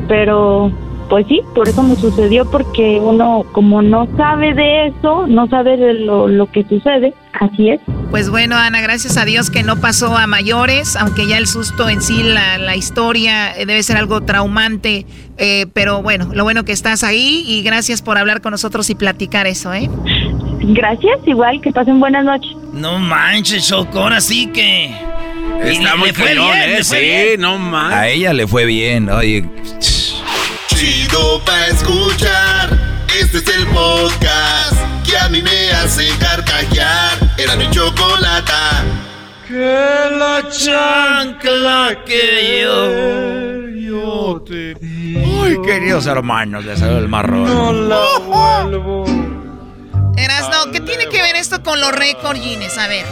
Pero pues sí, por eso me sucedió porque uno como no sabe de eso, no sabe de lo, lo que sucede, así es. Pues bueno, Ana, gracias a Dios que no pasó a mayores, aunque ya el susto en sí, la, la historia eh, debe ser algo traumante, eh, pero bueno, lo bueno que estás ahí y gracias por hablar con nosotros y platicar eso, ¿eh? Gracias, igual que pasen buenas noches. No manches, Choco, ahora sí que... Está muy le fue cañón, bien, ¿eh? Sí, bien. no más. A ella le fue bien, oye. Chido pa' escuchar. Este es el podcast que a mí me hace carcajear. Era mi chocolata. Que la chancla que yo, yo te Ay, queridos hermanos, le salió el marrón. no la vuelvo. Erasno, ¿qué tiene que ver esto con los récord Guinness? A ver.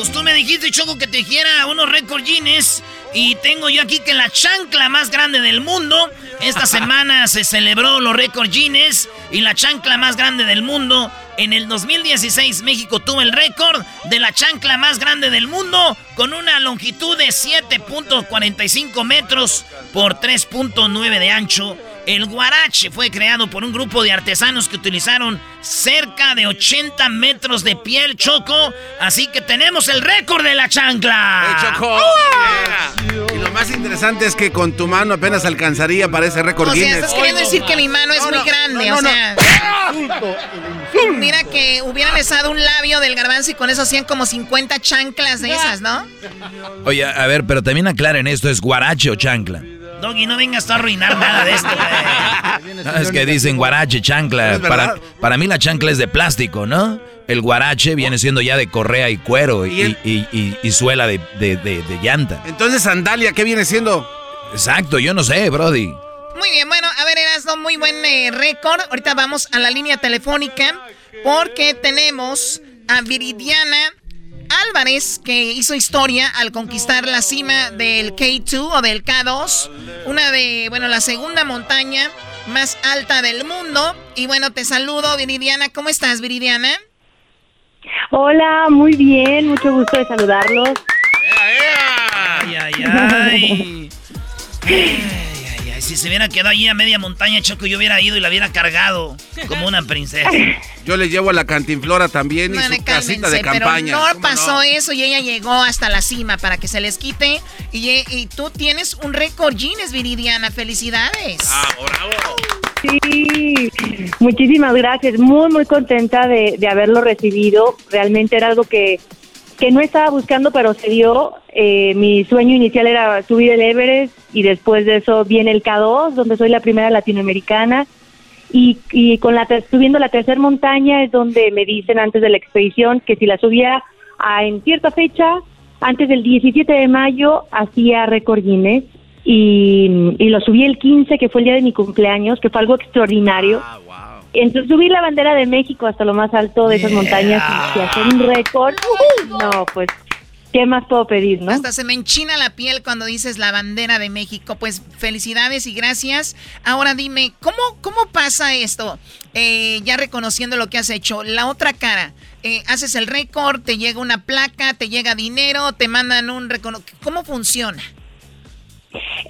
Pues tú me dijiste, Choco, que te dijera unos récord Guinness. Y tengo yo aquí que la chancla más grande del mundo. Esta semana se celebró los récord Guinness. Y la chancla más grande del mundo. En el 2016 México tuvo el récord de la chancla más grande del mundo. Con una longitud de 7.45 metros por 3.9 de ancho. El guarache fue creado por un grupo de artesanos que utilizaron cerca de 80 metros de piel choco. Así que tenemos el récord de la chancla. ¡Eh, Choco! Y lo más interesante es que con tu mano apenas alcanzaría para ese récord O sea, estás queriendo decir que mi mano es muy grande, no, o no. sea... Mira que hubieran besado un labio del garbanzo y con eso hacían como 50 chanclas de esas, ¿no? Oye, a ver, pero también aclaren esto, ¿es guarache o chancla? Doggy, no vengas a arruinar nada de esto, güey. es que dicen guarache, chancla. Para, para mí la chancla es de plástico, ¿no? El guarache viene siendo ya de correa y cuero y, y, suela de, de, llanta. Entonces, sandalia, ¿qué viene siendo? Exacto, yo no sé, Brody. Muy bien, bueno, a ver, Erasno, muy buen eh, récord. Ahorita vamos a la línea telefónica porque tenemos a Viridiana Álvarez, que hizo historia al conquistar la cima del K2 o del K2, una de, bueno, la segunda montaña más alta del mundo. Y bueno, te saludo, Viridiana. ¿Cómo estás, Viridiana? Hola, muy bien, mucho gusto de saludarlos. Ay, ay, ay. si se hubiera quedado allí a media montaña, Choco, yo hubiera ido y la hubiera cargado como una princesa. Yo le llevo a la cantinflora también y su casita de campaña. Pero no pasó eso y ella llegó hasta la cima para que se les quite. Y, y tú tienes un récord Guinness, Viridiana. ¡Felicidades! ¡Ah, bravo! Sí, muchísimas gracias. Muy, muy contenta de, de haberlo recibido. Realmente era algo que que no estaba buscando, pero se dio. Eh, mi sueño inicial era subir el Everest y después de eso viene el K2, donde soy la primera latinoamericana. Y, y con la subiendo la tercera montaña es donde me dicen antes de la expedición que si la subía a, en cierta fecha, antes del 17 de mayo, hacía récord Guinness. Y, y, lo subí el 15, que fue el día de mi cumpleaños, que fue algo extraordinario. Ah, entonces subir la bandera de México hasta lo más alto de esas montañas y hacer un récord, no, pues, ¿qué más puedo pedir, no? Hasta se me enchina la piel cuando dices la bandera de México. Pues felicidades y gracias. Ahora dime, ¿cómo, cómo pasa esto? Eh, ya reconociendo lo que has hecho, la otra cara. Eh, haces el récord, te llega una placa, te llega dinero, te mandan un reconocimiento. ¿Cómo funciona?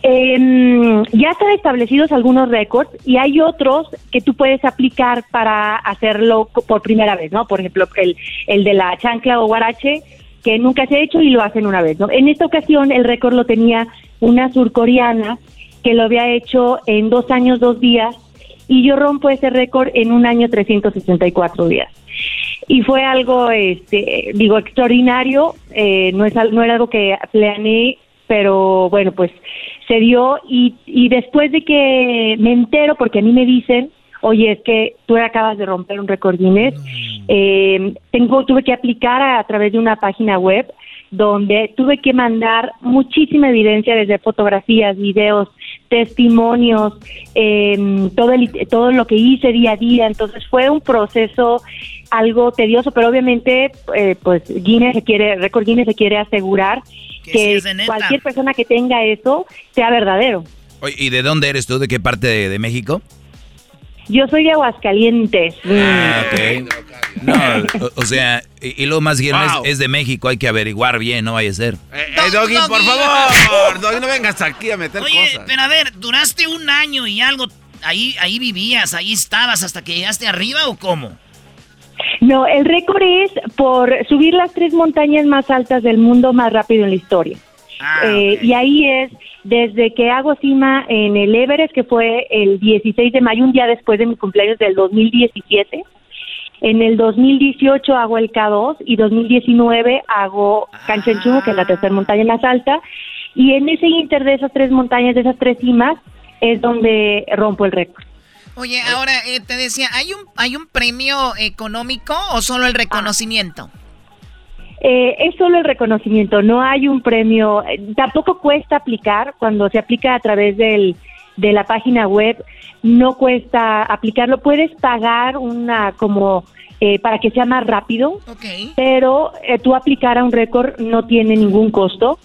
Eh, ya están establecidos algunos récords y hay otros que tú puedes aplicar para hacerlo por primera vez, ¿no? Por ejemplo, el, el de la chancla o guarache, que nunca se ha hecho y lo hacen una vez, ¿no? En esta ocasión el récord lo tenía una surcoreana que lo había hecho en dos años, dos días, y yo rompo ese récord en un año 364 días. Y fue algo, este, digo, extraordinario, eh, no, es, no era algo que planeé, pero bueno, pues se dio y, y después de que me entero, porque a mí me dicen, oye, es que tú acabas de romper un récord Guinness, eh, tengo, tuve que aplicar a, través de una página web donde tuve que mandar muchísima evidencia desde fotografías, videos, testimonios, eh, todo, el, todo lo que hice día a día. Entonces fue un proceso algo tedioso, pero obviamente, eh, pues Guinness se quiere, Record Guinness se quiere asegurar que, cualquier persona que tenga eso sea verdadero. ¿Y de dónde eres tú? ¿De qué parte de, México? Yo soy de Aguascalientes. Ah, No, o, sea, y, lo más bien es, de México, hay que averiguar bien, no vaya a ser. Eh, eh Doggy, por favor, Doggy, no vengas aquí a meter Oye, pero a ver, ¿duraste un año y algo? Ahí, ahí vivías, ahí estabas hasta que llegaste arriba o cómo? No, el récord es por subir las tres montañas más altas del mundo más rápido en la historia. Ah, eh, y ahí es desde que hago cima en el Everest, que fue el 16 de mayo, un día después de mi cumpleaños del 2017. En el 2018 hago el K2 y 2019 hago Kanchenjunga, que es la tercera montaña más alta. Y en ese inter de esas tres montañas, de esas tres cimas, es donde rompo el récord. Oye, ahora eh, te decía, ¿hay un, ¿hay un premio económico o solo el reconocimiento? Eh, es solo el reconocimiento, no hay un premio, eh, tampoco cuesta aplicar cuando se aplica a través del, de la página web, no cuesta aplicarlo, puedes pagar una como para que sea más rápido, pero tú aplicar a un récord no tiene ningún costo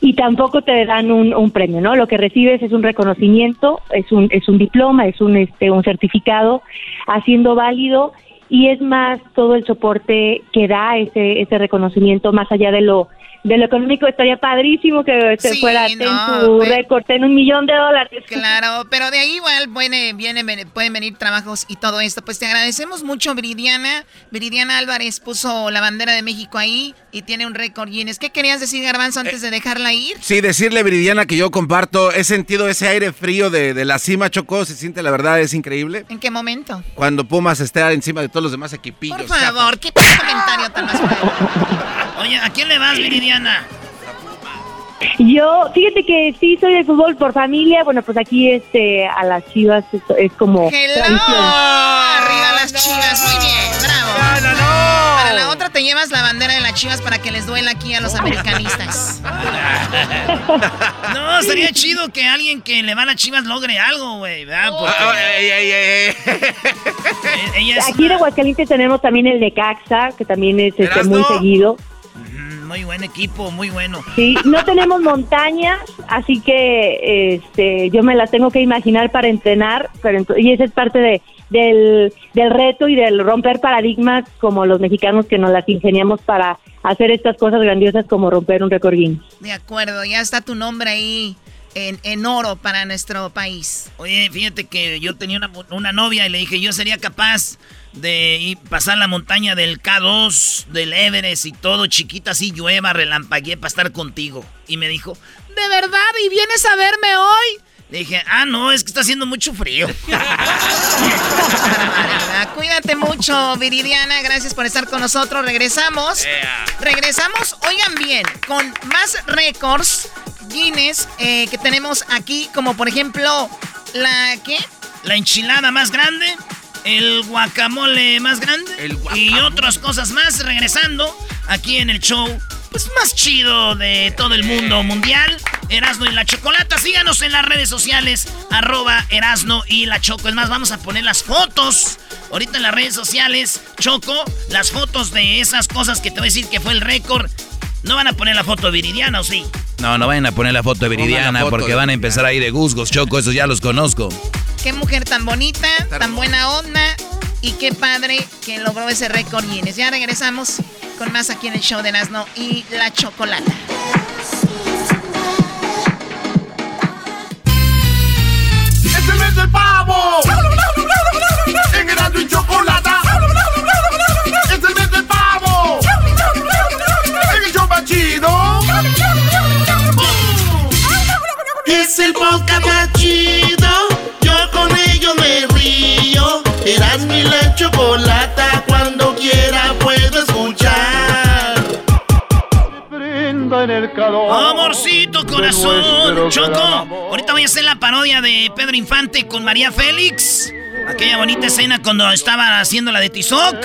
y tampoco te dan un, premio, ¿no? Lo que recibes es un reconocimiento, es un, es un diploma, es un, este, un certificado haciendo válido y es más todo el soporte que da ese, ese reconocimiento más allá de lo de lo económico estaría padrísimo que se fuera en tu récord en un millón de dólares. Claro, pero de ahí igual viene, viene, pueden venir trabajos y todo esto. Pues te agradecemos mucho, Viridiana. Viridiana Álvarez puso la bandera de México ahí y tiene un récord Guinness. ¿Qué querías decir, Garbanzo, antes de dejarla ir? Sí, decirle, Viridiana, que yo comparto, he sentido ese aire frío de, de la cima, Chocó, se siente, la verdad, es increíble. ¿En qué momento? Cuando Pumas está encima de todos los demás equipillos. Por favor, ¿qué comentario tan más Oye, ¿a quién le vas, Viridiana? Yo, fíjate que sí soy de fútbol por familia. Bueno, pues aquí este a las Chivas es, es como Hello. Arriba las Chivas. Muy bien, bravo. Para la otra te llevas la bandera de las Chivas para que les duela aquí a los americanistas. no, sería chido que alguien que le va a las Chivas logre algo, güey, ¿verdad? Porque... Aquí en Aguascalientes tenemos también el de Caxa, que también es este, muy seguido. Muy buen equipo, muy bueno. Sí, no tenemos montañas, así que este, yo me las tengo que imaginar para entrenar, pero y esa es parte de, del, del reto y del romper paradigmas como los mexicanos que nos las ingeniamos para hacer estas cosas grandiosas como romper un récord Guinness. De acuerdo, ya está tu nombre ahí en, en, oro para nuestro país. Oye, fíjate que yo tenía una, una novia y le dije, yo sería capaz de ir, pasar la montaña del K2, del Everest y todo, chiquita, así llueva, relampagué para estar contigo. Y me dijo, ¿de verdad? ¿Y vienes a verme hoy? Le dije, ah, no, es que está haciendo mucho frío. Cuídate mucho, Viridiana. Gracias por estar con nosotros. Regresamos. Regresamos, oigan bien, con más récords Guinness eh, que tenemos aquí, como por ejemplo, la ¿qué? La enchilada más grande, el guacamole más grande y otras cosas más. Regresando aquí en el show pues más chido de todo el mundo mundial. Erasno y la Chocolata. Síganos en las redes sociales, arroba Erasno y la Choco. Es más, vamos a poner las fotos. Ahorita en las redes sociales, Choco, las fotos de esas cosas que te voy a decir que fue el récord. ¿No van a poner la foto de Viridiana o sí? No, no vayan a poner la foto de Viridiana porque van a empezar ahí de gusgos, Choco, esos ya los conozco. Qué mujer tan bonita, tan buena onda y qué padre que logró ese récord Guinness. Ya regresamos con más aquí en el show de Nazno y la Chocolata. ¡Es el mes del pavo! Es el podcast más chido Yo con ellos me río Erasmo y la Chocolata Cuando quiera puedo escuchar en el calor. Amorcito corazón, Choco. Ahorita voy a hacer la parodia de Pedro Infante con María Félix. Aquella bonita escena cuando estaba haciendo la de Tizoc.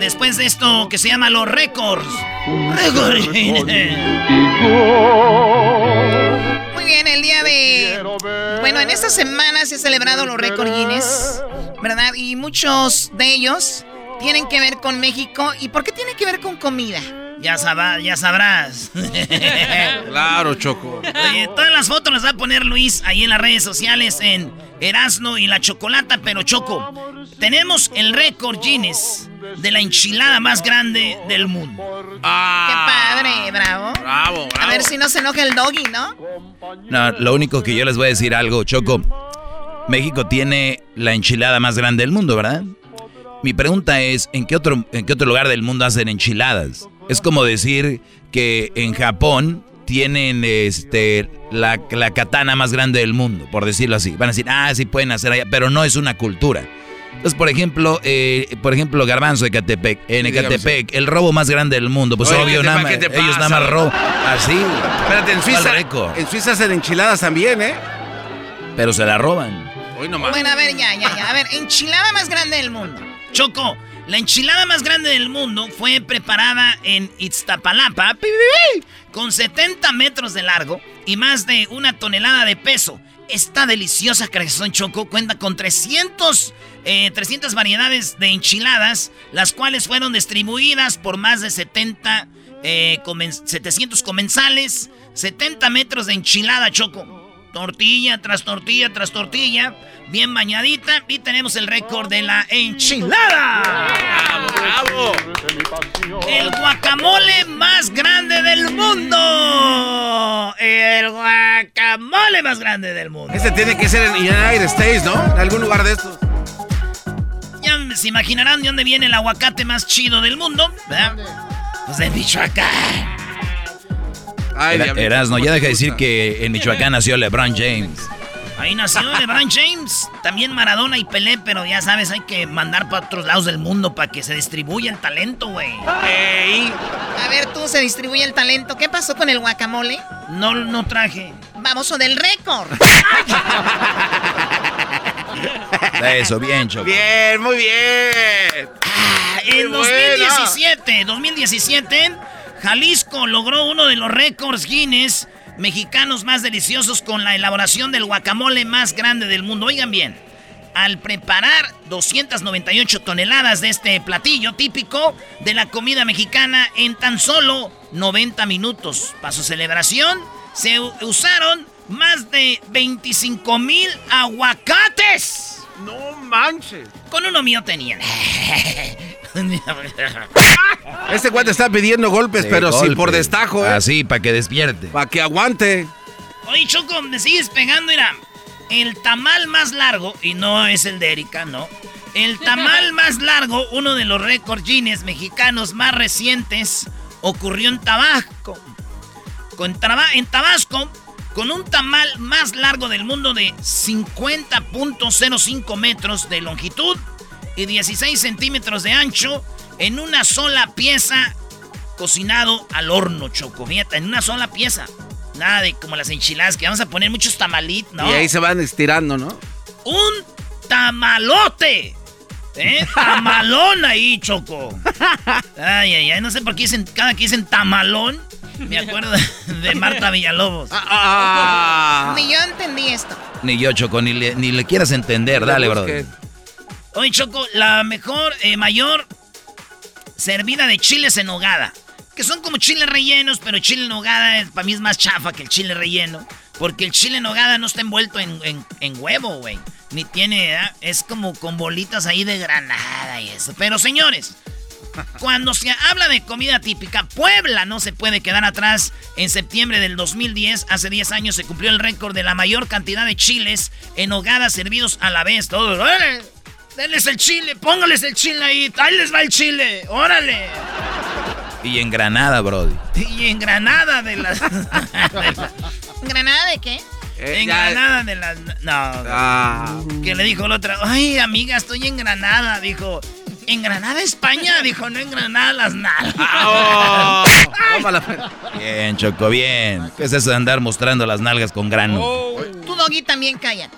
Después de esto que se llama Los Récords. Récords. Bueno, en esta semana se ha celebrado los récords Guinness, ¿verdad? Y muchos de ellos tienen que ver con México. ¿Y por qué tienen que ver con comida? Ya, sabrás, ya sabrás. claro, Choco. Oye, todas las fotos las va a poner Luis ahí en las redes sociales en Erasno y la Chocolata, pero Choco, tenemos el récord Guinness de la enchilada más grande del mundo. ¡Qué padre! Bravo. Bravo, A ver si no se enoja el doggy, ¿no? No, lo único que yo les voy a decir algo, Choco. México tiene la enchilada más grande del mundo, ¿verdad? Mi pregunta es, ¿en qué otro, en qué otro lugar del mundo hacen enchiladas? Es como decir que en Japón tienen este, la, la, katana más grande del mundo, por decirlo así. Van a decir, ah, sí pueden hacer allá, pero no es una cultura. Entonces, por ejemplo, eh, por ejemplo, Garbanzo de Catepec. En Ecatepec, el robo más grande del mundo. Pues Oye, obvio, nada, ellos nada más roban. Así. Espérate, en Suiza, en Suiza hacen enchiladas también, ¿eh? Pero se la roban. Hoy nomás. Bueno, a ver, ya, ya, ya. A ver, enchilada más grande del mundo. Choco, la enchilada más grande del mundo fue preparada en Iztapalapa con 70 metros de largo y más de una tonelada de peso. Esta deliciosa creación Choco cuenta con 300, eh, 300 variedades de enchiladas, las cuales fueron distribuidas por más de 70, eh, comen 700 comensales, 70 metros de enchilada Choco. Tortilla tras tortilla tras tortilla, bien bañadita. Y tenemos el récord de la enchilada. ¡Bravo, bravo! El guacamole más grande del mundo. El guacamole más grande del mundo. Ese tiene que ser en United States, ¿no? En algún lugar de estos. Ya se imaginarán de dónde viene el aguacate más chido del mundo, ¿verdad? Pues de Michoacán. Ay, Erasno, ya deja de decir que en Michoacán nació LeBron James. Ahí nació LeBron James. También Maradona y Pelé, pero ya sabes, hay que mandar para otros lados del mundo para que se distribuya el talento, güey. A ver, tú se distribuye el talento. ¿Qué pasó con el guacamole? No, no traje. Vamos, o del récord. Eso, bien, Choco. Bien, muy bien. Ah, en 2017, 2017, Jalisco logró uno de los récords Guinness mexicanos más deliciosos con la elaboración del guacamole más grande del mundo. Oigan bien, al preparar 298 toneladas de este platillo típico de la comida mexicana en tan solo 90 minutos. Para su celebración se usaron más de 25 mil aguacates. No manches. Con uno mío tenían. Este guante está pidiendo golpes, pero sí por destajo, ¿eh? Así, para que despierte. Para que aguante. Oye, Choco, me sigues pegando, mira. El tamal más largo, y no es el de Erika, no. El tamal más largo, uno de los récords Guinness mexicanos más recientes, ocurrió en Tabasco. Con en Tabasco, con un tamal más largo del mundo de 50.05 metros de longitud y 16 centímetros de ancho, en una sola pieza, cocinado al horno, chocomieta, en una sola pieza. Nada de como las enchiladas, que vamos a poner muchos tamalitos, ¿no? Y ahí se van estirando, ¿no? Un tamalote. ¿Eh? Tamalón ahí, Choco. Ay, ay, ay. No sé por qué dicen, cada que dicen tamalón, me acuerdo de, Marta Villalobos. Ah, Ni yo entendí esto. Ni yo, Choco, ni le, ni le quieras entender. Dale, bro. Oye, Choco, la mejor, eh, mayor servida de chiles en hogada. Que son como chiles rellenos, pero chile en hogada para mí es más chafa que el chile relleno. Porque el chile en hogada no está envuelto en, huevo, güey. Ni tiene, es como con bolitas ahí de granada y eso. Pero señores, cuando se habla de comida típica, Puebla no se puede quedar atrás. En septiembre del 2010, hace 10 años, se cumplió el récord de la mayor cantidad de chiles en hogada servidos a la vez. Todos, Denles el chile, póngales el chile ahí. Ahí les va el chile. Órale. Y en Granada, Brody. Y en Granada de las. ¿Granada de qué? Eh, en Granada de las. No. Ah. Que le dijo la otra. Ay, amiga, estoy en Granada. Dijo. ¿En Granada, España? Dijo, no en Granada las nalgas. Ah, oh. bien, Choco, bien. ¿Qué es eso de andar mostrando las nalgas con grano? Oh. Tú, Doggy, también cállate.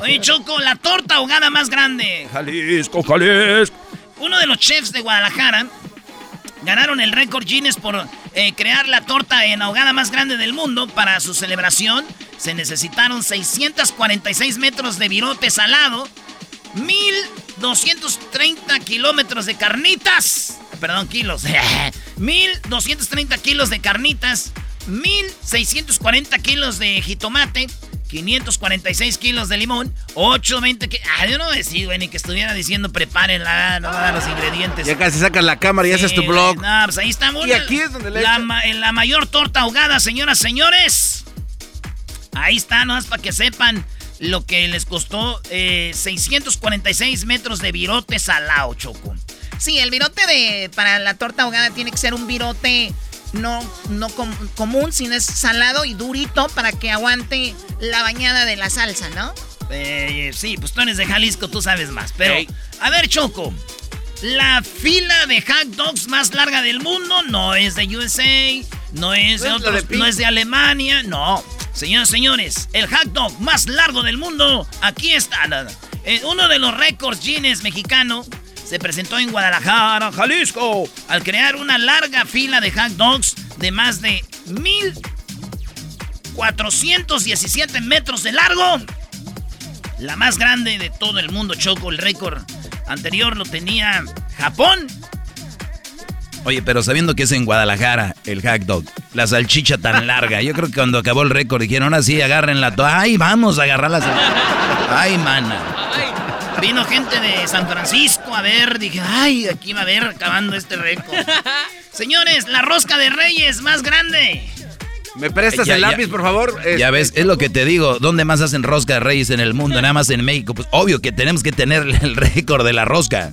Oye, Choco, la torta ahogada más grande. Jalisco, Jalisco. Uno de los chefs de Guadalajara ganaron el récord Guinness por eh, crear la torta en ahogada más grande del mundo. Para su celebración se necesitaron 646 metros de virote salado, 1230 kilómetros de carnitas. Perdón, kilos. 1230 kilos de carnitas, 1640 kilos de jitomate. 546 kilos de limón, 820 que Ah, yo no decía, güey, ni que estuviera diciendo prepárenla, no va a dar los ingredientes. Ya casi sacas la cámara y haces tu blog. No, pues ahí estamos. Y aquí es donde le la, la mayor torta ahogada, señoras, señores. Ahí está, no es para que sepan lo que les costó 646 eh, metros de virote salado, Choco. Sí, el virote de para la torta ahogada tiene que ser un virote no, no común, sino es salado y durito para que aguante la bañada de la salsa, ¿no? Eh, sí, pues tú eres de Jalisco, tú sabes más. Pero, a ver, Choco. La fila de hot dogs más larga del mundo no es de USA, no es de, no es de Alemania, no. Señores, señores, el hot dog más largo del mundo, aquí está. Eh, uno de los récords Guinness mexicano se presentó en Guadalajara, Jalisco, al crear una larga fila de hot dogs de más de 1417 metros de largo. La más grande de todo el mundo, Choco. El récord anterior lo tenía Japón. Oye, pero sabiendo que es en Guadalajara el hot dog, la salchicha tan larga, yo creo que cuando acabó el récord dijeron así, agárrenla. Ay, vamos a agarrar la salchicha. Ay, mana. Vino gente de San Francisco a ver, dije, ay, aquí va a ver acabando este récord. Señores, la rosca de reyes más grande. ¿Me prestas el lápiz, por favor? Ya este, ves, es lo que te digo. ¿Dónde más hacen rosca de reyes en el mundo? Nada más en México. Pues obvio que tenemos que tener el récord de la rosca.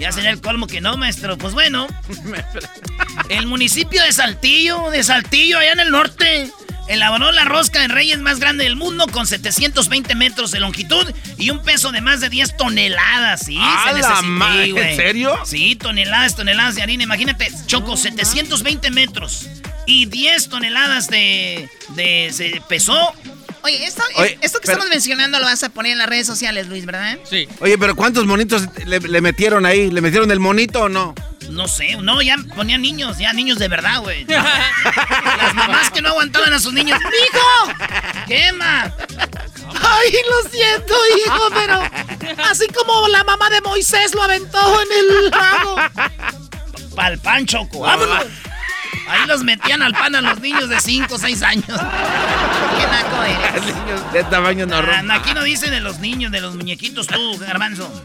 Ya sería el colmo que no, maestro. Pues bueno, el municipio de Saltillo, de Saltillo, allá en el norte, elaboró la rosca de reyes más grande del mundo con 720 metros de longitud y un peso de más de 10 toneladas. Sí, ¡Ah, se la necesitó, güey. ¿En serio? Sí, toneladas, toneladas de harina. Imagínate, Choco, 720 metros y 10 toneladas de, de se pesó. Oye, esto, Oye, esto que pero- estamos mencionando lo vas a poner en las redes sociales, Luis, ¿verdad? Sí. Oye, pero ¿cuántos monitos le, le metieron ahí? ¿Le metieron el monito o no? No sé, no, ya ponían niños, ya niños de verdad, güey. Las mamás que no aguantaban a sus niños. ¡Mijo! ¿Qué, ma? Ay, lo siento, hijo, pero así como la mamá de Moisés lo aventó en el lago. Pa'l pan, Choco, vámonos. Ahí los metían al pan a los niños de 5 o 6 años. Qué naco eres. Niños de tamaño Ah, normal. no, aquí no dicen de los niños, de los muñequitos tú, garbanzo.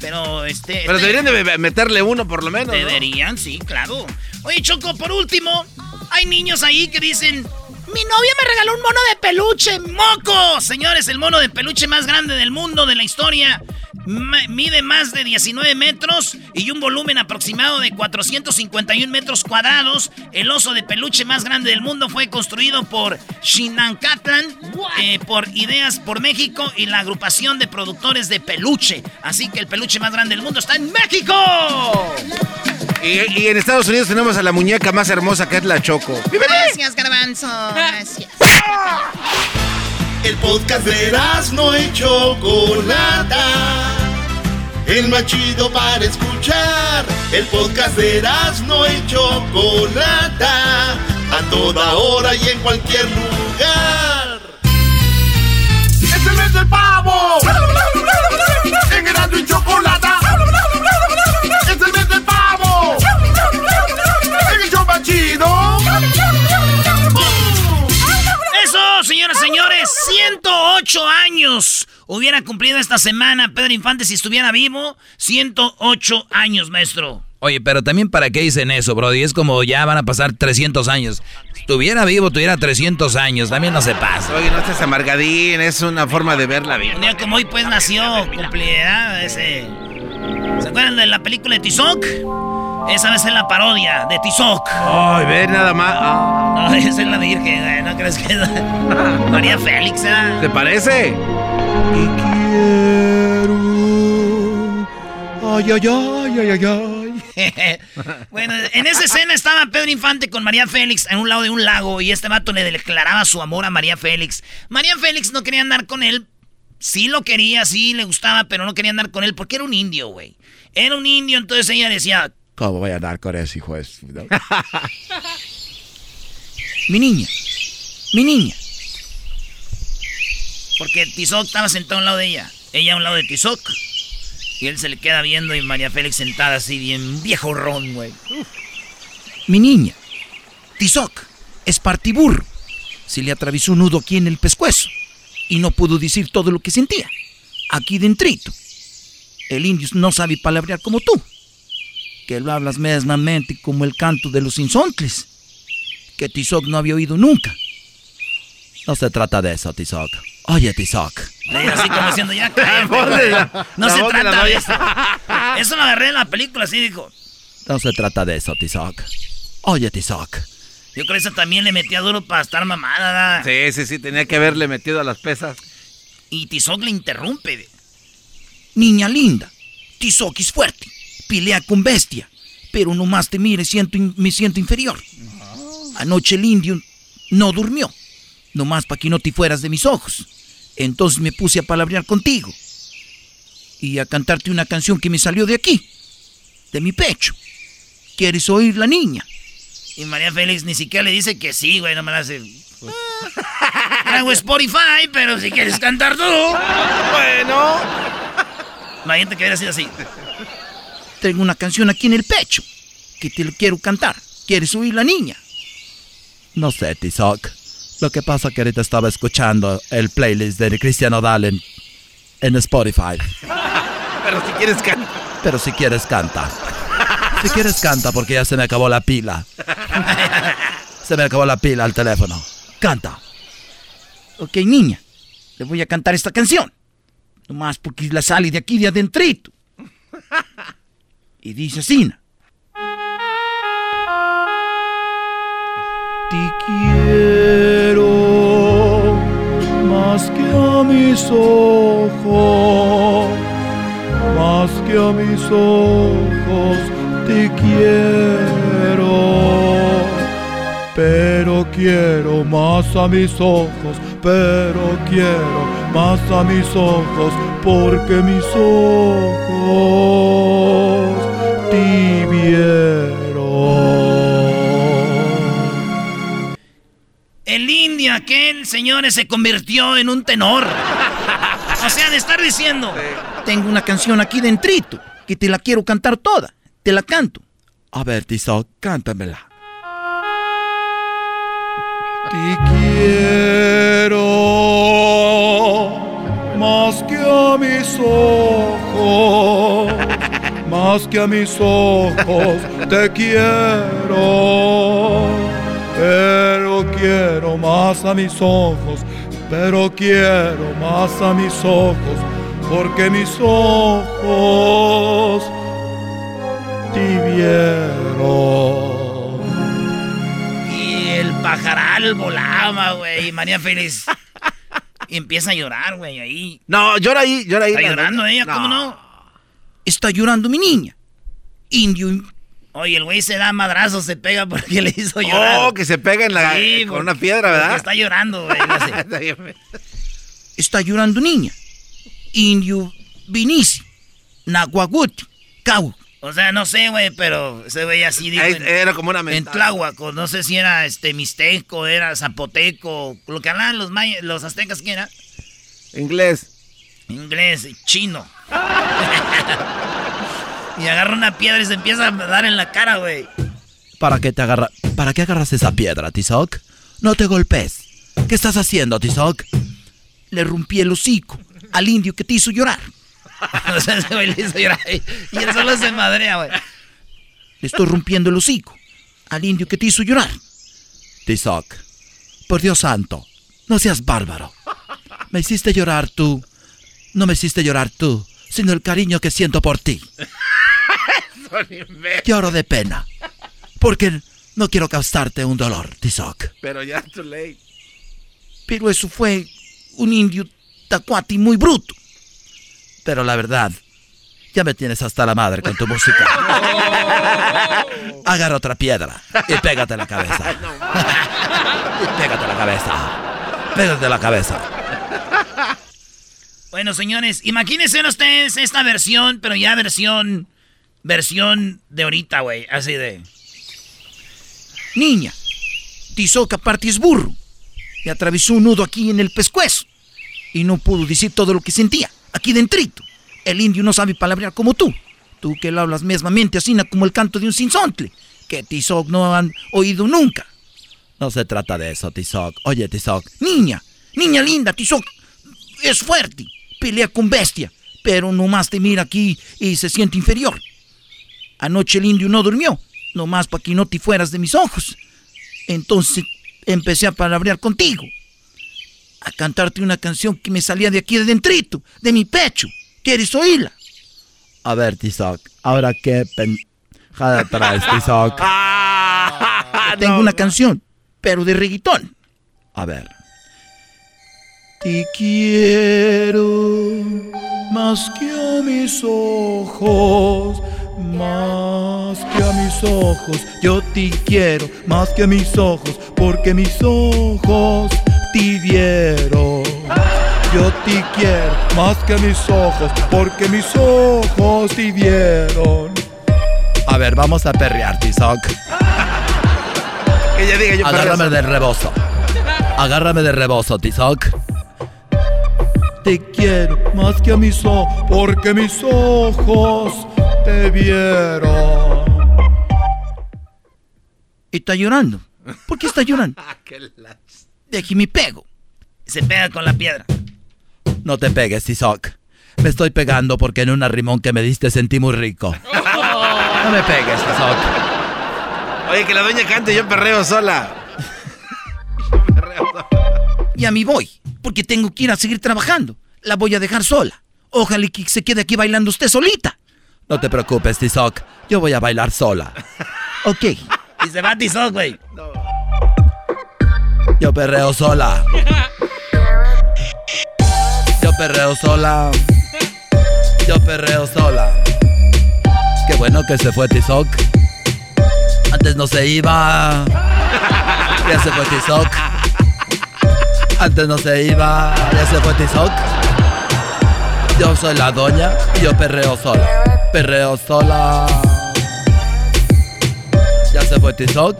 Pero este. Pero este- deberían de meterle uno por lo menos. ¿no? Deberían, sí, claro. Oye, Choco, por último, hay niños ahí que dicen. Mi novia me regaló un mono de peluche. ¡Moco! Señores, el mono de peluche más grande del mundo, de la historia. Mide más de 19 metros y un volumen aproximado de 451 metros cuadrados. El oso de peluche más grande del mundo fue construido por Shinancatlan, eh, por Ideas por México y la agrupación de productores de peluche. Así que el peluche más grande del mundo está en México. Y, y en Estados Unidos tenemos a la muñeca más hermosa que es la Choco. Gracias, Garbanzo. Gracias. El podcast de no y Chocolata. El más chido para escuchar. El podcast de no y Chocolata. A toda hora y en cualquier lugar. 108 años hubiera cumplido esta semana Pedro Infante si estuviera vivo. 108 años, maestro. Oye, pero también para qué dicen eso, Brody. Es como ya van a pasar 300 años. Si estuviera vivo, tuviera 300 años. También no se pasa. Oye, no estés amargadín, es una forma de ver la vida. Un día como hoy, pues nació, cumplirá ese. ¿Se acuerdan de la película de Tizoc? Esa vez es la parodia de Tizoc. Ay, ve nada más. Ah, No, esa es la Virgen, güey, ¿no crees que es María Félix, ¿eh? ¿Te parece? Ay, ay, ay, ay, ay, ay. bueno, en esa escena estaba Pedro Infante con María Félix en un lado de un lago y este vato le declaraba su amor a María Félix. María Félix no quería andar con él. Sí lo quería, sí le gustaba, pero no quería andar con él porque era un indio, güey. Era un indio, entonces ella decía, ¿Cómo voy a andar con ese hijo de su- no? mi niña, mi niña. Porque Tizoc estaba sentado a un lado de ella, ella a un lado de Tizoc. Y él se le queda viendo y María Félix sentada así bien viejo ron, güey. Mi niña, Tizoc, es partiburro. Se le atravesó un nudo aquí en el pescuezo y no pudo decir todo lo que sentía. Aquí dentrito. El indio no sabe palabrear como tú. Que lo hablas mesmamente como el canto de los insontles. Que Tizoc no había oído nunca. No se trata de eso, Tizoc. Oye, Tizoc. Así como diciendo, ya cállate. No se trata de eso. Eso lo agarré en la película, así dijo. No se trata de eso, Tizoc. Oye, Tizoc. Yo creo que eso también le metía duro para estar mamada. Sí, sí, sí, tenía que haberle metido a las pesas. Y Tizoc le interrumpe. Niña linda, Tizoc es fuerte, pelea con bestia, pero nomás te mire siento in- me siento inferior. Anoche el indio no durmió, nomás para que no te fueras de mis ojos. Entonces me puse a palabrear contigo y a cantarte una canción que me salió de aquí, de mi pecho. ¿Quieres oír la niña? Y María Félix ni siquiera le dice que sí, güey, no me la hace. Hago Spotify, pero si quieres cantar tú. Bueno. Imagínate que hubiera sido así. Tengo una canción aquí en el pecho que te lo quiero cantar. ¿Quieres oír la niña? No sé, Tizoc. Lo que pasa que ahorita estaba escuchando el playlist de Cristiano Dal en, Spotify. Pero si quieres cantar. Pero si quieres, canta. Si quieres, canta porque ya se me acabó la pila. Se me acabó la pila al teléfono. Canta. Ok, niña. Le voy a cantar esta canción. Nomás porque la sale de aquí de adentrito. Y dice así. Te quiero más que a mis ojos, más que a mis ojos te quiero. Pero quiero más a mis ojos, pero quiero más a mis ojos, porque mis ojos El indio aquel, señores, se convirtió en un tenor. O sea, de estar diciendo, tengo una canción aquí dentrito, que te la quiero cantar toda. Te la canto. A ver, Tizo, cántamela. Te quiero más que a mis ojos, más que a mis ojos, te quiero. Pero quiero más a mis ojos, pero quiero más a mis ojos, porque mis ojos te vieron el pajaral volaba, güey. María Félix. Y empieza a llorar, güey, ahí. No, llora ahí, llora ahí. Está llorando ella, ¿cómo no? Está llorando mi niña. Indio. Oye, el güey se da madrazos, se pega porque le hizo llorar. Oh, que se pega en la, con una piedra, ¿verdad? Está llorando, güey. está llorando niña. Indio Vinici. Nahuaguti. Cau. O sea, no sé, güey, pero se veía así. Digo, era como una En Tláhuaco, no sé si era este mixteco, era zapoteco, lo que hablaban los, los aztecas, ¿quién era? Inglés. Inglés, chino. Y agarra una piedra y se empieza a dar en la cara, güey. ¿Para qué te agarra? ¿Para qué agarras esa piedra, Tizoc? No te golpes. ¿Qué estás haciendo, Tizoc? Le rompí el hocico al indio que te hizo llorar. o sea, ese güey le hizo llorar. Y él solo se madrea, güey. Le estoy rompiendo el hocico al indio que te hizo llorar. Tizoc, por Dios santo, no seas bárbaro. Me hiciste llorar tú. No me hiciste llorar tú, sino el cariño que siento por ti. Lloro de pena. Porque no quiero causarte un dolor, Tizoc. Pero ya too late. Pero eso fue un indio tacuati muy bruto. Pero la verdad, ya me tienes hasta la madre con tu música. Agarra otra piedra y pégate la cabeza. y pégate la cabeza. Pégate la cabeza. Bueno, señores, imagínense ustedes esta versión, pero ya versión. Versión de ahorita, güey. Así de. Niña, Tizoca es burro. Y atravesó un nudo aquí en el pescuezo. Y no pudo decir todo lo que sentía aquí dentrito. El indio no sabe palabrear como tú. Tú que lo hablas mesmamente así como el canto de un sinsontle, que Tizoc no han oído nunca. No se trata de eso, Tizoc. Oye, Tizoc, niña, niña linda, Tizoc es fuerte, pelea con bestia, pero nomás te mira aquí y se siente inferior. Anoche el indio no durmió, nomás para que no te fueras de mis ojos. Entonces empecé a palabrear contigo a cantarte una canción que me salía de aquí de dentrito, de mi pecho. ¿Quieres oírla? A ver, Tizoc, ahora qué pendejada traes, Tizoc. Tengo una canción, pero de reggaetón. A ver. Te quiero más que a mis ojos, más que a mis ojos. Yo te quiero más que a mis ojos, porque mis ojos te vieron. Yo te quiero más que mis ojos, porque mis ojos te vieron. A ver, vamos a perrear, Tizoc. Ella diga yo Agárrame de rebozo. Agárrame de rebozo, Tizoc. Te quiero más que a mis ojos, porque mis ojos te vieron. ¿Y está llorando? ¿Por qué está llorando? De aquí me pego. Se pega con la piedra. No te pegues, Tizoc. Me estoy pegando porque en un arrimón que me diste sentí muy rico. No me pegues, Tizoc. Oye, que la doña cante yo perreo sola. Y a mí voy, porque tengo que ir a seguir trabajando. La voy a dejar sola. Ojalá que se quede aquí bailando usted solita. No te preocupes, Tizoc. Yo voy a bailar sola. Ok. Y se va Tizoc, güey. Yo perreo sola. perreo sola. Yo perreo sola. Qué bueno que se fue Tizoc. Antes no se iba. Ya se fue Tizoc. Antes no se iba. Ya se fue Tizoc. Yo soy la doña y yo perreo sola. Perreo sola. Ya se fue Tizoc.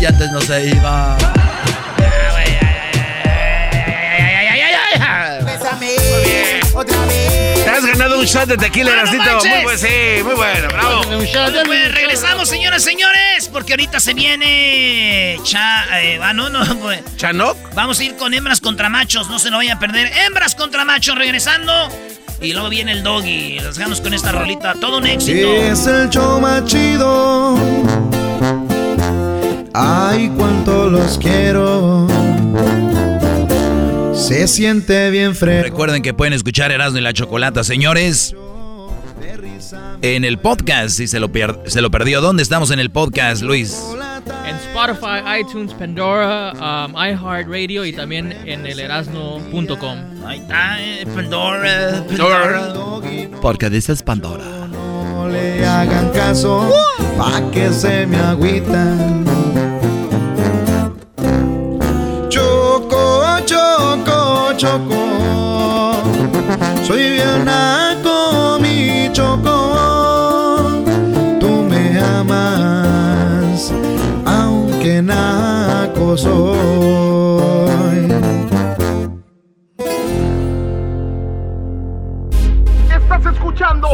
Y antes no se iba. Te has ganado un shot de tequila, Erasito. muy bueno, sí, muy bueno, bravo. Pues regresamos, señoras, señores, porque ahorita se viene. Cha. Eh, ah, no, no. ¿Chanok? Vamos a ir con hembras contra machos, no se lo vayan a perder. Hembras contra machos, regresando. Y luego viene el doggy. Nos dejamos con esta rolita. Todo un éxito. Es el show más chido. Ay, cuánto los quiero. Se siente bien fresco. Recuerden que pueden escuchar Erasmo y la Chocolata, señores. En el podcast, si se lo, se lo perdió. ¿Dónde estamos en el podcast, Luis? En Spotify, iTunes, Pandora, um, iHeartRadio y también en el erasno.com. Eh, Pandora, Pandora. Porque dices Pandora. No le hagan caso, pa' que se me agüitan. Choco, choco, choco. Soy bien naco, mi choco. Tú me amas, aunque naco soy. Estás escuchando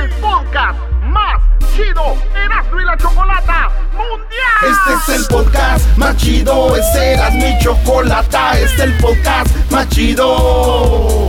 el podcast más chido Erasmo y la Chocolata Mundial. Este es el podcast más chido, este eras mi chocolata, este es el podcast más chido.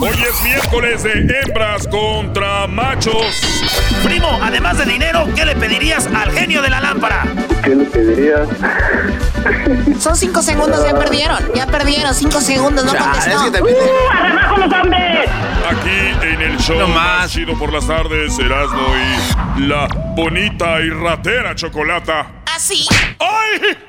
Hoy es miércoles de hembras contra machos. Primo, además de dinero, ¿qué le pedirías al genio de la lámpara? ¿Qué le pedirías? Son cinco segundos, ya perdieron. Ya perdieron, cinco segundos, no contestó. ¡Abajo los hombres! Aquí en el show más chido por las tardes, Erasmo y la bonita y ratera chocolata. ¿Así?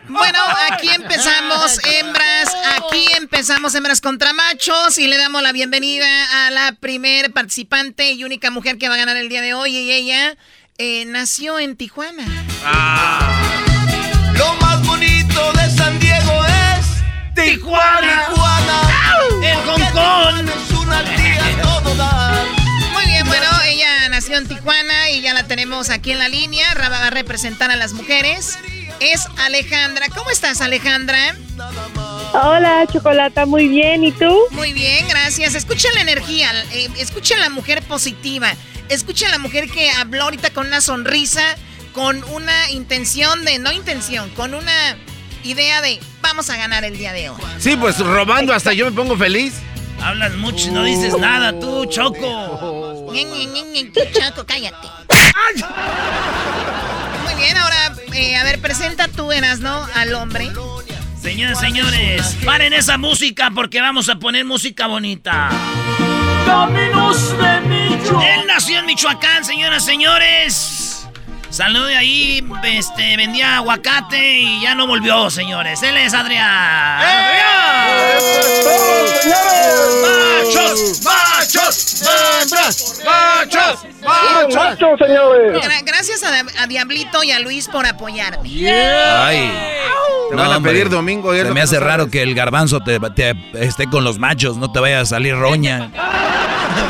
Bueno, aquí empezamos, hembras. Aquí empezamos, hembras contra machos. Y le damos la bienvenida a la primer participante y única mujer que va a ganar el día de hoy. Y ella eh, nació en Tijuana. Lo más bonito de San Diego es Tijuana. Tijuana. El Hong Kong. Es una aldea a todo dar. Muy bien, bueno, ella nació en Tijuana y ya la tenemos aquí en la línea. Ra- Va a representar a las mujeres. Es Alejandra. ¿Cómo estás, Alejandra? Hola, Chocolata, muy bien. ¿Y tú? Muy bien, gracias. Escucha la energía, eh, escucha a la mujer positiva, escucha a la mujer que habló ahorita con una sonrisa, con una intención de, no intención, con una idea de vamos a ganar el día de hoy. Sí, pues robando hasta yo me pongo feliz. Hablas mucho y no dices nada, tú, Choco. Chaco, cállate. Muy bien, ahora, eh, a ver, presenta tú, Eras, ¿no? Al hombre. Señoras, señores, paren esa música porque vamos a poner música bonita. Caminos de Michoacán. Él nació en Michoacán, señoras, señores. Salió de ahí, este, vendía aguacate y ya no volvió, señores. Él es Adrián. ¡Machos! ¡Machos! ¡Machos! Gracias a, a Diablito y a Luis por apoyarme. Ay. Te van a pedir domingo Se me hace no raro que el garbanzo te, te esté con los machos, no te vaya a salir roña.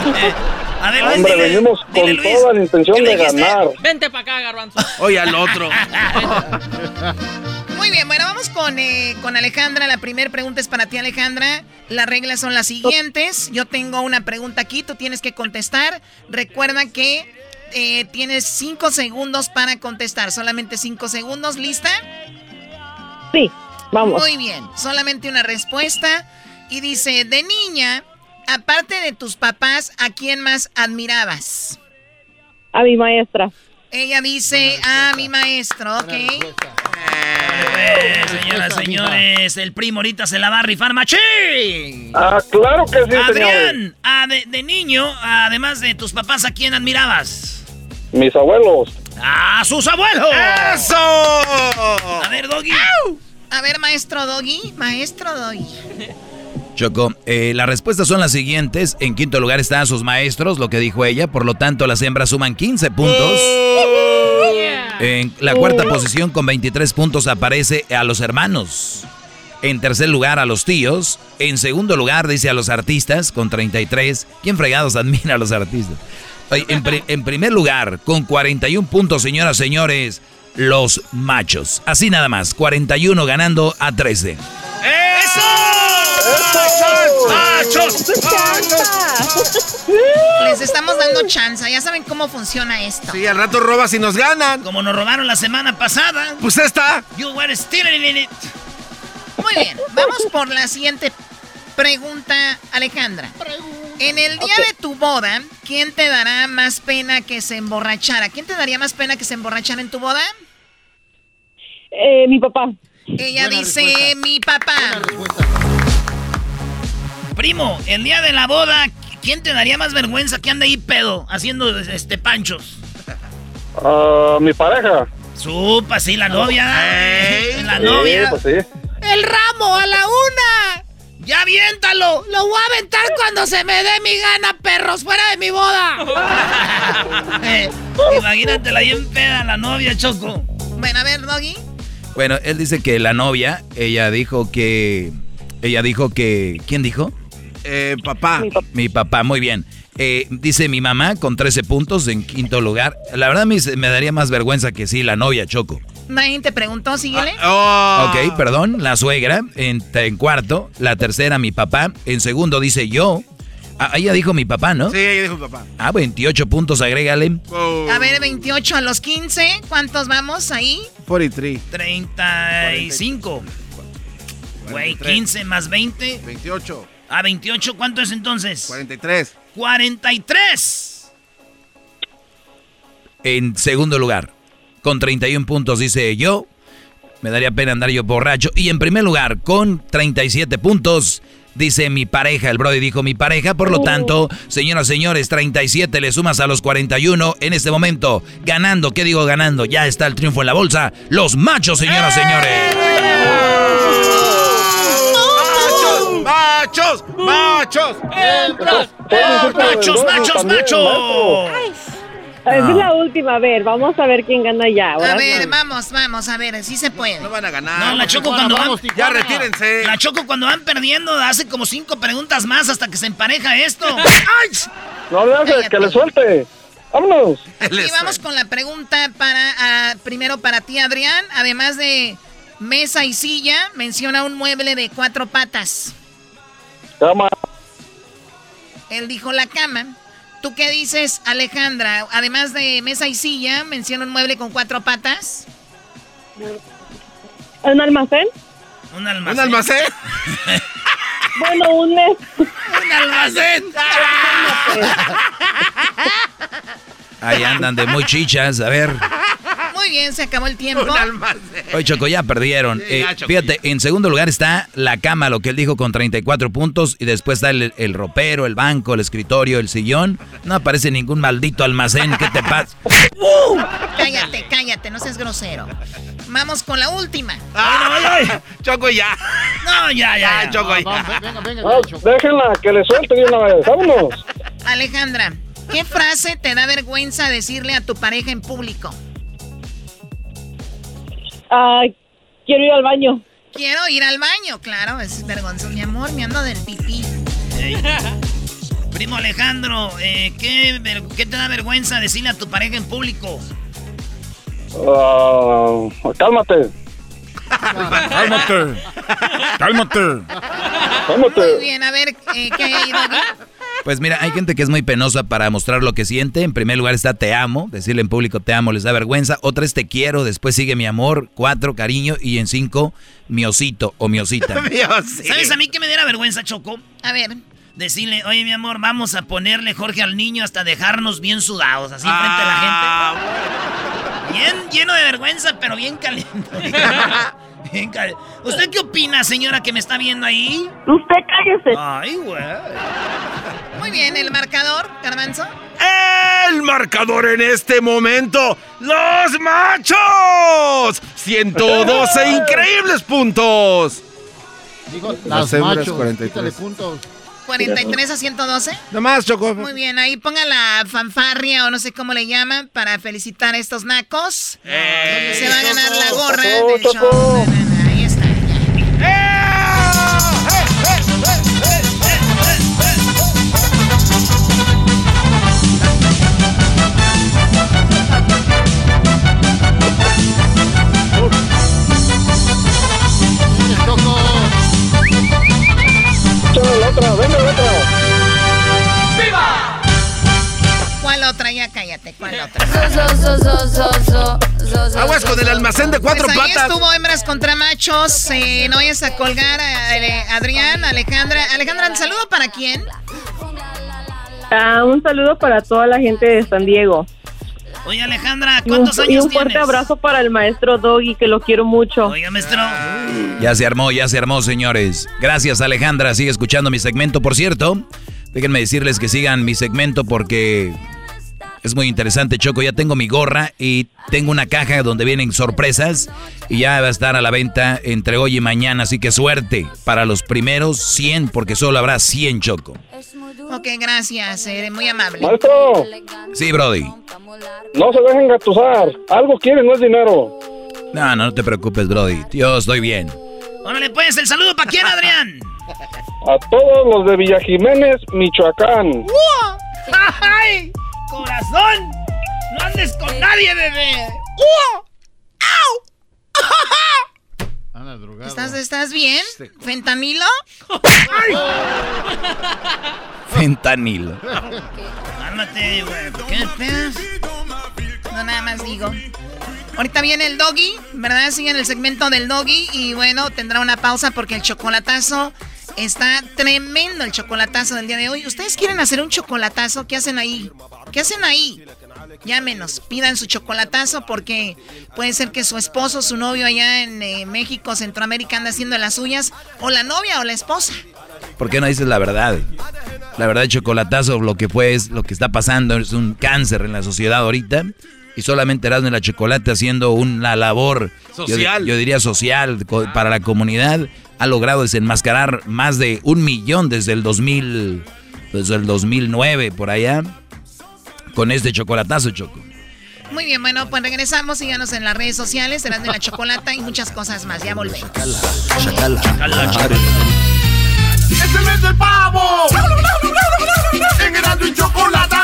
A ver, Hombre, dile- venimos con dile, Luis, toda la intención ¿qué le de ganar. Vente para acá, garbanzo. Oye, al otro. Muy bien, bueno, vamos con, eh, con Alejandra. La primera pregunta es para ti, Alejandra. Las reglas son las siguientes. Yo tengo una pregunta aquí, tú tienes que contestar. Recuerda que eh, tienes cinco segundos para contestar, solamente cinco segundos. ¿Lista? Sí. Vamos. Muy bien, solamente una respuesta. Y dice, de niña, aparte de tus papás, ¿a quién más admirabas? A mi maestra. Ella dice, a mi maestro, ok. Eh, señoras, señores, el primo ahorita se la va a rifar machín. Ah, claro que sí, Adrián, ah, de, de niño, además de tus papás, ¿a quién admirabas? Mis abuelos. ¡A sus abuelos! ¡Eso! A ver, Doggy. A ver, maestro Doggy, maestro Doggy. Choco, eh, las respuestas son las siguientes. En quinto lugar están sus maestros, lo que dijo ella. Por lo tanto, las hembras suman 15 puntos. En la cuarta posición, con 23 puntos, aparece a los hermanos. En tercer lugar, a los tíos. En segundo lugar, dice a los artistas, con 33. ¿Quién fregados admira a los artistas? En, pri- en primer lugar, con 41 puntos, señoras y señores, los machos. Así nada más, 41 ganando a 13. ¡Eso! ¡Machos! Les estamos dando chance, ya saben cómo funciona esto. Sí, al rato robas y nos ganan. Como nos robaron la semana pasada. Pues esta. You were stealing in it. Muy bien, vamos por la siguiente pregunta, Alejandra. En el día de tu boda, ¿quién te dará más pena que se emborrachara? ¿Quién te daría más pena que se emborrachara en tu boda? Eh, mi papá. Ella dice, mi papá. Primo, el día de la boda, ¿quién te daría más vergüenza que ande ahí pedo haciendo este panchos? Ah, mi pareja. Supa, sí, la novia. La Sí, novia. pues sí. ¡El ramo a la una! ¡Ya aviéntalo! ¡Lo voy a aventar cuando se me dé mi gana, perros! ¡Fuera de mi boda! Eh, Imagínate la bien peda, la novia, Choco. Bueno, a ver, Doggy. Bueno, él dice que la novia, ella dijo que... Ella dijo que... ¿Quién dijo? Eh, papá. Mi papá, muy bien. Eh, dice mi mamá con 13 puntos en quinto lugar. La verdad me daría más vergüenza que sí, la novia, Choco. Nadie te preguntó, síguele. Oh. Ok, perdón, la suegra en, en cuarto, la tercera mi papá, en segundo dice yo. Ah, ella dijo mi papá, ¿no? Sí, ella dijo papá. Ah, 28 puntos, agrégale. A ver, 28 a los 15. ¿Cuántos vamos ahí? 43. 35. Güey, 15 más 20. 28. Ah, 28, ¿cuánto es entonces? 43. 43. En segundo lugar, con 31 puntos dice yo. Me daría pena andar yo borracho. Y en primer lugar, con 37 puntos, dice mi pareja. El Brody dijo mi pareja. Por lo tanto, señoras y señores, 37 le sumas a los 41 en este momento. Ganando, ¿qué digo ganando? Ya está el triunfo en la bolsa. Los machos, señoras y señores. ¡Machos! ¡Machos! ¡Machos! ¡Machos, machos, machos! Es la última, a ver, vamos a ver quién gana ya. A ver, vamos, vamos, a ver, sí se puede. No van a ganar. No, la Choco cuando van... Ya retírense. La Choco cuando van perdiendo hace como cinco preguntas más hasta que se empareja esto. No le hace que le suelte. Vámonos. Y vamos con la pregunta para, ah, primero para ti, Adrián. Además de mesa y silla, menciona un mueble de cuatro patas. Cama. Él dijo la cama. ¿Tú qué dices, Alejandra? Además de mesa y silla, menciona un mueble con cuatro patas. ¿Un almacén? Un almacén. ¿Un almacén? Bueno, un mes. ¡Un almacén! Ahí andan de muy chichas. A ver. Muy bien, se acabó el tiempo. Hoy Choco, ya perdieron. Sí, Eh, ya, Choco. fíjate, en segundo lugar está la cama, lo que él dijo con 34 puntos. Y después está el, el ropero, el banco, el escritorio, el sillón. No aparece ningún maldito almacén. ¿Qué te pasa? Cállate, cállate, no seas grosero. Vamos con la última. ¡Ay, ay! Choco ya. No, ya, ya. Ya, Choco ya. Ah, déjenla que le suelte de una vez. Vámonos. Alejandra, ¿qué frase te da vergüenza decirle a tu pareja en público? Ah, quiero ir al baño. Quiero ir al baño, claro, es vergonzoso, mi amor, me ando del pipí. Primo Alejandro, eh, ¿qué, te da vergüenza decirle a tu pareja en público? Ah, cálmate. Cálmate. Cálmate. Muy bien, a ver, eh, ¿qué hay, Doggy? Pues mira, hay gente que es muy penosa para mostrar lo que siente. En primer lugar está te amo, decirle en público te amo les da vergüenza. Otra es te quiero, después sigue mi amor, cuatro cariño y en cinco mi osito o mi osita. ¿Sabes a mí que me diera vergüenza, Choco? A ver. Decirle, oye mi amor, vamos a ponerle Jorge al niño hasta dejarnos bien sudados, así frente a la gente. Bien lleno de vergüenza, pero bien caliente. ¿Usted qué opina, señora, que me está viendo ahí? Usted cállese. Ay, güey. Muy bien, el marcador, Garbanzo. El marcador en este momento, los machos. 112 increíbles puntos. Digo, Las las hembras, machos, 43. quítale puntos. 43 a 112. Nomás, Choco. Muy bien, ahí ponga la fanfarria o no sé cómo le llaman para felicitar a estos nacos. Eh. Se va a ganar la gorra Choco, del show. Cállate. ¿Cuál otra? Aguas con el almacén de cuatro Pues ahí patas. estuvo hembras contra machos. Eh, no vayas a colgar a, Adrián, Alejandra. Alejandra, ¿un saludo para quién? Ah, un saludo para toda la gente de San Diego. Oye, Alejandra, Y un, ¿cuántos y años un fuerte tienes? abrazo para el maestro Doggy, que lo quiero mucho. Oiga, maestro. Ya se armó, ya se armó, señores. Gracias, Alejandra. Sigue escuchando mi segmento. Por cierto, déjenme decirles que sigan mi segmento porque es muy interesante, Choco. Ya tengo mi gorra y tengo una caja donde vienen sorpresas y ya va a estar a la venta entre hoy y mañana. Así que suerte para los primeros 100 porque solo habrá 100, Choco. Ok, gracias. eh, muy amable. Maestro, Sí, Brody. no se dejen gatusar. Algo quieren, no es dinero. No, no, no te preocupes, Brody. Yo estoy bien. Órale, pues, el saludo para quién, Adrián. A todos los de Villa Jiménez, Michoacán. ¡Ay! ¡Corazón! ¡No andes con nadie, bebé! ¡Uh! Anda drogado. ¿Estás, ¿Estás bien? ¿Fentanilo? Fentanilo. Cálmate, güey. ¿por ¿Qué pedas? No, nada más digo. Ahorita viene el doggy, ¿verdad? Siguen el segmento del doggy y bueno, tendrá una pausa porque el chocolatazo está tremendo, el chocolatazo del día de hoy. ¿Ustedes quieren hacer un chocolatazo? ¿Qué hacen ahí? ¿Qué hacen ahí? Llámenos, pidan su chocolatazo porque puede ser que su esposo, su novio allá en eh, México, Centroamérica anda haciendo las suyas, o la novia o la esposa. ¿Por qué no dices la verdad? La verdad, chocolatazo, lo que fue es lo que está pasando, es un cáncer en la sociedad ahorita. Y solamente Erasmo y la Chocolate haciendo una labor Social. Yo, diría social para la comunidad. Ha logrado desenmascarar más de un millón desde el 2000, desde el 2009 por allá. Con este chocolatazo, Choco. Muy bien, bueno, pues regresamos, síganos en las redes sociales, serán de la chocolata y muchas cosas más. Ya volvemos. ¡Es el mes del pavo! En Erasmo y Chocolata.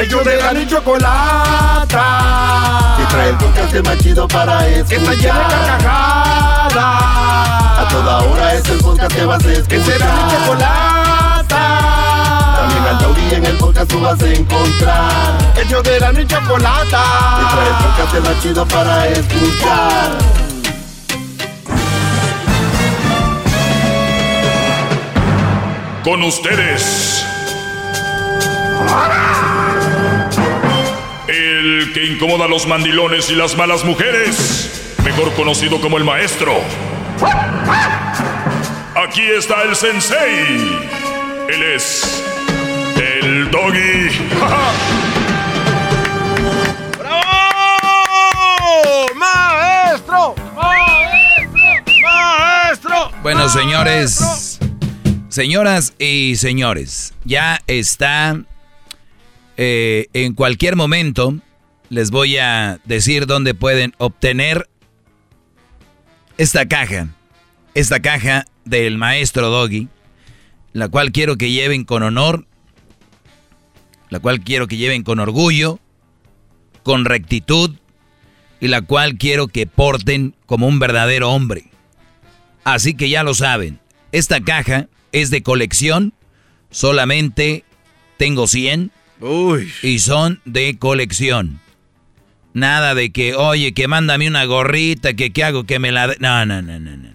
Ellos de Erasmo y Chocolata. Que trae el podcast más chido para escuchar. Que está lleno de carcajadas. A toda hora es el podcast que vas a escuchar. Que será mi chocolata. También al Tauri en el podcast tú vas a encontrar. El show de Erasmo y Chocolata. Que trae el podcast más chido para escuchar. Con ustedes. El que incomoda a los mandilones y las malas mujeres. Mejor conocido como el maestro. Aquí está el sensei. Él es. El doggy. ¡Bravo! ¡Maestro! ¡Maestro! ¡Maestro! Bueno, señores, señoras y señores, ya está eh, en cualquier momento. Les voy a decir dónde pueden obtener esta caja. Esta caja del maestro Doggy, la cual quiero que lleven con honor, la cual quiero que lleven con orgullo, con rectitud y la cual quiero que porten como un verdadero hombre. Así que ya lo saben, esta caja es de colección, solamente tengo 100 y son de colección. Nada de que, oye, que mándame una gorrita, que qué hago, que me la... No, no, no, no, no.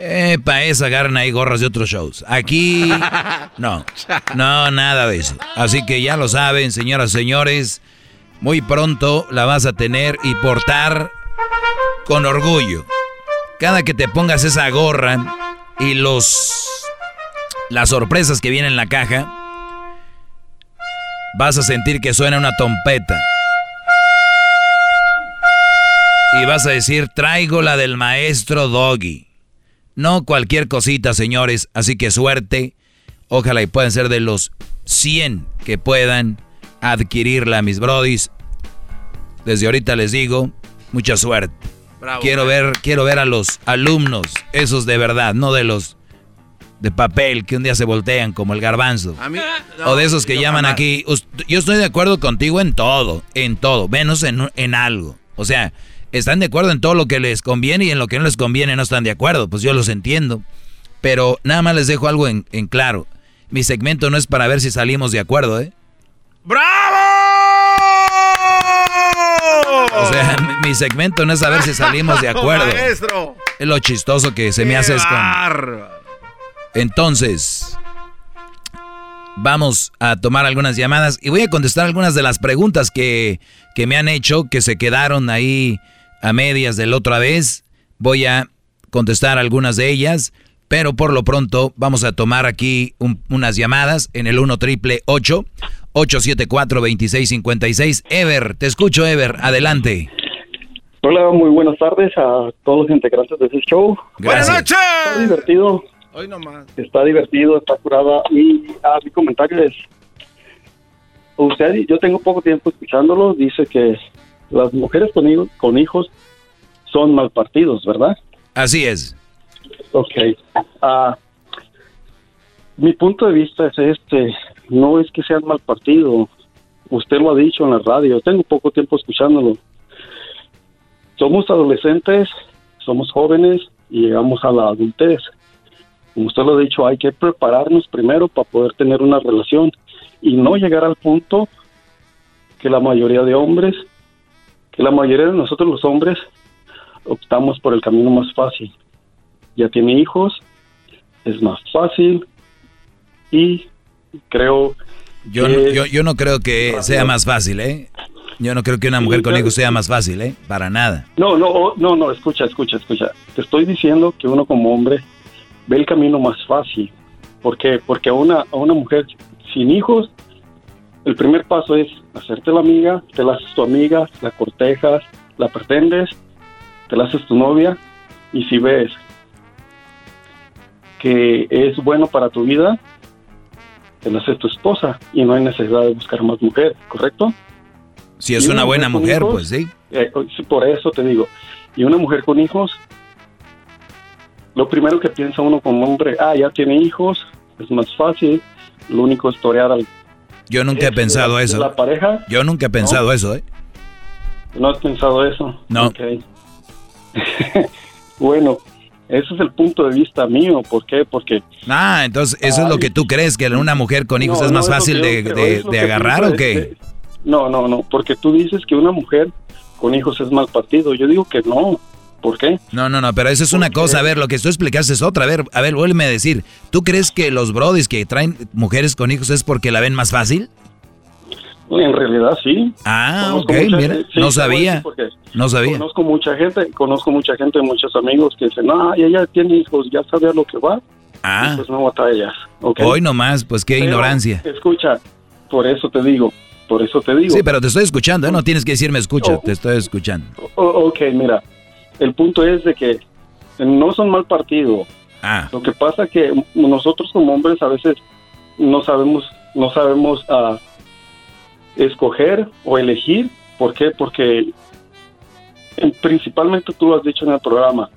Eh, para eso agarran ahí gorras de otros shows. Aquí, no, no, nada de eso. Así que ya lo saben, señoras y señores, muy pronto la vas a tener y portar con orgullo. Cada que te pongas esa gorra y los las sorpresas que vienen en la caja, vas a sentir que suena una trompeta. Y vas a decir, traigo la del maestro Doggy. No cualquier cosita, señores. Así que suerte. Ojalá y puedan ser de los 100 que puedan adquirirla, mis brodis. Desde ahorita les digo, mucha suerte. quiero ver, quiero ver a los alumnos, esos de verdad, no de los de papel que un día se voltean como el garbanzo. o de esos que llaman aquí. Yo estoy de acuerdo contigo en todo, en todo, menos en, en algo. O sea, están de acuerdo en todo lo que les conviene y en lo que no les conviene no están de acuerdo. Pues yo los entiendo. Pero nada más les dejo algo en, en claro. Mi segmento no es para ver si salimos de acuerdo, ¿eh? ¡Bravo! O sea, mi, segmento no es a ver si salimos de acuerdo. Maestro. Es lo chistoso que se me hace es con... Entonces, vamos a tomar algunas llamadas y voy a contestar algunas de las preguntas que, que me han hecho, que se quedaron ahí a medias de la otra vez. Voy a contestar algunas de ellas, pero por lo pronto vamos a tomar aquí unas llamadas en el 1 triple 874 2656. Ever, te escucho, Ever, adelante. Hola, muy buenas tardes a todos los integrantes de este show. Buenas noches. Está divertido. Hoy nomás. Está divertido, está curada. Y a mi comentario es, usted, yo tengo poco tiempo escuchándolo, dice que las mujeres con, hijos, con hijos son mal partidos, ¿verdad? Así es. Ok. Ah, mi punto de vista es este, no es que sean mal partido, usted lo ha dicho en la radio, tengo poco tiempo escuchándolo. Somos adolescentes, somos jóvenes y llegamos a la adultez. Como usted lo ha dicho, hay que prepararnos primero para poder tener una relación y no llegar al punto que la mayoría de hombres que la mayoría de nosotros los hombres optamos por el camino más fácil. Ya tiene hijos, es más fácil y creo... Yo, yo, yo no creo que sea más fácil, ¿eh? Yo no creo que una mujer con hijos sea más fácil, ¿eh? Para nada. No, no, no, no, escucha, escucha, escucha. Te estoy diciendo que uno como hombre ve el camino más fácil. ¿Por qué? Porque a una, a una mujer sin hijos el primer paso es hacerte la amiga, te la haces tu amiga, la cortejas, la pretendes, te la haces tu novia y si ves que es bueno para tu vida, te la haces tu esposa y no hay necesidad de buscar más mujer, ¿correcto? Si es una, buena mujer, pues eh, sí. Por eso te digo, y una mujer con hijos, lo primero que piensa uno como hombre, ah, ya tiene hijos, es más fácil, lo único es torear al yo nunca he pensado eso. ¿La pareja? Yo nunca he pensado eso, ¿eh? ¿No has pensado eso? No. bueno, ese es el punto de vista mío. ¿Por qué? Porque... Ah, entonces, ¿eso es lo que tú crees? ¿Que una mujer con hijos es más fácil de, agarrar o qué? No, no, no, porque tú dices que una mujer con hijos es mal partido. Yo digo que no. ¿Por qué? No, no, no, pero eso es una cosa. A ver, lo que tú explicaste es otra. A ver, a ver, vuélveme a decir. ¿Tú crees que los brodis que traen mujeres con hijos es porque la ven más fácil? En realidad sí. Ah, ok, mira, no sabía. No sabía. Conozco mucha gente, conozco mucha gente, muchos amigos que dicen, ah, ella tiene hijos, ya sabe a lo que va. Ah. pues no batallas. Okay. Hoy nomás, pues qué ignorancia. Escucha, por eso te digo, por eso te digo. Sí, pero te estoy escuchando, ¿eh? no tienes que decirme escucha, oh. te estoy escuchando. ok, mira, el punto es de que no son mal partido. Ah. Lo que pasa que nosotros como hombres a veces no sabemos, no sabemos uh, escoger o elegir. ¿Por qué? Porque principalmente tú lo has dicho en el programa.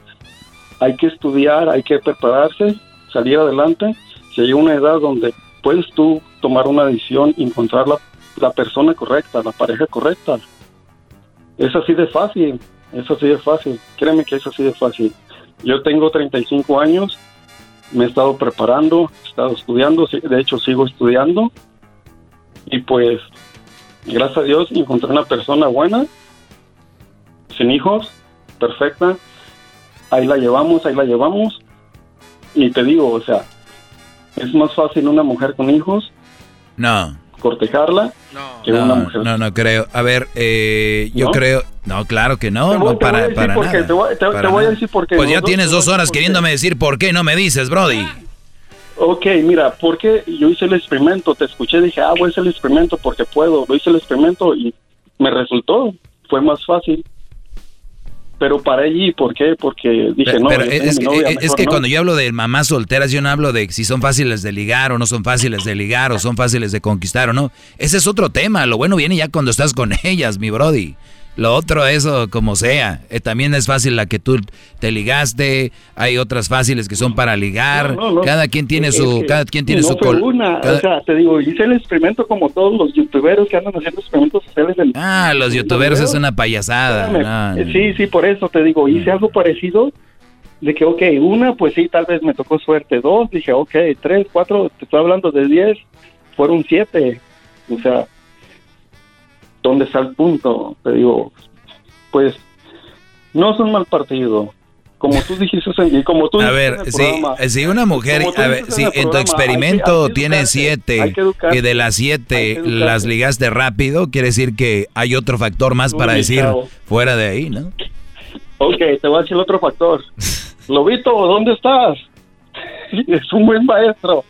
Hay que estudiar, hay que prepararse, salir adelante. Si hay una edad donde puedes tú tomar una decisión, encontrar la, la persona correcta, la pareja correcta, Es así de fácil, es así de fácil. Créeme que es así de fácil. Yo tengo 35 años, me he estado preparando, he estado estudiando, de hecho sigo estudiando. Y pues, gracias a Dios, encontré una persona buena, sin hijos, perfecta. Ahí la llevamos, ahí la llevamos. Y te digo, o sea, es más fácil una mujer con hijos No. Cortejarla que una No, mujer. no, no creo. A ver, eh, yo ¿No? creo. No, claro que no. Te voy- no te voy a para, decir para por qué, nada. te voy- te- te para voy a decir por qué. Pues ya tienes dos horas queriéndome decir por qué no me dices, Brody. Ok, mira, porque yo hice el experimento, te escuché, dije, ah, voy a hacer el experimento porque puedo. Lo hice el experimento y me resultó, fue más fácil. Pero para allí, ¿por qué? Porque dije, Pero, no, pero es, mi novia, es- que no. cuando yo hablo de mamás solteras, yo no hablo de si son fáciles de ligar o no son fáciles de ligar o son fáciles de conquistar o no. Ese es otro tema. Lo bueno viene ya cuando estás con ellas, mi Brody. Lo otro, eso como sea. Eh, también es fácil la que tú te ligaste. Hay otras fáciles que son para ligar. No, no, no. Cada quien tiene su, cada quien tiene su fue una, cada- o sea, te digo, hice el experimento como todos los youtuberos que andan haciendo experimentos sociales. en- Ah, los youtuberos es una payasada. Espérame. Sí, sí, por eso te digo, hice algo parecido de que, ok, una, pues sí, tal vez me tocó suerte, dos, dije, ok, tres, cuatro, te estoy hablando de diez, fueron siete, o sea, ¿dónde está el punto? Te digo, pues, no son mal partido, como tú dijiste, y como tú A dijiste en ver, el si, programa, si una mujer, a ver, si en tu experimento hay que- hay que tiene siete y de las siete las ligaste rápido, quiere decir que hay otro factor más para decir fuera de ahí, ¿no? Ok, te voy a decir el otro factor. Lobito, ¿dónde estás? Es un buen maestro.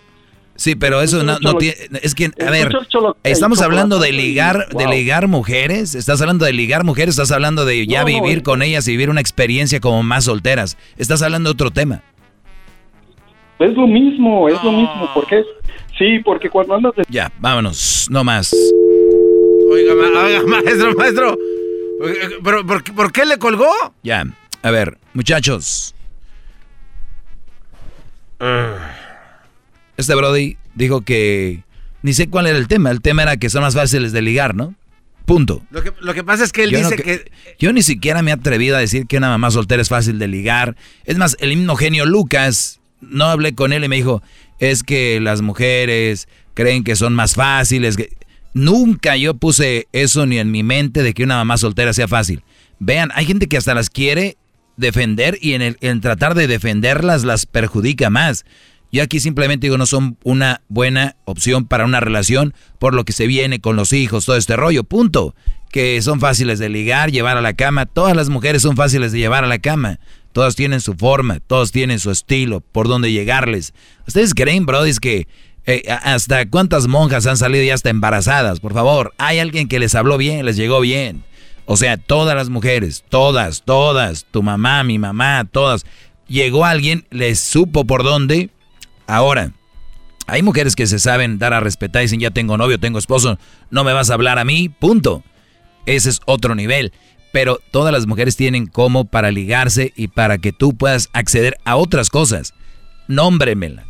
Sí, pero eso no, no cholo- tiene, es que, a escucho ver, el estamos hablando de y- ligar, de ligar mujeres, estás hablando de ligar mujeres, estás hablando de ya vivir con ellas y vivir una experiencia como más solteras, estás hablando de otro tema. Es lo mismo, es lo mismo, porque es, sí, porque cuando andas de Ya, vámonos, no más. Oiga, oiga, maestro, maestro. ¿Pero por, qué- por qué le colgó? Ya, a ver, muchachos. Este Brody dijo que ni sé cuál era el tema. El tema era que son más fáciles de ligar, ¿no? Punto. Lo que, lo que pasa es que él Yo no dice que- que... Yo ni siquiera me he atrevido a decir que una mamá soltera es fácil de ligar. Es más, el mismo genio Lucas, no hablé con él y me dijo, es que las mujeres creen que son más fáciles. que-". Nunca yo puse eso ni en mi mente de que una mamá soltera sea fácil. Vean, hay gente que hasta las quiere defender y en, el, en tratar de defenderlas las perjudica más. Yo aquí simplemente digo, no son una buena opción para una relación por lo que se viene con los hijos, todo este rollo, punto. Que son fáciles de ligar, llevar a la cama. Todas las mujeres son fáciles de llevar a la cama. Todas tienen su forma, todos tienen su estilo, por dónde llegarles. ¿Ustedes creen, brodis, que eh, hasta cuántas monjas han salido ya hasta embarazadas? Por favor, hay alguien que les habló bien, les llegó bien. O sea, todas las mujeres, todas, todas, tu mamá, mi mamá, todas. Llegó alguien, les supo por dónde. Ahora, hay mujeres que se saben dar a respetar y dicen, ya tengo novio, tengo esposo, no me vas a hablar a mí, punto. Ese es otro nivel. Pero todas las mujeres tienen como para ligarse y para que tú puedas acceder a otras cosas. Nómbremela.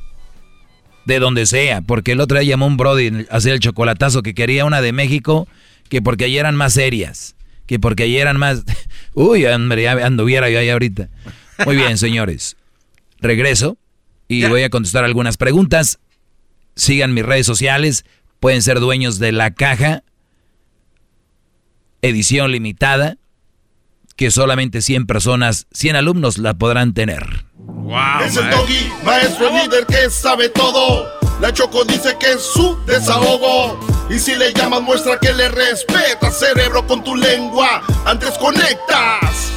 De donde sea, porque el otro día llamó un brody a hacer el chocolatazo que quería una de México, que porque allí eran más serias, que porque allí eran más... Uy, anduviera yo ahí ahorita. Muy bien, señores. Regreso y voy a contestar algunas preguntas. Sigan mis redes sociales, pueden ser dueños de la caja, edición limitada, que solamente 100 personas, 100 alumnos la podrán tener. es el doggy, maestro líder que sabe todo. La Choco dice que es su desahogo. Y si le llamas, muestra que le respeta, cerebro, con tu lengua. Antes conectas.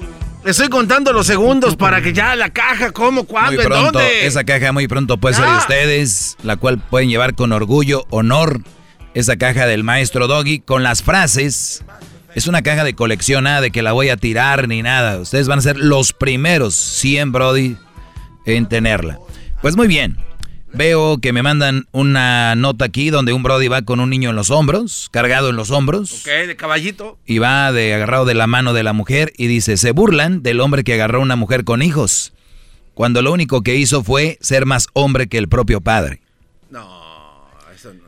estoy contando los segundos para que ya la caja, ¿cómo, cuándo, Muy en pronto, dónde? esa caja muy pronto puede ser de ustedes, la cual pueden llevar con orgullo, honor, esa caja del maestro Doggy con las frases Es una caja de colección, nada de que la voy a tirar ni nada. Ustedes van a ser los primeros 100 Brody en tenerla. Pues muy bien. Veo que me mandan una nota aquí donde un Brody va con un niño en los hombros, cargado en los hombros. Ok, de caballito. Y va de agarrado de la mano de la mujer y dice, se burlan del hombre que agarró a una mujer con hijos, cuando lo único que hizo fue ser más hombre que el propio padre. No, eso no.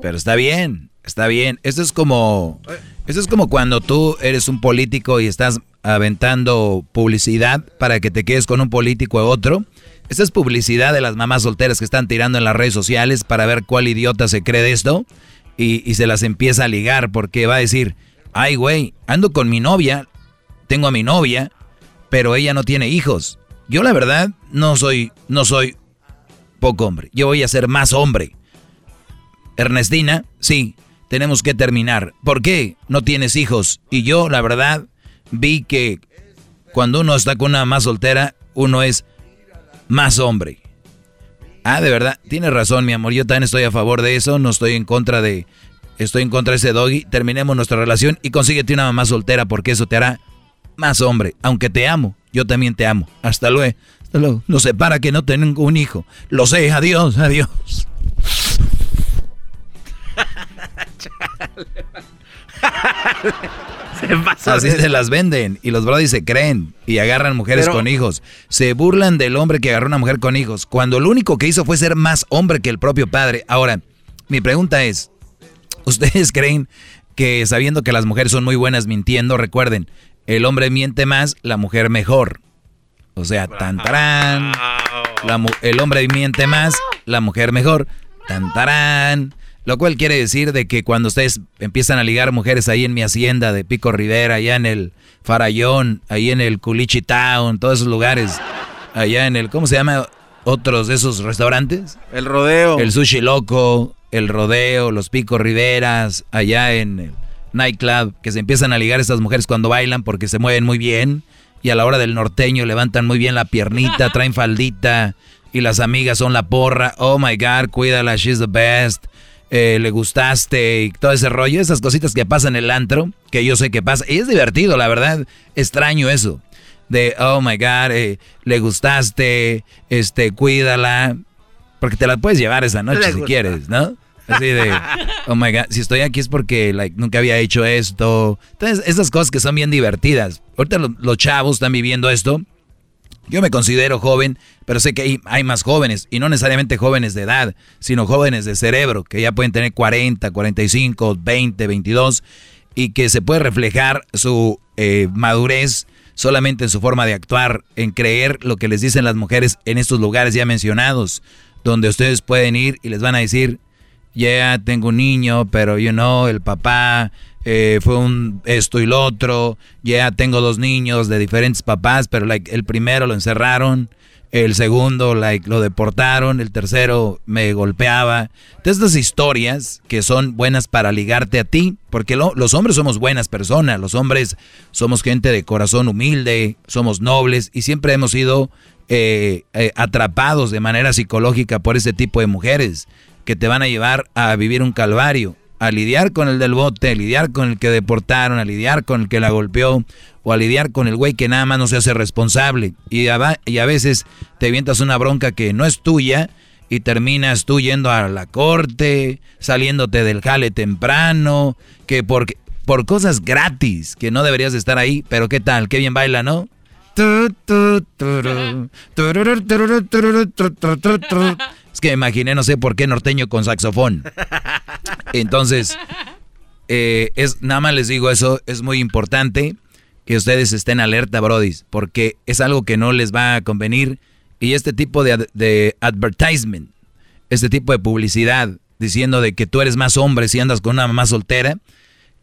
Pero está bien, está bien. Esto es como, esto es como cuando tú eres un político y estás aventando publicidad para que te quedes con un político u otro. Esta es publicidad de las mamás solteras que están tirando en las redes sociales para ver cuál idiota se cree de esto y, y se las empieza a ligar porque va a decir, ay güey, ando con mi novia, tengo a mi novia, pero ella no tiene hijos. Yo la verdad no soy, no soy poco hombre. Yo voy a ser más hombre. Ernestina, sí, tenemos que terminar. ¿Por qué no tienes hijos? Y yo, la verdad, vi que cuando uno está con una más soltera, uno es más hombre. Ah, de verdad, tienes razón, mi amor. Yo también estoy a favor de eso. No estoy en contra de. Estoy en contra de ese doggy. Terminemos nuestra relación y consíguete una mamá soltera porque eso te hará más hombre. Aunque te amo, yo también te amo. Hasta luego. Hasta luego. Nos separa que no tengo un hijo. Lo sé. Adiós, adiós. Así se las venden y los brodis se creen y agarran mujeres Pero- con hijos. Se burlan del hombre que agarró una mujer con hijos, cuando lo único que hizo fue ser más hombre que el propio padre. Ahora, mi pregunta es, ¿ustedes creen que sabiendo que las mujeres son muy buenas mintiendo, recuerden, el hombre miente más, la mujer mejor? O sea, tan tarán, la mu- el hombre miente más, la mujer mejor, tan tarán. Lo cual quiere decir de que cuando ustedes empiezan a ligar mujeres ahí en mi hacienda de Pico Rivera, allá en el Farallón, ahí en el Culichi Town, todos esos lugares, allá en el, ¿cómo se llama? Otros de esos restaurantes. El rodeo. El Sushi Loco, el Rodeo, los Pico Riveras, allá en el nightclub, que se empiezan a ligar estas mujeres cuando bailan porque se mueven muy bien y a la hora del norteño levantan muy bien la piernita, traen faldita y las amigas son la porra. Oh my God, cuídala, she's the best. Eh, le gustaste y todo ese rollo, esas cositas que pasan en el antro, que yo sé que pasa. Y es divertido, la verdad, extraño eso. De, oh my God, eh, le gustaste, este, cuídala. Porque te la puedes llevar esa noche si gusta. quieres, ¿no? Así de, oh my God, si estoy aquí es porque like, nunca había hecho esto. Entonces, esas cosas que son bien divertidas. Ahorita lo- los chavos están viviendo esto. Yo me considero joven, pero sé que hay, hay más jóvenes, y no necesariamente jóvenes de edad, sino jóvenes de cerebro, que ya pueden tener 40, 45, 20, 22, y que se puede reflejar su eh, madurez solamente en su forma de actuar, en creer lo que les dicen las mujeres en estos lugares ya mencionados, donde ustedes pueden ir y les van a decir, ya tengo un niño, pero you know, el papá eh, fue un esto y lo otro, ya tengo dos niños de diferentes papás, pero like, el primero lo encerraron, el segundo like, lo deportaron, el tercero me golpeaba. Entonces, estas historias que son buenas para ligarte a ti, porque lo- los hombres somos buenas personas, los hombres somos gente de corazón humilde, somos nobles y siempre hemos sido eh, eh, atrapados de manera psicológica por ese tipo de mujeres que te van a llevar a vivir un calvario, a lidiar con el del bote, a lidiar con el que deportaron, a lidiar con el que la golpeó, o a lidiar con el güey que nada más no se hace responsable. Y a, y a veces te avientas una bronca que no es tuya y terminas tú yendo a la corte, saliéndote del jale temprano, que por, por cosas gratis, que no deberías de estar ahí, pero qué tal, qué bien baila, ¿no? Es que me imaginé, no sé por qué norteño con saxofón. Entonces, eh, es, nada más les digo eso, es muy importante que ustedes estén alerta, brodis, porque es algo que no les va a convenir. Y este tipo de, ad- de advertisement, este tipo de publicidad, diciendo de que tú eres más hombre si andas con una mamá soltera,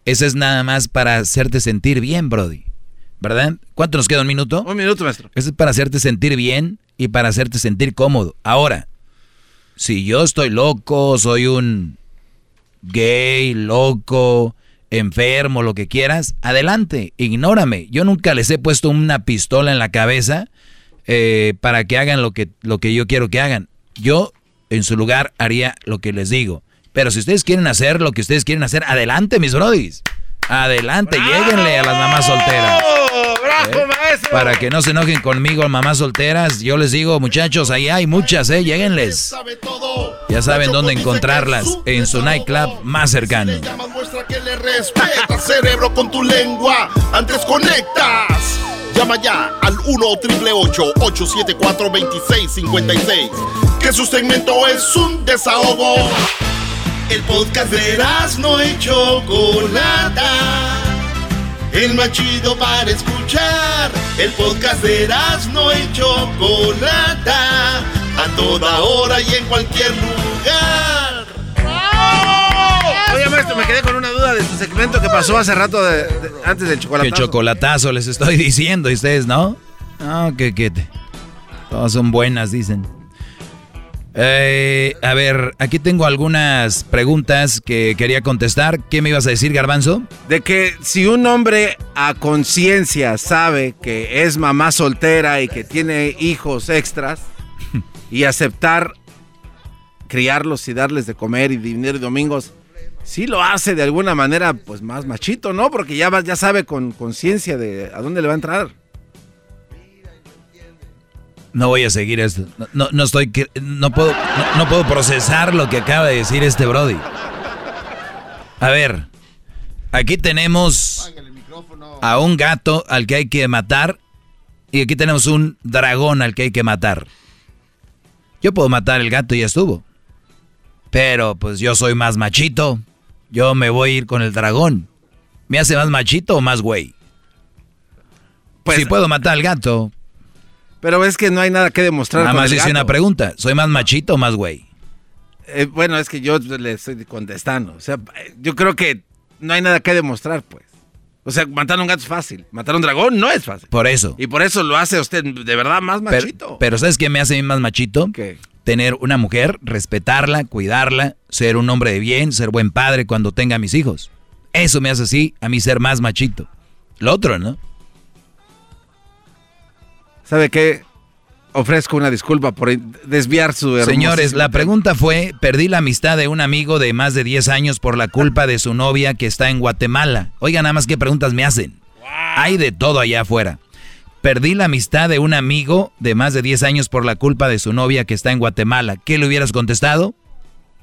ese es nada más para hacerte sentir bien, brody. ¿Verdad? ¿Cuánto nos queda? ¿Un minuto? Un minuto, maestro. Eso es para hacerte sentir bien y para hacerte sentir cómodo. Ahora, si yo estoy loco, soy un gay, loco, enfermo, lo que quieras, adelante, ignórame. Yo nunca les he puesto una pistola en la cabeza eh, para que hagan lo que, lo que yo quiero que hagan. Yo, en su lugar, haría lo que les digo. Pero si ustedes quieren hacer lo que ustedes quieren hacer, adelante, mis brodis. Adelante, lléguenle a las mamás solteras. ¡Bravo, ¿Eh? maestro! Para que no se enojen conmigo, mamás solteras. Yo les digo, muchachos, ahí hay muchas, ¿eh? Lléguenles. Ya saben dónde encontrarlas. En su nightclub más cercano. Muestra que le respetas, cerebro, con tu lengua. Antes conectas. Llama ya al 1-888-874-2656. Que su segmento es un desahogo. El podcast de no y Chocolata. El más chido para escuchar. El podcast de no y Chocolata. A toda hora y en cualquier lugar. Oye, maestro, me quedé con una duda de su segmento que pasó hace rato de- de- antes del chocolatazo. chocolatazo les estoy diciendo y ustedes, ¿no? No, que, que te- todas son buenas, dicen. Eh, a ver, aquí tengo algunas preguntas que quería contestar. ¿Qué me ibas a decir, Garbanzo? De que si un hombre a conciencia sabe que es mamá soltera y que tiene hijos extras y aceptar criarlos y darles de comer y dinero y domingos, sí lo hace de alguna manera pues más machito, ¿no? Porque ya, ya sabe con conciencia de a dónde le va a entrar. No voy a seguir esto. No, no, estoy. No puedo, no, no puedo procesar lo que acaba de decir este Brody. A ver, aquí tenemos a un gato al que hay que matar y aquí tenemos un dragón al que hay que matar. Yo puedo matar el gato y ya estuvo. Pero pues yo soy más machito. Yo me voy a ir con el dragón. ¿Me hace más machito o más güey? si puedo matar al gato, Pero es que no hay nada que demostrar. Nada más hice una pregunta. ¿Soy más machito o más güey? Eh, bueno, es que yo le estoy contestando. O sea, yo creo que no hay nada que demostrar, pues. O sea, matar a un gato es fácil. Matar a un dragón no es fácil. Por eso. Y por eso lo hace usted de verdad más machito. pero ¿sabes qué me hace a mí más machito? Tener una mujer, respetarla, cuidarla, ser un hombre de bien, ser buen padre cuando tenga mis hijos. Eso me hace así a mí ser más machito. Lo otro, ¿no? ¿Sabe qué? Ofrezco una disculpa por desviar su hermosísimo Señores, la pregunta fue, perdí la amistad de un amigo de más de 10 años por la culpa de su novia que está en Guatemala. Oiga nada más qué preguntas me hacen. Hay de todo allá afuera. Perdí la amistad de un amigo de más de 10 años por la culpa de su novia que está en Guatemala. ¿Qué le hubieras contestado?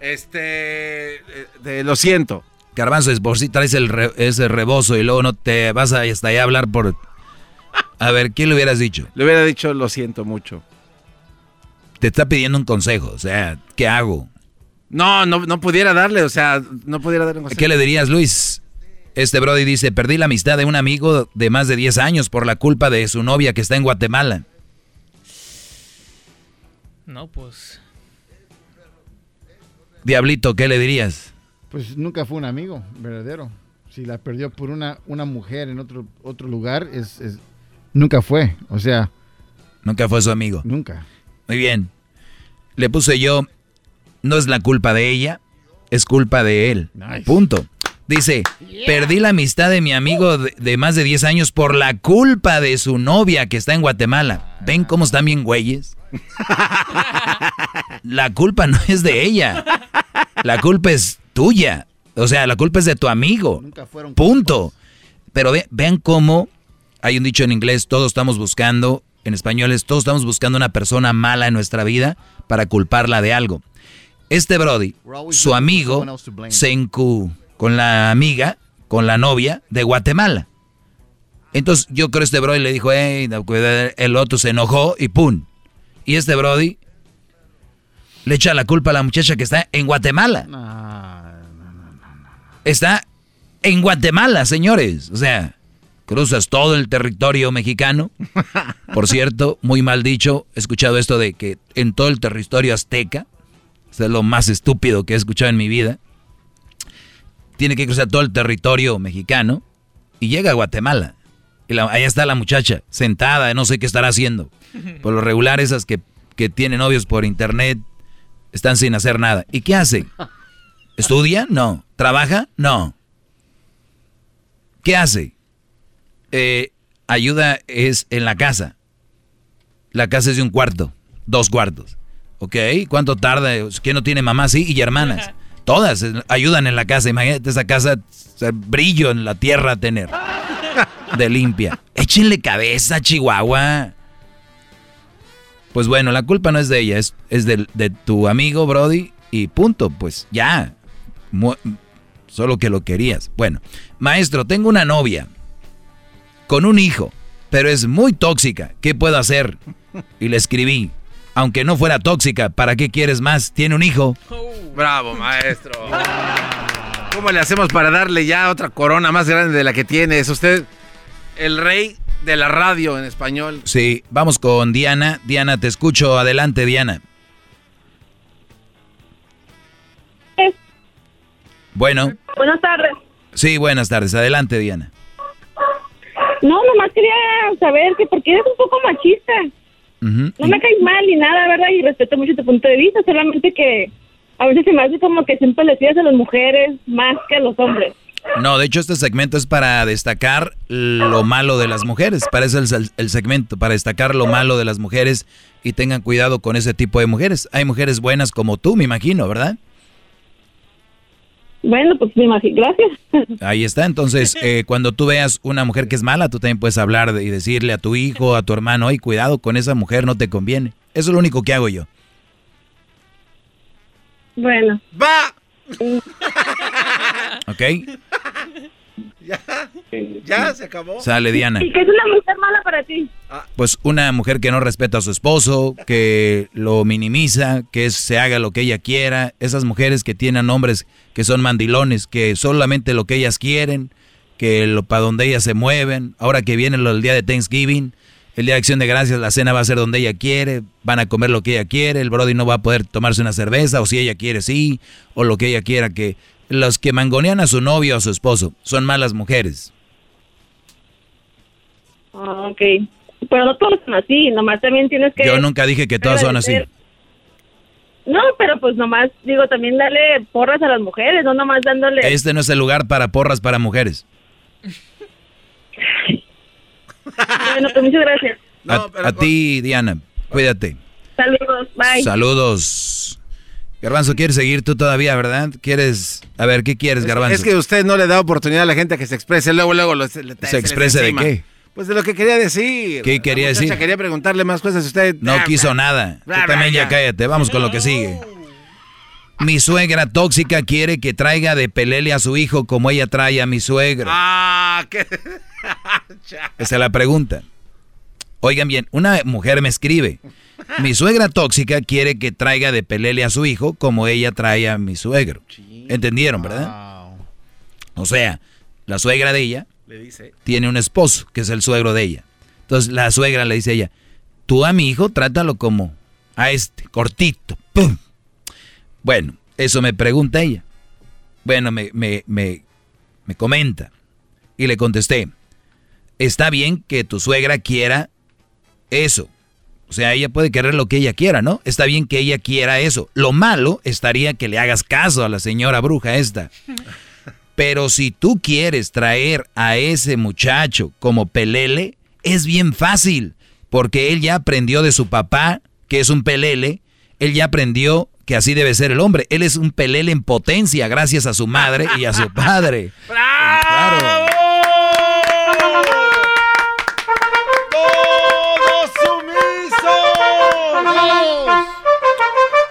Este, eh, de- lo siento. Garbanzo, es por si traes el re- ese rebozo y luego no te vas a hasta allá a hablar por... A ver, ¿qué le hubieras dicho? Le hubiera dicho lo siento mucho. Te está pidiendo un consejo, o sea, ¿qué hago? No, no, no pudiera darle, o sea, no pudiera darle un consejo. ¿Qué le dirías, Luis? Este Brody dice, perdí la amistad de un amigo de más de 10 años por la culpa de su novia que está en Guatemala. No, pues. Diablito, ¿qué le dirías? Pues nunca fue un amigo verdadero. Si la perdió por una, una mujer en otro, otro lugar, es, es- nunca fue. O sea, Nunca fue su amigo. nunca. Muy bien. Le puse yo, no es la culpa de ella, es culpa de él. Punto. Dice, perdí la amistad de mi amigo de, de más de 10 años por la culpa de su novia que está en Guatemala. ¿Ven cómo están bien güeyes? La culpa no es de ella. La culpa es tuya. O sea, la culpa es de tu amigo. Punto. Pero ve- vean cómo hay un dicho en inglés, todos estamos buscando, en español es, todos estamos buscando una persona mala en nuestra vida para culparla de algo. Este Brody, su amigo, se encu con la amiga, con la novia de Guatemala. Entonces yo creo que este Brody le dijo, hey, no, cuida", el otro se enojó y ¡pum! Y este Brody le echa la culpa a la muchacha que está en Guatemala. Está en Guatemala, señores. O sea, cruzas todo el territorio mexicano. Por cierto, muy mal dicho, he escuchado esto de que en todo el territorio azteca, esto es lo más estúpido que he escuchado en mi vida, tiene que cruzar todo el territorio mexicano y llega a Guatemala. Y la- allá está la muchacha, sentada, no sé qué estará haciendo. Por lo regular, esas que, que tienen novios por internet están sin hacer nada. ¿Y qué hace? ¿Estudia? No. ¿Trabaja? No. ¿Qué hace? Eh, ayuda es en la casa. La casa es de un cuarto, dos cuartos. ¿Ok? ¿Cuánto tarda? ¿Quién no tiene mamá? Sí, y hermanas. Todas ayudan en la casa. Imagínate esa casa, brillo en la tierra a tener. De limpia. Échenle cabeza, Chihuahua. Pues bueno, la culpa no es de ella, es, es de, de tu amigo Brody y punto. Pues ya. Solo que lo querías. Bueno, maestro, tengo una novia con un hijo, pero es muy tóxica. ¿Qué puedo hacer? Y le escribí, aunque no fuera tóxica, ¿para qué quieres más? Tiene un hijo. Bravo, maestro. ¿Cómo le hacemos para darle ya otra corona más grande de la que tiene? Es usted el rey de la radio en español. Sí, vamos con Diana. Diana, te escucho. Adelante, Diana. Bueno. Buenas tardes. Sí, buenas tardes. Adelante, Diana. No, nomás quería saber que porque eres un poco machista. No me caes mal ni nada, ¿verdad? Y respeto mucho tu punto de vista, solamente que a veces se me hace como que siempre le a las mujeres más que a los hombres. No, de hecho este segmento es para destacar lo malo de las mujeres. Para eso el, el segmento, para destacar lo malo de las mujeres y tengan cuidado con ese tipo de mujeres. Hay mujeres buenas como tú, me imagino, ¿verdad? Bueno, pues me imagino, gracias. Ahí está, entonces eh, cuando tú veas una mujer que es mala, tú también puedes hablar y decirle a tu hijo, a tu hermano, oye, cuidado con esa mujer, no te conviene. Eso es lo único que hago yo. Bueno. ¡Va! ¿Ok? ¿Ya? ¿Ya se acabó? Sale Diana. ¿Y qué es una mujer mala para ti? Pues una mujer que no respeta a su esposo, que lo minimiza, que se haga lo que ella quiera. Esas mujeres que tienen hombres que son mandilones, que solamente lo que ellas quieren, que lo para donde ellas se mueven. Ahora que viene el día de Thanksgiving, el día de Acción de Gracias, la cena va a ser donde ella quiere, van a comer lo que ella quiere, el Brody no va a poder tomarse una cerveza, o si ella quiere sí, o lo que ella quiera que los que mangonean a su novio o a su esposo son malas mujeres. Ah, ok. Pero no todos son así, nomás también tienes que... Yo nunca dije que todos son así. No, pero pues nomás, digo, también darle porras a las mujeres, no nomás dándole... Este no es el lugar para porras para mujeres. bueno, pues muchas gracias. a ti, Diana, cuídate. Saludos, bye. Saludos. Garbanzo, ¿quieres seguir tú todavía, verdad? ¿Quieres? A ver, ¿qué quieres, Garbanzo? Es que usted no le da oportunidad a la gente a que se exprese, luego, luego lo, se, ¿Se exprese de qué? Pues de lo que quería decir. ¿Qué quería decir? Quería preguntarle más cosas. Usted no quiso nada. Tú también ya cállate. Vamos con lo que sigue. Mi suegra tóxica quiere que traiga de pelele a su hijo como ella trae a mi suegro. Ah, qué. Esa es la pregunta. Oigan bien, una mujer me escribe. Mi suegra tóxica quiere que traiga de pelele a su hijo como ella trae a mi suegro. ¿Entendieron, verdad? O sea, la suegra de ella tiene un esposo que es el suegro de ella. Entonces la suegra le dice a ella, tú a mi hijo trátalo como a este, cortito. ¡Pum! Bueno, eso me pregunta ella. Bueno, me, me, me, me comenta. Y le contesté, está bien que tu suegra quiera eso. O sea, ella puede querer lo que ella quiera, ¿no? Está bien que ella quiera eso. Lo malo estaría que le hagas caso a la señora bruja esta. Pero si tú quieres traer a ese muchacho como pelele, es bien fácil, porque él ya aprendió de su papá, que es un pelele, él ya aprendió que así debe ser el hombre. Él es un pelele en potencia gracias a su madre y a su padre. ¡Bravo!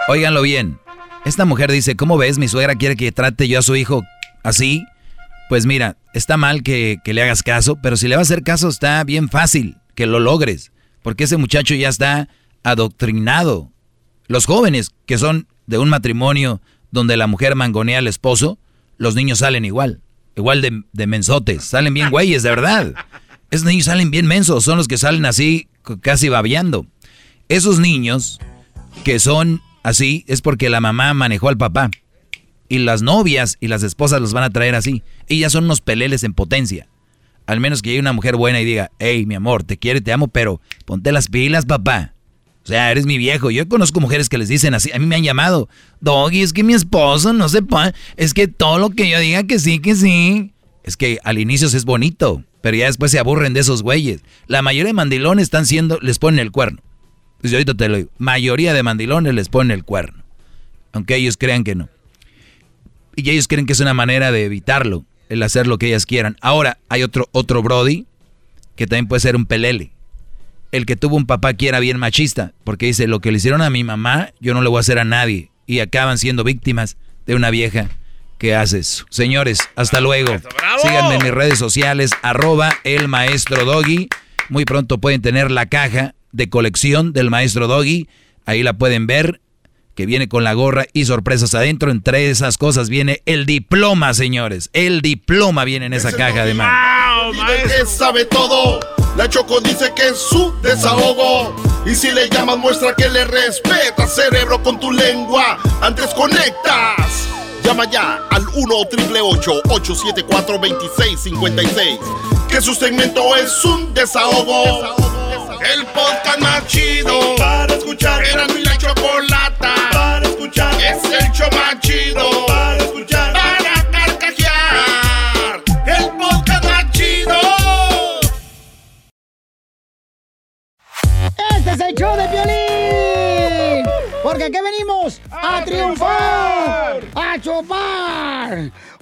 Óiganlo bien. Esta mujer dice, ¿cómo ves? Mi suegra quiere que trate yo a su hijo así. Pues mira, está mal que, le hagas caso, pero si le va a hacer caso está bien fácil que lo logres. Porque ese muchacho ya está adoctrinado. Los jóvenes que son de un matrimonio donde la mujer mangonea al esposo, los niños salen igual. Igual de, de mensotes. Salen bien güeyes, de verdad. Esos niños salen bien mensos. Son los que salen así, casi babeando. Esos niños que son así es porque la mamá manejó al papá. Y las novias y las esposas los van a traer así. Ellas son unos peleles en potencia. Al menos que llegue una mujer buena y diga, hey, mi amor, te quiero y te amo, pero ponte las pilas, papá. O sea, eres mi viejo. Yo conozco mujeres que les dicen así. A mí me han llamado, Doggy, es que mi esposo no se. Es que todo lo que yo diga que sí, que sí. Es que al inicio es bonito, pero ya después se aburren de esos güeyes. La mayoría de mandilones están siendo, les ponen el cuerno. Pues ahorita te lo digo. Mayoría de mandilones les ponen el cuerno. Aunque ellos crean que no. Y ellos creen que es una manera de evitarlo, el hacer lo que ellas quieran. Ahora, hay otro, otro Brody que también puede ser un pelele. El que tuvo un papá que era bien machista, porque dice, lo que le hicieron a mi mamá, yo no le voy a hacer a nadie. Y acaban siendo víctimas de una vieja que hace eso. Señores, hasta luego. Síganme en mis redes sociales, arroba el maestro Doggy. Muy pronto pueden tener la caja de colección del maestro Doggy. Ahí la pueden ver, que viene con la gorra y sorpresas adentro. Entre esas cosas viene el diploma, señores. El diploma viene en esa caja además. que sabe todo. La Choco dice que es su desahogo. Y si le llamas, muestra que le respeta, cerebro, con tu lengua. Antes conectas. Llama ya al 1-888-874-2656. Que su segmento es un desahogo. El podcast más chido para escuchar. Era mi la chocolata para escuchar. Es el show más chido para escuchar. Para carcajear. El podcast más chido. Este es el show de violín. Porque aquí venimos a, triunfar, a chupar.